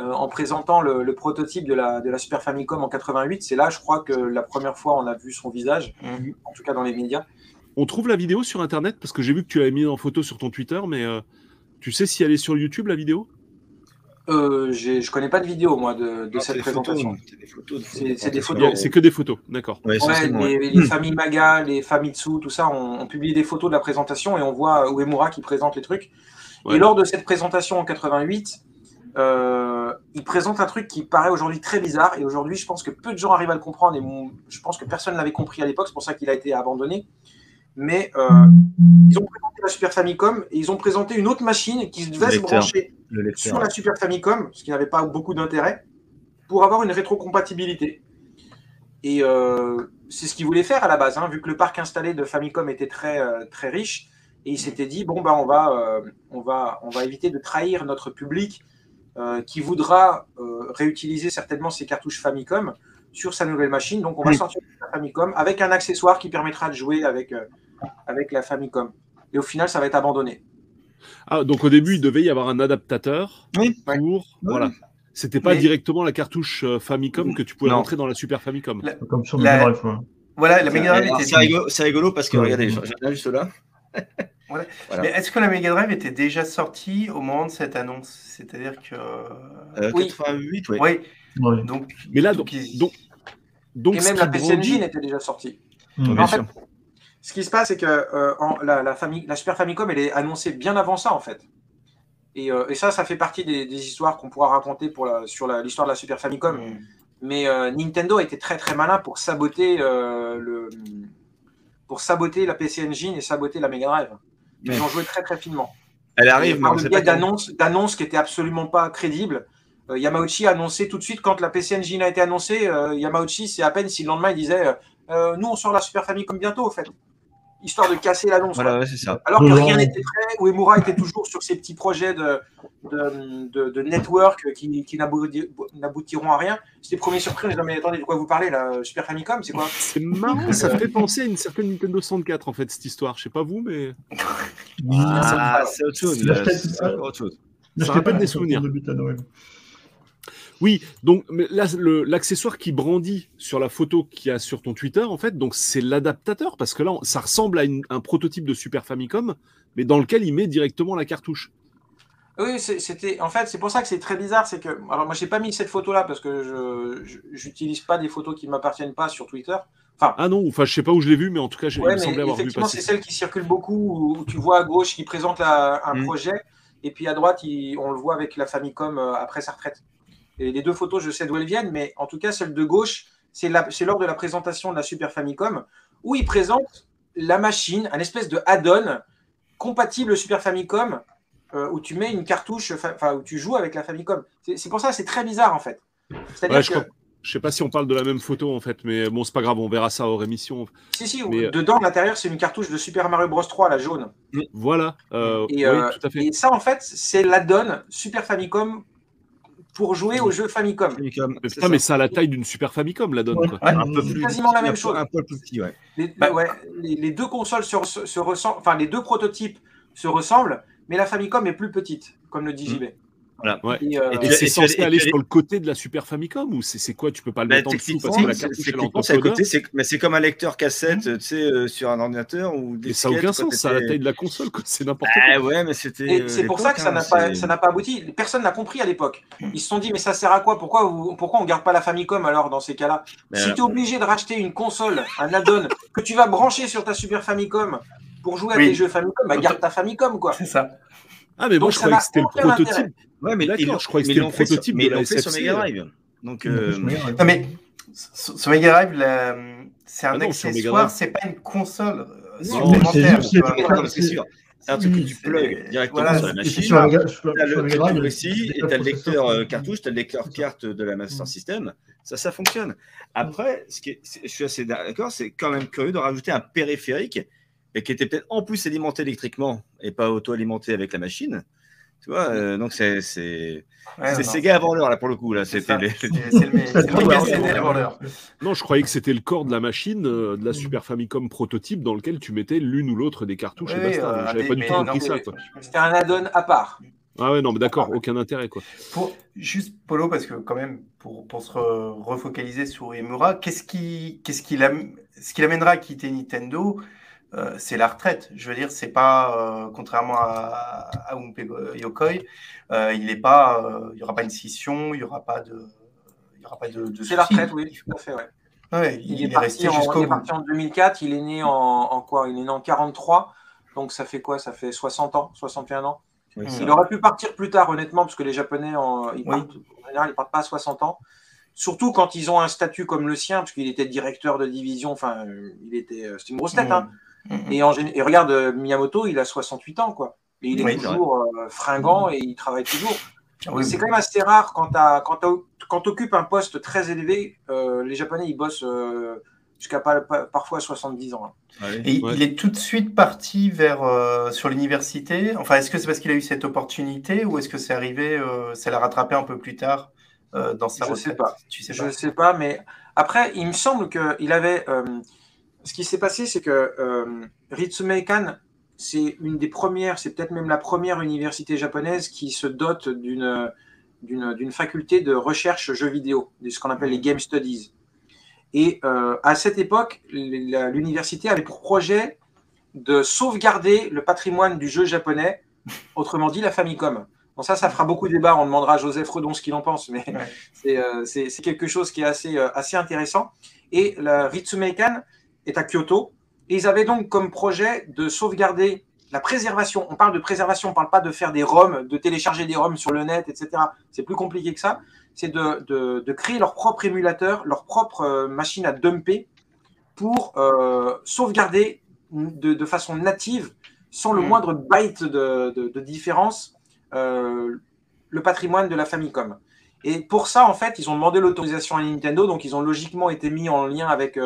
euh, en présentant le, le prototype de la, de la Super Famicom en 88. C'est là, je crois, que la première fois on a vu son visage, Mhm. en tout cas dans les médias. On trouve la vidéo sur internet parce que j'ai vu que tu l'avais mis en photo sur ton Twitter, mais euh, tu sais si elle est sur YouTube la vidéo? Euh, je connais pas de vidéo moi de, de Non, c'est cette présentation. c'est des photos. Que des photos, d'accord. Ouais, Ouais, ouais. les, les familles Maga, les Famitsu, tout ça, on, on publie des photos de la présentation et on voit Uemura qui présente les trucs. Ouais. Et lors de cette présentation en 88, euh, il présente un truc qui paraît aujourd'hui très bizarre et aujourd'hui, je pense que peu de gens arrivent à le comprendre et je pense que personne ne l'avait compris à l'époque, c'est pour ça qu'il a été abandonné. Mais euh, ils ont présenté la Super Famicom et ils ont présenté une autre machine qui devait se brancher sur la Super Famicom, ce qui n'avait pas beaucoup d'intérêt, pour avoir une rétrocompatibilité. Et c'est ce qu'il voulait faire à la base, hein, vu que le parc installé de Famicom était très, très riche. Et il s'était dit bon, bah, on, va, on, va, on va éviter de trahir notre public qui voudra réutiliser certainement ses cartouches Famicom sur sa nouvelle machine. Donc, on va sortir la Famicom avec un accessoire qui permettra de jouer avec, avec la Famicom. Et au final, ça va être abandonné. Ah, donc au début, il devait y avoir un adaptateur pour. Voilà. C'était pas directement la cartouche euh, Famicom que tu pouvais rentrer dans la Super Famicom. Comme sur Mega Drive. Voilà, la Mega Drive était. C'est rigolo, parce que regardez, j'ai juste là. Mais est-ce que la Mega Drive était déjà sortie au moment de cette annonce? C'est-à-dire que. Euh, 88, oui. oui. Donc, Mais là, donc, donc, donc, Et même la PC Engine était déjà sortie. Mmh. En fait, ce qui se passe, c'est que euh, la, la, la, Super Famicom, elle est annoncée bien avant ça, en fait. Et, euh, et ça, ça fait partie des, des histoires qu'on pourra raconter pour la, sur l'histoire de la Super Famicom. Mmh. Mais euh, Nintendo a été très très malin pour saboter, le, pour saboter la PC Engine et saboter la Mega Drive. Ils ont joué très très finement. Elle arrive, par le biais d'annonces qui n'étaient absolument pas crédibles. Yamauchi a annoncé tout de suite quand la PC Engine a été annoncée. Yamauchi, c'est à peine si le lendemain il disait Nous on sort la Super Famicom bientôt, au fait histoire de casser l'annonce. Voilà, ça. Alors que rien n'était prêt, Uemura était toujours sur ses petits projets de, de, de, de network qui, qui n'aboutiront à rien. C'était premier surpris, on disait mais attendez, de quoi vous parlez là Super Famicom, c'est quoi C'est marrant, ça fait penser à une certaine Nintendo 64 en fait, cette histoire. Je sais pas vous, mais. Ah, c'est autre chose. C'est autre chose. Ça rappelle des souvenirs. Oui, donc là, l'accessoire qui brandit sur la photo qu'il y a sur ton Twitter, en fait, donc c'est l'adaptateur, parce que là, ça ressemble à une, un prototype de Super Famicom, mais dans lequel il met directement la cartouche. Oui, c'était. En fait, c'est pour ça que c'est très bizarre, c'est que. Alors, moi, j'ai pas mis cette photo-là parce que je j'utilise pas des photos qui ne m'appartiennent pas sur Twitter. Enfin, ah non, enfin, je sais pas où je l'ai vu, mais en tout cas, j'ai ouais, il semblait avoir vu Effectivement, c'est celle qui circule beaucoup, où tu vois à gauche qui présente la, un Mm. projet, et puis à droite, il- on le voit avec la Famicom euh, après sa retraite. Et les deux photos, je sais d'où elles viennent, mais en tout cas, celle de gauche, c'est lors de la présentation de la Super Famicom, où il présente la machine, un espèce de add-on compatible Super Famicom, euh, où tu mets une cartouche, enfin, où tu joues avec la Famicom. C'est pour ça c'est très bizarre, en fait. Ouais, je, que, je sais pas si on parle de la même photo en fait, mais bon, c'est pas grave, on verra ça hors émission. si, si, mais, euh, dedans, à l'intérieur, c'est une cartouche de Super Mario Bros 3, la jaune. Voilà, euh, Et, oui, euh, tout à fait. et ça, en fait, c'est l'add-on Super Famicom pour jouer au jeu Famicom. Famicom, Mais putain, ça. mais ça a la taille d'une Super Famicom, la donne. Ouais. Quoi. Ouais. un peu plus quasiment la même chose. Un peu plus petit, ouais. Les, Bah- ouais, les, les deux consoles se, se- se ressemblent, enfin les deux prototypes se ressemblent, mais la Famicom est plus petite, comme le dit Mm. JB. Voilà. Ouais. Et, euh, Et Et tu- c'est tu- censé aller sur le côté de la Super Famicom ou c'est quoi Tu peux pas le Bah, mettre en dessous parce que la c'est- à côté, c'est mais c'est comme un lecteur cassette, tu sais, euh, sur un ordinateur ou des Et ça n'a aucun sens, ça a la taille de la console, quoi. c'est n'importe quoi. Ah ouais, mais c'était. et euh, c'est pour ça que ça hein, n'a pas, c'est- ça n'a pas abouti. Personne n'a compris à l'époque. Ils se sont dit, mais ça sert à quoi? Pourquoi, vous- pourquoi on garde pas la Famicom alors dans ces cas-là? Mais Si tu es obligé de racheter une console, un add-on, que tu vas brancher sur ta Super Famicom pour jouer à Oui. tes jeux Famicom, bah garde ta Famicom, quoi. C'est ça. Ah, mais moi Donc, je croyais que c'était le prototype. Ouais, mais D'accord, je croyais que c'était le prototype mais ils fait sur Mega. Drive. Donc, Non, euh, Non, mais sur Mega Drive, la- c'est un Ah non, accessoire, c'est pas une console euh, supplémentaire. c'est tu sûr. C'est un truc que tu plugs directement voilà, sur la machine. sur Mega- la le, récit et t'as de le lecteur euh, cartouche, t'as le lecteur carte de la Master System. Ça, ça fonctionne. Après, ce qui est- je suis assez d'accord, c'est quand même curieux de rajouter un périphérique et qui était peut-être en plus alimenté électriquement et pas auto-alimenté avec la machine. Tu vois, euh, donc c'est c'est Ouais, Sega avant l'heure là pour le coup là. c'est C'était les-. Non, je croyais que c'était le corps de la machine, euh, de la Super Famicom prototype, dans lequel tu mettais l'une ou l'autre des cartouches et basta. euh, J'avais pas du tout compris ça. C'était un add-on à part. Ah ouais, non, mais d'accord, aucun intérêt. quoi. Pour, juste Polo, parce que quand même, pour, pour se re- refocaliser sur Emura, qu'est-ce qui, qu'est-ce qui, l'am- ce qui l'amènera à quitter Nintendo? Euh, C'est la retraite. Je veux dire, c'est pas, euh, contrairement à, à Umpe Yokoi, euh, il est pas, euh, il y aura pas une scission, il y aura pas de, il y aura pas de, de C'est la retraite, oui, tout à fait. Ouais. Ouais, Il, il, est est parti, resté jusqu'au il est parti en 2004, il est né en, en quoi? Il est né en 43, donc ça fait quoi? Ça fait 60 ans, 61 ans? Oui, Mm. Il aurait pu partir plus tard, honnêtement, parce que les Japonais, en, ils Oui. partent, en général, ils partent pas à 60 ans. Surtout quand ils ont un statut comme le sien, parce qu'il était directeur de division, enfin, euh, il était, euh, c'était une grosse tête. Hein. Et, en, et regarde, euh, Miyamoto, il a 68 ans, quoi. Et il est Oui, toujours euh, fringant et il travaille toujours. C'est quand même assez rare quand tu occupes un poste très élevé. Euh, les Japonais, ils bossent euh, jusqu'à parfois 70 ans. Hein. Et il est tout de suite parti vers euh, sur l'université. Enfin, est-ce que c'est parce qu'il a eu cette opportunité ou est-ce que c'est arrivé, ça l'a rattrapé un peu plus tard dans sa Je ne sais pas. Je ne sais pas, mais après, il me semble qu'il avait. Ce qui s'est passé, c'est que Ritsume Kan c'est une des premières, c'est peut-être même la première université japonaise qui se dote d'une d'une faculté de recherche jeux vidéo, ce qu'on appelle les game studies. Et euh, à cette époque, l'université avait pour projet de sauvegarder le patrimoine du jeu japonais, autrement dit la Famicom. Bon, ça, ça fera beaucoup de débat. On demandera à Joseph Redon ce qu'il en pense, mais euh, c'est quelque chose qui est assez, euh, assez intéressant. Et la Ritsumeikan est à Kyoto, et ils avaient donc comme projet de sauvegarder la préservation. On parle de préservation, on ne parle pas de faire des ROM, de télécharger des ROM sur le net, etc. C'est plus compliqué que ça. C'est de, créer leur propre émulateur, leur propre euh, machine à dumper pour euh, sauvegarder de, façon native, sans le hmm. moindre byte de, différence, euh, le patrimoine de la Famicom. Et pour ça, en fait, ils ont demandé l'autorisation à Nintendo, donc ils ont logiquement été mis en lien avec,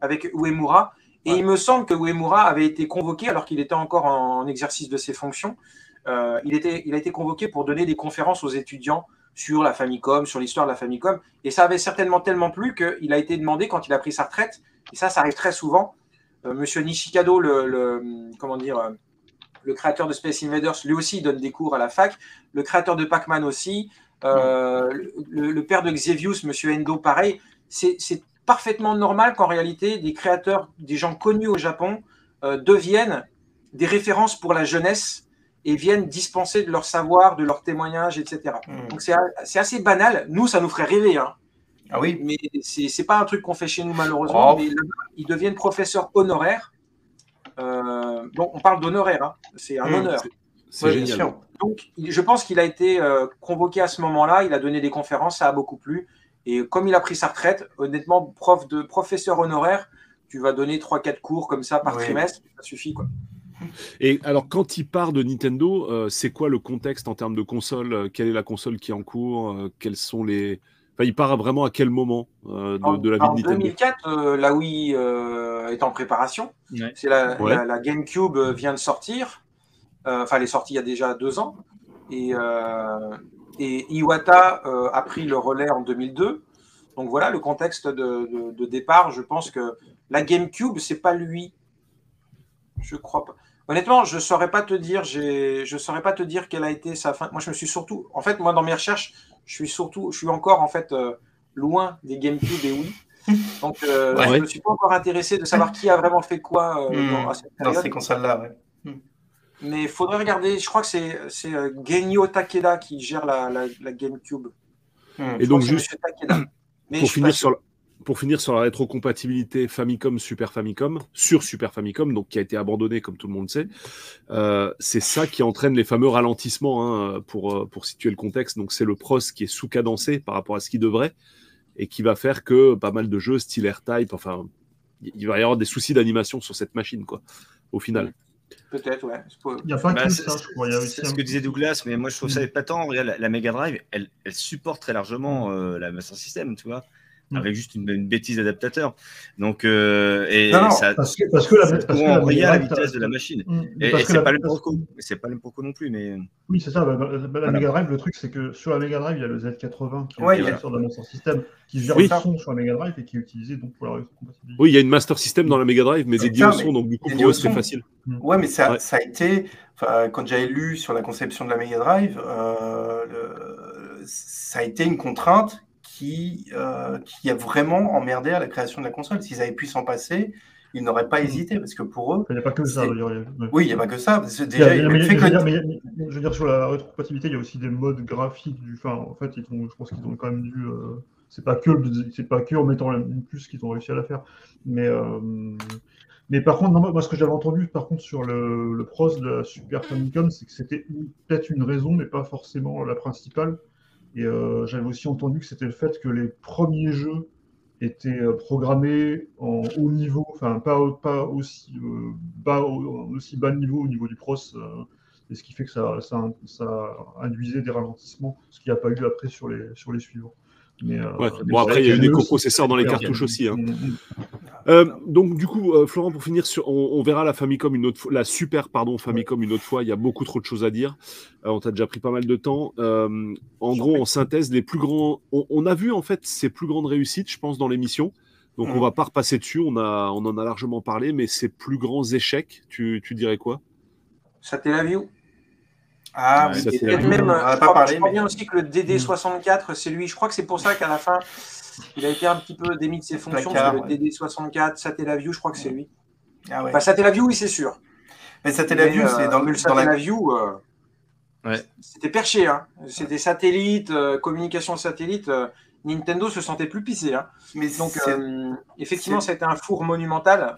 avec Uemura. Et il me semble que Uemura avait été convoqué, alors qu'il était encore en, exercice de ses fonctions, euh, il, était, il a été convoqué pour donner des conférences aux étudiants sur la Famicom, sur l'histoire de la Famicom. Et ça avait certainement tellement plu qu'il a été demandé quand il a pris sa retraite, et ça, ça arrive très souvent. Euh, Monsieur Nishikado, le, comment dire, euh, le créateur de Space Invaders, lui aussi donne des cours à la fac. Le créateur de Pac-Man aussi. le, le, père de Xevious, Monsieur Endo, pareil. C'est parfaitement normal qu'en réalité, des créateurs, des gens connus au Japon, euh, deviennent des références pour la jeunesse et viennent dispenser de leur savoir, de leur témoignage, etc. Hmm. Donc c'est assez banal. Nous, ça nous ferait rêver. Hein. Ah oui. Mais c'est pas un truc qu'on fait chez nous malheureusement. Oh. ils deviennent professeurs honoraires. Euh, donc on parle d'honoraire. Hein. C'est un hmm. honneur. C'est génial. Donc je pense qu'il a été euh, convoqué à ce moment-là. Il a donné des conférences. Ça a beaucoup plu. Et comme il a pris sa retraite, honnêtement, prof de professeur honoraire, tu vas donner 3-4 cours comme ça par trimestre, ça suffit. quoi. Et alors, quand il part de Nintendo, euh, c'est quoi le contexte en termes de console? Euh, Quelle est la console qui est en cours? Euh, Quels sont les. Enfin, il part vraiment à quel moment de, la vie de Nintendo? En 2004, la Wii est en préparation. C'est la, la, GameCube vient de sortir. Enfin, elle est sortie il y a déjà deux ans. Et et Iwata euh, a pris le relais en 2002. Donc voilà le contexte de, départ. Je pense que la GameCube, c'est pas lui. Je crois pas. Honnêtement, je saurais pas te dire. Je saurais pas te dire quelle a été sa fin. Moi, je me suis surtout. En fait, moi, dans mes recherches, je suis surtout. Je suis encore en fait euh, loin des GameCube et Wii. Donc, euh, je ne me suis pas encore intéressé de savoir qui a vraiment fait quoi hmm. dans, ces consoles-là. Ouais. Mais il faudrait regarder, je crois que c'est, c'est euh, Genyo Takeda qui gère la, la, GameCube. Hmm. Et donc, juste pour, finir sur la, pour finir sur la rétrocompatibilité Famicom Super Famicom, sur Super Famicom, donc qui a été abandonné comme tout le monde sait, euh, c'est ça qui entraîne les fameux ralentissements hein, pour, euh, pour situer le contexte. Donc, c'est le pros qui est sous-cadencé par rapport à ce qu'il devrait et qui va faire que pas mal de jeux style R-Type, enfin, il va y avoir des soucis d'animation sur cette machine, quoi, au final. Peut-être, ouais. Il n'y a pas bah, ça, je crois. C'est ce que disait Douglas, mais moi je trouve ça mm. épatant. Regarde, la, Mega Drive, elle, elle, supporte très largement euh, la Master System, tu vois. Mm. Avec juste une, bêtise d'adaptateur. Donc, euh, et ça, parce que, parce que la, parce que la, la vitesse de la machine. Mm. Et, et c'est pas le Proco. C'est pas le Proco non plus, mais. Oui, c'est ça. Bah, bah, la Mega Drive, le truc, c'est que sur la Mega Drive, il y a le Z80 qui est sur le Master System, qui gère le son sur la Mega Drive et qui est utilisé donc pour la rétrocompatibilité. Oui, il y a une Master System dans la Mega Drive, mais dédié au son, donc du coup, pour eux, c'est facile. Ouais, mais ça, ça a été. Quand j'avais lu sur la conception de la Mega Drive, euh, ça a été une contrainte qui, euh, qui a vraiment emmerdé à la création de la console. S'ils avaient pu s'en passer, ils n'auraient pas hmm. hésité parce que pour eux. Il n'y a pas que ça. Oui, il n'y a pas que ça. Déjà, je, veux dire, sur la rétrocompatibilité, il y a aussi des modes graphiques. Du... Enfin, en fait, ils ont, je pense qu'ils ont quand même dû. Euh... C'est pas que c'est pas que en mettant une plus qu'ils ont réussi à la faire. Mais euh... mais par contre, moi, ce que j'avais entendu, par contre, sur le, le pros de la Super Famicom, c'est que c'était peut-être une raison, mais pas forcément la principale. Et euh, j'avais aussi entendu que c'était le fait que les premiers jeux étaient euh, programmés en haut niveau, enfin pas, euh, bas, aussi bas niveau au niveau du pros et ce qui fait que ça induisait des ralentissements, ce qu'il n'y a pas eu après sur les, sur les suivants. Mais, euh, bon, après, il y a eu des coprocesseurs dans les cartouches aussi. Hein. Euh, donc, du coup, euh, Florent, pour finir, sur, on, verra la Famicom une autre fois, la Super, pardon, Famicom une autre fois. Il y a beaucoup trop de choses à dire. on t'a déjà pris pas mal de temps. en gros, en synthèse, les plus grands. On, a vu en fait ses plus grandes réussites, je pense, dans l'émission. Donc, on mm. va pas repasser dessus. On, a, on en a largement parlé, mais ses plus grands échecs, tu, tu dirais quoi? Ça t'est la view ah, oui, c'est même, on je, pas parlé, je crois bien aussi que le DD64, c'est lui. Je crois que c'est pour ça qu'à la fin, il a été un petit peu démis de ses fonctions. le DD64, Satellaview, je crois que c'est lui. Ah ouais. Enfin, Satellaview, oui, c'est sûr. Mais Satellaview, c'est euh, dans, le dans la... Euh, c'était perché. Hein. C'était satellite, euh, communication satellite. Nintendo se sentait plus pissé. Hein. Mais Donc, effectivement, ça a été un four monumental.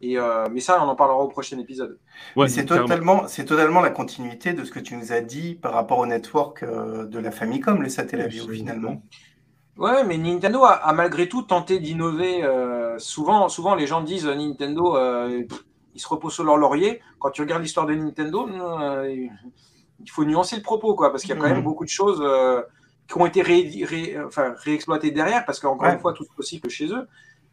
Et, euh, mais ça, on en parlera au prochain épisode. c'est totalement, c'est totalement la continuité de ce que tu nous as dit par rapport au network euh, de la Famicom, le Satellaview finalement. Ouais, mais Nintendo a, malgré tout tenté d'innover. Euh, souvent, souvent, les gens disent Nintendo, ils se reposent sur leur laurier. Quand tu regardes l'histoire de Nintendo, il faut nuancer le propos, quoi, parce qu'il y a quand même beaucoup de choses qui ont été réexploitées derrière, parce qu'encore une fois, tout est possible chez eux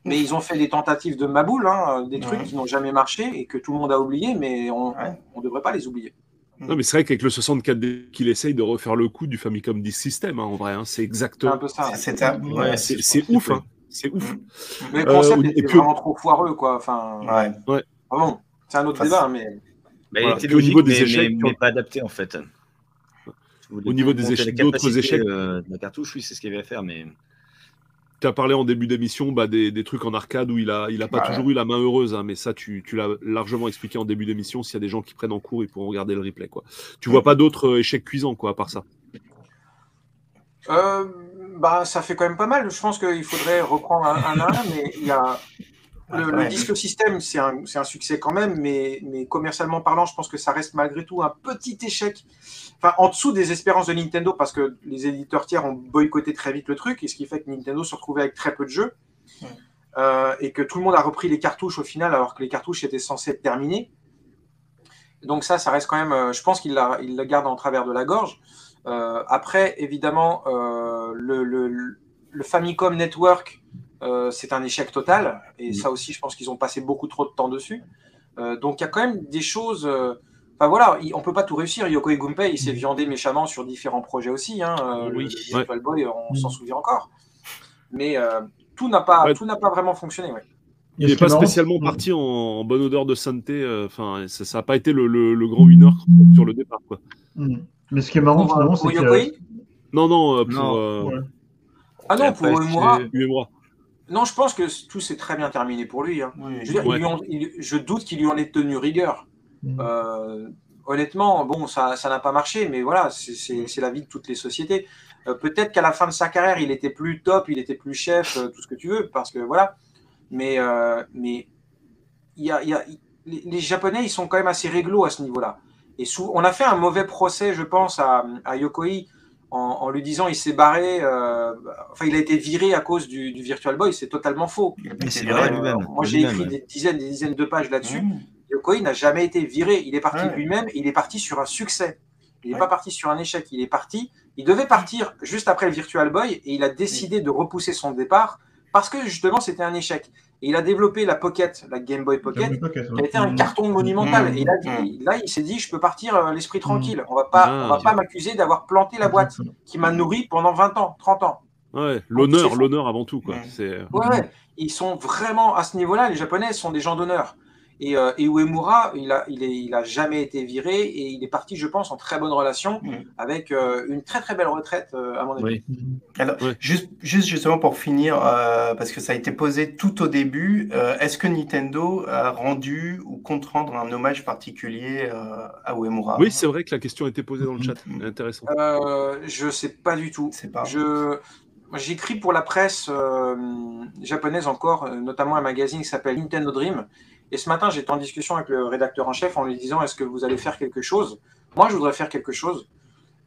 mais ils ont fait des tentatives de maboule, hein, des trucs qui n'ont jamais marché et que tout le monde a oublié, mais on ne devrait pas les oublier. Non, mais c'est vrai qu'avec le 64 qu'il essaye de refaire le coup du Famicom 10 System, hein, en vrai, hein, c'est exactement. un peu ça. C'est ouf, c'est ouf. Mais le concept euh, était vraiment trop foireux, quoi. Enfin, ouais. Vraiment, c'est un autre débat, mais. Mais il était au niveau des échecs, mais, pas adapté en fait. Au niveau des échecs, d'autres échecs. Euh, de la cartouche, oui, c'est ce qu'il avait à faire, mais tu as parlé en début d'émission bah, des, trucs en arcade où il n'a il a pas toujours eu la main heureuse, hein, mais ça, tu, l'as largement expliqué en début d'émission. S'il y a des gens qui prennent en cours, ils pourront regarder le replay. Quoi. Tu vois pas d'autres euh, échecs cuisants quoi, à part ça? Euh, bah, Ça fait quand même pas mal. Je pense qu'il faudrait reprendre un, un à un, mais il y a, le, disque système, c'est un, un, succès quand même, mais, mais, commercialement parlant, je pense que ça reste malgré tout un petit échec. Enfin, en dessous des espérances de Nintendo, parce que les éditeurs tiers ont boycotté très vite le truc, et ce qui fait que Nintendo se retrouvait avec très peu de jeux, euh, et que tout le monde a repris les cartouches au final, alors que les cartouches étaient censées être terminées. Donc ça, ça reste quand même, euh, je pense qu'il la, il la garde en travers de la gorge. Euh, après, évidemment, le, le, le Famicom Network, euh, c'est un échec total. Et ça aussi, je pense qu'ils ont passé beaucoup trop de temps dessus. Euh, donc il y a quand même des choses. Euh, enfin voilà, on peut pas tout réussir. Yoko et Gunpei, il s'est mm. viandé méchamment sur différents projets aussi. Hein. oui. Le, Boy, on s'en mm. souvient encore. Mais tout n'a pas, tout n'a pas vraiment fonctionné. Il n'est pas spécialement parti en, bonne odeur de santé. Enfin, ça n'a pas été le, grand winner sur le départ, quoi. Mais ce qui est marrant, pour, c'est que... Non, non, pour. Ah non, pour Uemura. Non, je pense que tout s'est très bien terminé pour lui. Hein. je, doute qu'il lui en ait tenu rigueur. Mm. Euh, honnêtement, bon, ça n'a pas marché, mais voilà, c'est la vie de toutes les sociétés. Euh, peut-être qu'à la fin de sa carrière, il était plus top, il était plus chef, euh, tout ce que tu veux, parce que voilà. Mais, mais y a, y a, les, Japonais, ils sont quand même assez réglo à ce niveau-là. Et on a fait un mauvais procès, je pense, à, à Yokoi en, lui disant il s'est barré, euh, enfin il a été viré à cause du, Virtual Boy, c'est totalement faux. C'est vrai lui-même. Moi j'ai écrit des dizaines, des dizaines de pages là-dessus. Mmh. Yokoi n'a jamais été viré, il est parti lui-même, il est parti sur un succès. Il n'est pas parti sur un échec, il est parti. Il devait partir juste après le Virtual Boy et il a décidé de repousser son départ parce que justement c'était un échec. Et il a développé la Pocket, la Game Boy Pocket, qui a été un mmh. carton monumental. Mmh. Et là, là, il s'est dit, je peux partir euh, l'esprit tranquille. On va pas, on va pas m'accuser d'avoir planté la boîte qui m'a nourri pendant 20 ans, 30 ans. Ouais, l'honneur, l'honneur avant tout. Quoi. Ouais, ouais, ils sont vraiment à ce niveau-là, les Japonais sont des gens d'honneur. Et, euh, Uemura, il n'a il, il a jamais été viré et il est parti, je pense, en très bonne relation avec euh, une très très belle retraite, euh, à mon avis. Alors, juste, juste justement pour finir, parce que ça a été posé tout au début, est-ce que Nintendo a rendu ou compte rendre un hommage particulier à Uemura? Oui, c'est vrai que la question a été posée dans le chat. Mm. Intéressant. je ne sais pas du tout. Pas. Je. J'écris pour la presse japonaise encore, notamment un magazine qui s'appelle Nintendo Dream, et ce matin, j'étais en discussion avec le rédacteur en chef en lui disant Est-ce que vous allez faire quelque chose? Moi, je voudrais faire quelque chose.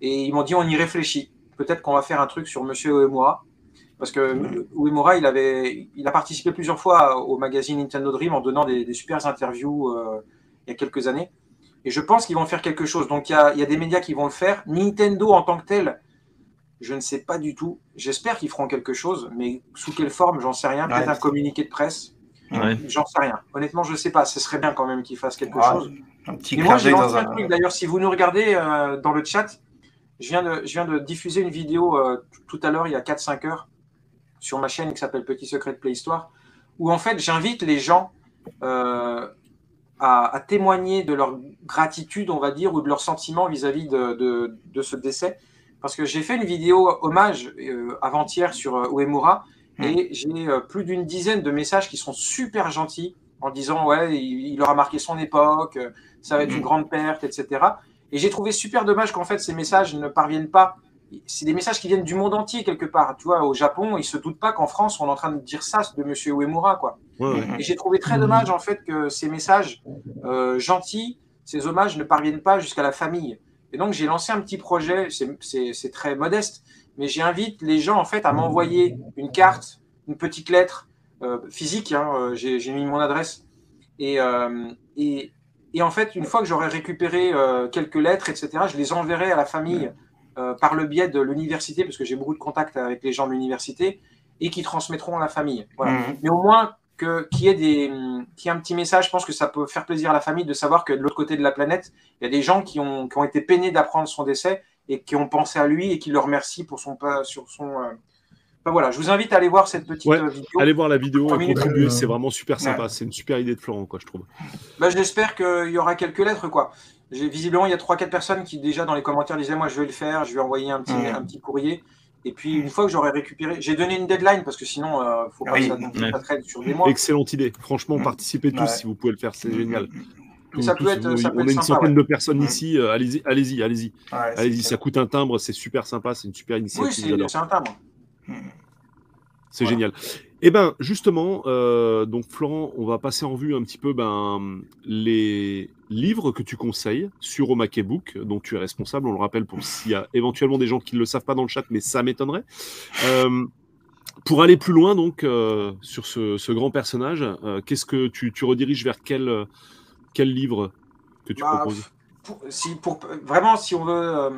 Et ils m'ont dit On y réfléchit. Peut-être qu'on va faire un truc sur Monsieur Uemura. Parce que Uemura, il, avait, il a participé plusieurs fois au magazine Nintendo Dream en donnant des, super interviews euh, il y a quelques années. Et je pense qu'ils vont faire quelque chose. Donc il y a, y a, des médias qui vont le faire. Nintendo en tant que tel, je ne sais pas du tout. J'espère qu'ils feront quelque chose, mais sous quelle forme, j'en sais rien. Peut-être un communiqué de presse. Ouais. J'en sais rien. Honnêtement, je ne sais pas. Ce serait bien quand même qu'ils fassent quelque chose. Un petit moi, j'ai lancé un truc. D'ailleurs, si vous nous regardez euh, dans le chat, je viens de, je viens de diffuser une vidéo euh, tout à l'heure, il y a 4-5 heures, sur ma chaîne qui s'appelle Petit Secret de Playhistoire, où en fait, j'invite les gens euh, à, à, témoigner de leur gratitude, on va dire, ou de leur sentiment vis-à-vis de, de, de, ce décès. Parce que j'ai fait une vidéo hommage euh, avant-hier sur euh, Uemura. Et j'ai euh, plus d'une dizaine de messages qui sont super gentils en disant ouais, il, il aura marqué son époque, ça va être une grande perte, etc. Et j'ai trouvé super dommage qu'en fait ces messages ne parviennent pas. C'est des messages qui viennent du monde entier quelque part. Tu vois, au Japon, ils se doutent pas qu'en France on est en train de dire ça de Monsieur Uemura, quoi. Ouais. Et j'ai trouvé très dommage en fait que ces messages euh, gentils, ces hommages ne parviennent pas jusqu'à la famille. Et donc j'ai lancé un petit projet. C'est très modeste, mais j'invite les gens en fait à m'envoyer une carte, une petite lettre euh, physique. Hein, j'ai mis mon adresse et, euh, et et en fait, une fois que j'aurai récupéré euh, quelques lettres, etc., je les enverrai à la famille euh, par le biais de l'université, parce que j'ai beaucoup de contacts avec les gens de l'université, et qui transmettront à la famille. Voilà. Mmh. Mais au moins qu'il y ait des, qu'il y ait un petit message, je pense que ça peut faire plaisir à la famille de savoir que de l'autre côté de la planète, il y a des gens qui ont, qui ont été peinés d'apprendre son décès et qui ont pensé à lui et qui le remercient pour son, sur son, euh, Enfin, voilà, je vous invite à aller voir cette petite ouais, vidéo. Allez voir la vidéo et contribuer, c'est vraiment super sympa. Ouais. C'est une super idée de Florent, quoi, je trouve. Bah, J'espère qu'il y aura quelques lettres, quoi. Visiblement, il y a 3-4 personnes qui, déjà, dans les commentaires, disaient Moi, je vais le faire, je vais envoyer un petit, mmh. un petit courrier. Et puis, une fois que j'aurai récupéré, j'ai donné une deadline parce que sinon, il euh, faut pas oui. que ça, ça traîne sur des mois. Excellente idée. Franchement, participez tous si vous pouvez le faire, c'est génial. Ça peut être, ça peut on être a une sympa, centaine ouais. de personnes ici. Euh, allez-y, allez-y, allez-y. allez-y, ça coûte un timbre, c'est super sympa, c'est une super initiative. Oui, c'est un timbre. C'est voilà. génial. Eh ben justement, euh, donc Florent, on va passer en vue un petit peu ben, les livres que tu conseilles sur Omakebook, dont tu es responsable. On le rappelle pour s'il y a éventuellement des gens qui ne le savent pas dans le chat, mais ça m'étonnerait. Euh, pour aller plus loin donc euh, sur ce, ce, grand personnage, qu'est-ce que tu, tu, rediriges vers quel, quel livre que tu bah, proposes pour, si, pour, Vraiment, si on veut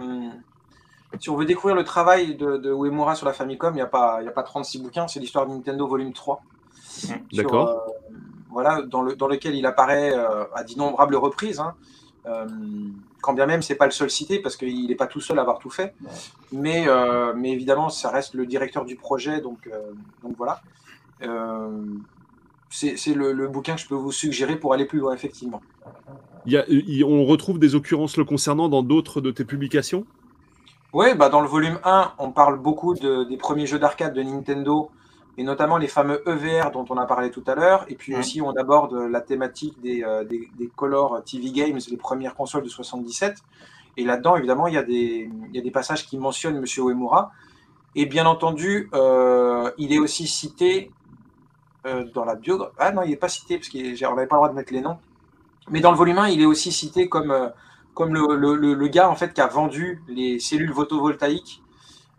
si on veut découvrir le travail de, de Uemura sur la Famicom, il n'y a, pas, a pas 36 bouquins, c'est l'histoire de Nintendo volume 3. D'accord. Euh, voilà, dans, le, dans, lequel il apparaît euh, à d'innombrables reprises. Hein. Euh, quand bien même, c'est pas le seul cité, parce qu'il n'est pas tout seul à avoir tout fait. Mais, euh, mais évidemment, ça reste le directeur du projet, donc, euh, donc voilà. C'est le, le, bouquin que je peux vous suggérer pour aller plus loin, effectivement. Il y a, il, on retrouve des occurrences le concernant dans d'autres de tes publications? Oui, bah dans le volume 1, on parle beaucoup de, des premiers jeux d'arcade de Nintendo, et notamment les fameux EVR dont on a parlé tout à l'heure. Et puis mmh. aussi, on aborde la thématique des, euh, des, des, Color TV Games, les premières consoles de 77. Et là-dedans, évidemment, il y, a des, il y a des passages qui mentionnent M. Uemura. Et bien entendu, euh, il est aussi cité euh, dans la biographie. Ah non, il n'est pas cité, parce qu'on n'avait pas le droit de mettre les noms. Mais dans le volume 1, il est aussi cité comme euh, comme le, le, le, gars en fait qui a vendu les cellules photovoltaïques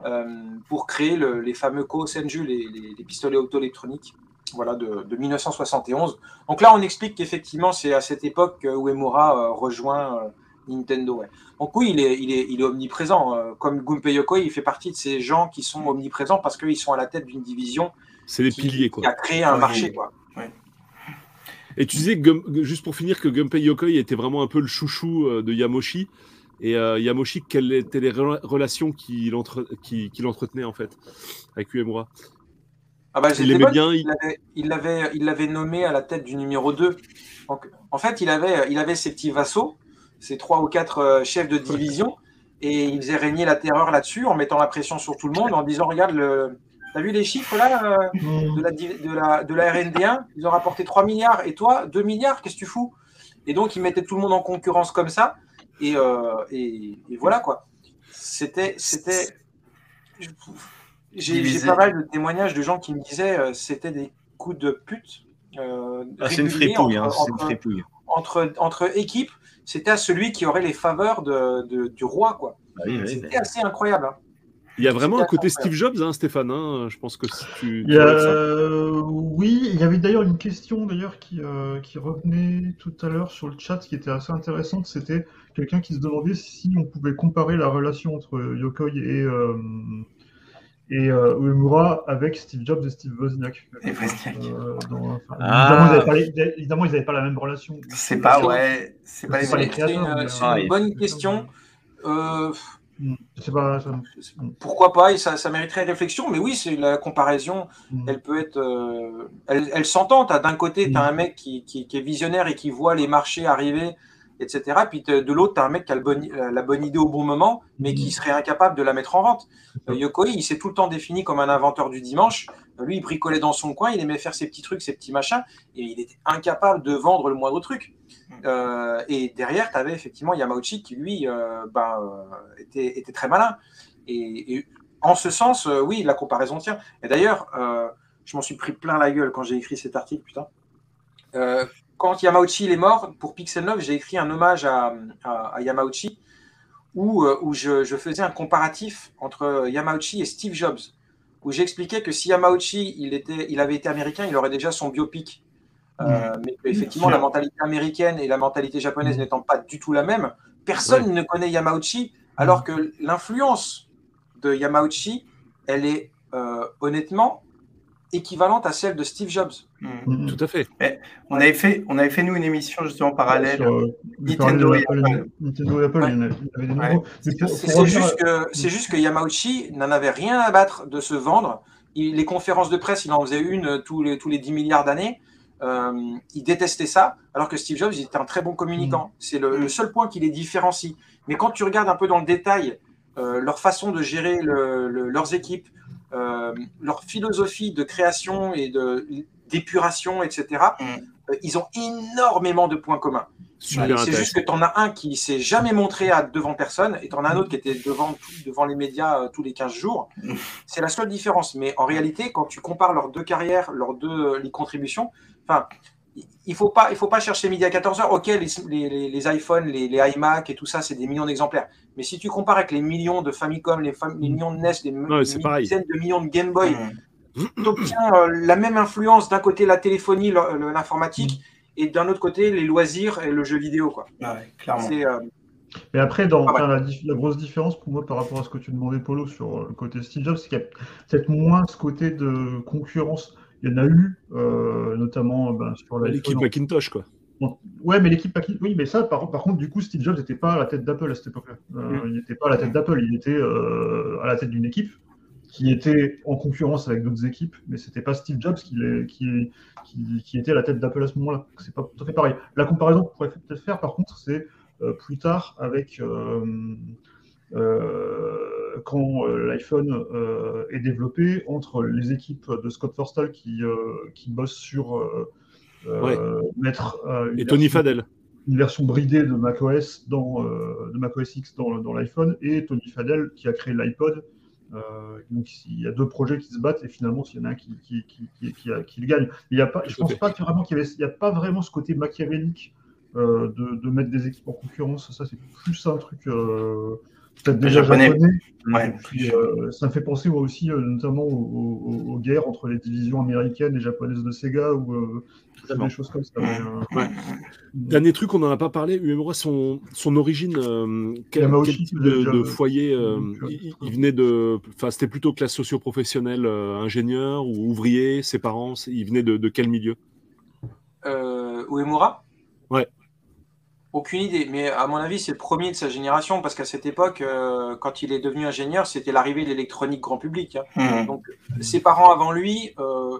euh, pour créer le, les fameux Ko Senju, les, les, les pistolets auto-électroniques, voilà, de, de, 1971. Donc là, on explique qu'effectivement, c'est à cette époque que Uemura euh, rejoint Nintendo. Donc oui, il est, il est, il est omniprésent. Comme Gunpei Yokoi, il fait partie de ces gens qui sont omniprésents parce qu'ils sont à la tête d'une division. C'est les piliers, quoi. Qui a créé un marché, quoi. Et tu disais, juste pour finir, que Gunpei Yokoi était vraiment un peu le chouchou euh, de Yamoshi. Et euh, Yamoshi, quelles étaient les relations qu'il entre... qu qu entretenait en fait avec Uemura? Ah bah, il aimait bien. Il l'avait il l'avait nommé à la tête du numéro 2. Donc, en fait, il avait, il avait ses petits vassaux, ses trois ou quatre euh, chefs de division, et il faisait régner la terreur là-dessus en mettant la pression sur tout le monde, en disant Regarde, le, T'as vu les chiffres là euh, de, la, de, la, de la RND1 Ils ont rapporté 3 milliards et toi 2 milliards, qu'est-ce que tu fous? Et donc ils mettaient tout le monde en concurrence comme ça. Et, euh, et, et voilà quoi. C'était. c'était J'ai pas mal de témoignages de gens qui me disaient euh, c'était des coups de pute. Euh, ah, c'est une fripouille. Entre, hein, une fripouille. Entre, entre, équipes, c'était à celui qui aurait les faveurs de, de du roi. quoi. Ah oui, c'était oui, assez incroyable. Hein. Il y a vraiment un côté Steve Jobs, hein, Stéphane. Hein, je pense que si tu. Il y a- euh, oui, il y avait d'ailleurs une question d'ailleurs qui, euh, qui revenait tout à l'heure sur le chat, qui était assez intéressante. C'était quelqu'un qui se demandait si on pouvait comparer la relation entre Yokoi et, euh, et euh, Uemura avec Steve Jobs et Steve Wozniak. Et Wozniak. Euh, dans- enfin, Ah. évidemment, ils avaient pas les- évidemment, ils n'avaient pas la même relation. C'est pas, ouais, c'est pas les C'est pas les mêmes. C'est une, mais, Ah, bonne question. Euh, pas. ça- pourquoi pas, et ça, ça mériterait réflexion, mais oui, c'est la comparaison, hmm. elle peut être. euh, elle elle s'entend. T'as D'un côté, tu as Mm. un mec qui, qui- qui est visionnaire et qui voit les marchés arriver, etc. Puis de l'autre, tu as un mec qui a le bon- la bonne idée au bon moment, mais qui Mm. serait incapable de la mettre en vente. Euh, Yokoi, il s'est tout le temps défini comme un inventeur du dimanche. Lui, il bricolait dans son coin, il aimait faire ses petits trucs, ses petits machins, et il était incapable de vendre le moindre truc. Euh, et derrière, tu avais effectivement Yamauchi qui, lui, euh, ben, euh, était, était très malin. Et, et en ce sens, euh, oui, la comparaison tient. Et d'ailleurs, je m'en suis pris plein la gueule quand j'ai écrit cet article, putain. Quand Yamauchi il est mort, pour Pixel 9, j'ai écrit un hommage à, à- à Yamauchi où, où je, je faisais un comparatif entre Yamauchi et Steve Jobs, où j'expliquais que si Yamauchi il, était, il avait été américain, il aurait déjà son biopic. Euh, mais effectivement, la mentalité américaine et la mentalité japonaise Mm. n'étant pas du tout la même, personne ne connaît Yamauchi, alors que l'influence de Yamauchi, elle est euh, honnêtement équivalente à celle de Steve Jobs. Hmm. Hmm. Tout à fait. On avait fait, on avait fait nous une émission justement parallèle. Sur, euh, Nintendo et Apple, Apple. Nintendo et Apple, Ouais. il y en avait- il y avait des Ouais. nouveaux. Mais pour- C'est revenir juste, que, juste que Yamauchi n'en avait rien à battre de se vendre. Il- les conférences de presse, il en faisait une euh, tous les, tous les 10 milliards d'années. Euh, il détestait ça, alors que Steve Jobs, il était un très bon communicant. C'est le, le seul point qui les différencie. Mais quand tu regardes un peu dans le détail euh, leur façon de gérer le- le- leurs équipes, leur philosophie de création et de d'épuration, etc., Mm. euh, ils ont énormément de points communs. C'est juste que tu en as un qui s'est jamais montré à, devant personne et tu en as un autre qui était devant, devant les médias euh, tous les 15 jours. C'est la seule différence. Mais en réalité, quand tu compares leurs deux carrières, leurs deux les contributions, enfin, il faut pas, il faut pas chercher midi à 14h. Ok, les, les, les- les iPhones, les, les iMac et tout ça, c'est des millions d'exemplaires. Mais si tu compares avec les millions de Famicom, les, fam- les millions de NES, les, Ouais, pareil. dizaines de millions de Game Boy, tu obtiens euh, la même influence d'un côté la téléphonie, l'informatique, et d'un autre côté les loisirs et le jeu vidéo. Quoi. Ouais, clairement. C'est, euh, Mais après, dans, Ah ouais. la, grosse différence pour moi par rapport à ce que tu demandais, Polo, sur euh, le côté Steve Jobs, c'est qu'il y a peut-être moins ce côté de concurrence. Il y en a eu, euh, notamment ben, sur la L'équipe Macintosh, quoi. Ouais, mais l'équipe oui, mais ça, par, par contre, du coup, Steve Jobs n'était pas à la tête d'Apple à cette époque-là. Euh, Il n'était pas à la tête d'Apple, il était euh, à la tête d'une équipe qui était en concurrence avec d'autres équipes, mais c'était pas Steve Jobs qui, l'est- qui, qui, qui était à la tête d'Apple à ce moment-là. C'est pas tout à fait pareil. La comparaison qu'on pourrait peut-être faire, par contre, c'est euh, plus tard avec quand l'iPhone est développé entre les équipes de Scott Forstall qui, qui bossent sur euh, mettre euh, une Et Tony version- Fadell. une version bridée de macOS dans euh, de macOS X dans, dans l'iPhone et Tony Fadell qui a créé l'iPod. Donc il y a deux projets qui se battent et finalement s'il y en a un qui, qui, qui, qui, a- le gagne. Mais il y a pas, je pense pas que vraiment qu'il y avait, il y a pas vraiment ce côté machiavélique de, de mettre des équipes en concurrence. Ça c'est plus un truc peut-être déjà Japonais. japonais. Ouais, Et puis, euh, ça me fait penser moi aussi euh, notamment aux, aux- aux guerres entre les divisions américaines et japonaises de Sega ou euh, des choses comme ça. mais, euh, Ouais. Dernier truc, on n'en a pas parlé, Uemura, son, son origine, euh, quel, type de, déjà- de foyer euh, il, il venait de. Enfin, c'était plutôt classe socio-professionnelle, euh, ingénieur ou ouvrier, ses parents, il venait de, de quel milieu? Euh, Uemura? Ouais. Aucune idée, mais à mon avis, c'est le premier de sa génération parce qu'à cette époque, euh, quand il est devenu ingénieur, c'était l'arrivée de l'électronique grand public. hein. Hmm. Donc, ses parents avant lui, euh,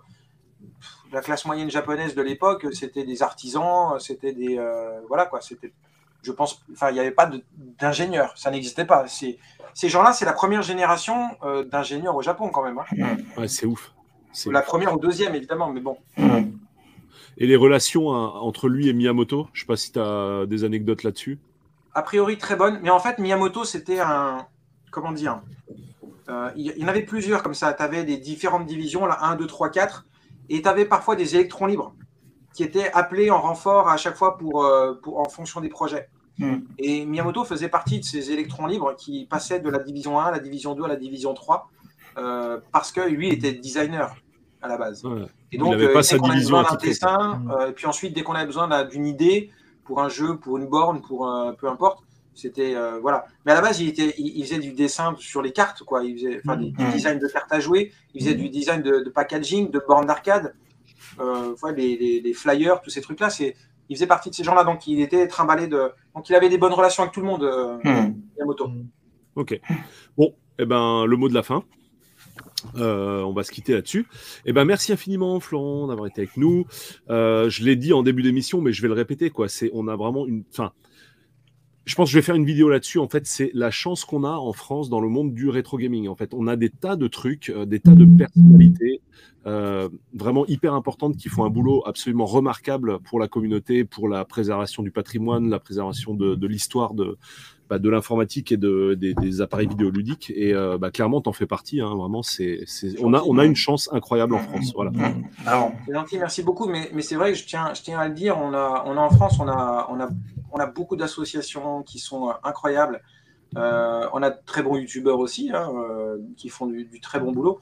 la classe moyenne japonaise de l'époque, c'était des artisans, c'était des. euh, voilà quoi, c'était. Je pense. Enfin, il n'y avait pas d'ingénieurs, ça n'existait pas. C'est- Ces gens-là, c'est la première génération euh, d'ingénieurs au Japon quand même. hein. Ouais, c'est ouf. C'est La ouf. première ou deuxième, évidemment, mais bon. Hmm. Et les relations hein, entre lui et Miyamoto, je sais pas si tu as des anecdotes là-dessus. a priori très bonne, mais en fait Miyamoto c'était un comment dire euh, il y, y en avait plusieurs comme ça, tu avais des différentes divisions, là 1, 2, 3, 4, et tu avais parfois des électrons libres qui étaient appelés en renfort à chaque fois pour, euh, pour, en fonction des projets. Mm. Et Miyamoto faisait partie de ces électrons libres qui passaient de la division 1 à la division 2 à la division 3 euh, parce que lui était designer à la base. Et donc, il pas sa division d'un dessin, et puis ensuite, dès qu'on avait besoin d'une idée pour un jeu, pour une borne, pour un, peu importe, c'était voilà. Mais à la base, il, était, il, faisait du dessin sur les cartes, quoi. Il faisait enfin, du, mm. design de cartes à jouer, il faisait du design de, de packaging, de bornes d'arcade euh, les, flyers, tous ces trucs-là, c'est il faisait partie de ces gens-là, donc il était trimballé de. Donc il avait des bonnes relations avec tout le monde, euh. Yamoto. Ok. Bon, et eh ben, le mot de la fin. Euh, on va se quitter là-dessus. Eh ben, merci infiniment, Florent, d'avoir été avec nous. Euh, je l'ai dit en début d'émission, mais je vais le répéter. Quoi. C'est, on a vraiment une. Enfin, je pense que je vais faire une vidéo là-dessus. En fait, c'est la chance qu'on a en France dans le monde du rétro gaming. En fait, on a des tas de trucs, euh, des tas de personnalités vraiment hyper importantes qui font un boulot absolument remarquable pour la communauté, pour la préservation du patrimoine, la préservation de, l'histoire de, bah, de l'informatique et de, des, appareils vidéoludiques. Et euh, bah, clairement, t'en fais partie. Hein. vraiment, c'est, on, a, on a une chance incroyable en France. Voilà. C'est gentil, merci beaucoup. Mais, mais c'est vrai que je tiens, je tiens à le dire, on a, on a en France, on a, on a on a beaucoup d'associations qui sont euh, incroyables. Euh, on a de très bons youtubeurs aussi hein, euh, qui font du, très bon boulot.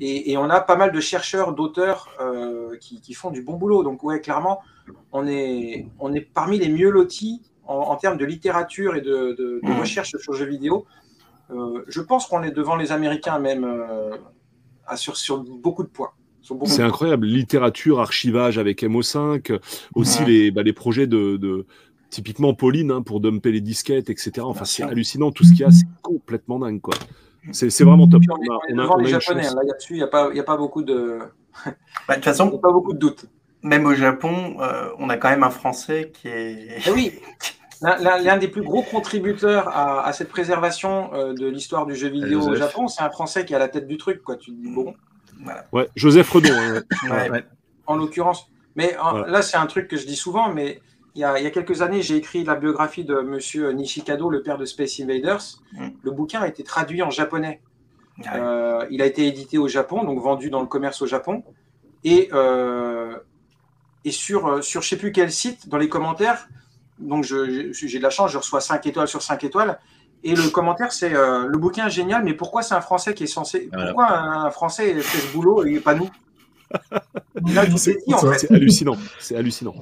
Et, on a pas mal de chercheurs, d'auteurs qui, font du bon boulot. Donc, ouais, clairement, on est, on est parmi les mieux lotis en, termes de littérature et de, mmh. recherche sur jeux vidéo. je pense qu'on est devant les Américains même sur, sur beaucoup de points. C'est incroyable, littérature, archivage avec MO5, aussi les, bah, les projets de, typiquement Pauline hein, pour dumper les disquettes, etc. Enfin, c'est hallucinant tout ce qu'il y a, c'est complètement dingue, quoi. C'est vraiment top. On, a, les Japonais, hein. là-dessus, il n'y a, pas, a pas beaucoup de. Bah, de toute façon, pas beaucoup de doutes. Même au Japon, euh, on a quand même un Français qui est. Eh oui, L'un des plus gros contributeurs à, cette préservation euh, de l'histoire du jeu vidéo au Japon, c'est un Français qui est à la tête du truc. Quoi. Tu dis, bon. Ouais, Joseph Redon. Hein, en l'occurrence. Mais là, c'est un truc que je dis souvent, mais il y, a, quelques années, j'ai écrit la biographie de Monsieur Nishikado, le père de Space Invaders. Mm. Le bouquin a été traduit en japonais. Euh, il a été édité au Japon, donc vendu dans le commerce au Japon. Et, euh, et sur, euh, sur je ne sais plus quel site, dans les commentaires, donc j'ai de la chance, je reçois 5 étoiles sur 5 étoiles. Et le commentaire, c'est le bouquin est génial, mais pourquoi c'est un Français qui est censé. Pourquoi un, Français fait ce boulot et pas nous? C'est hallucinant. C'est hallucinant.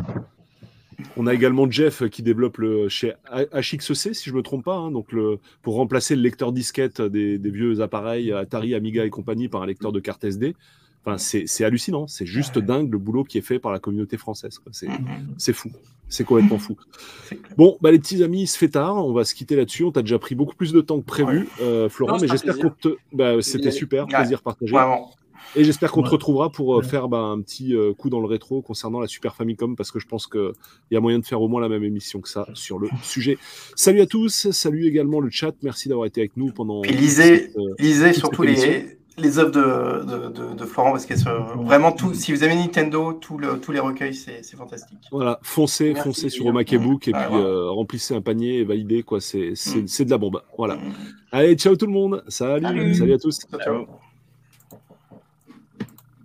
On a également Jeff qui développe le, chez HXC, si je ne me trompe pas, hein, donc le, pour remplacer le lecteur disquette des, vieux appareils Atari, Amiga et compagnie par un lecteur de carte SD. Enfin, c'est hallucinant, c'est juste dingue le boulot qui est fait par la communauté française. C'est fou, c'est complètement fou. Bon, bah, les petits amis, il se fait tard, on va se quitter là-dessus. On t'a déjà pris beaucoup plus de temps que prévu, euh, Florent, mais j'espère que te. Bah, C'était super, plaisir partagé. Et j'espère qu'on te retrouvera pour euh, faire bah, un petit euh, coup dans le rétro concernant la Super Famicom, parce que je pense qu'il y a moyen de faire au moins la même émission que ça sur le sujet. Salut à tous, salut également le chat, merci d'avoir été avec nous pendant. Et lisez, lisez surtout les, les œuvres de, de, de, Florent, parce que vraiment tout. Si vous avez Nintendo, tout le, tous les recueils, c'est fantastique. Voilà, foncez, foncez sur Omak et puis remplissez un panier et validez, quoi. C'est mm. de la bombe. Voilà. Mm. Allez, ciao tout le monde. Salut, salut, à tous. ciao.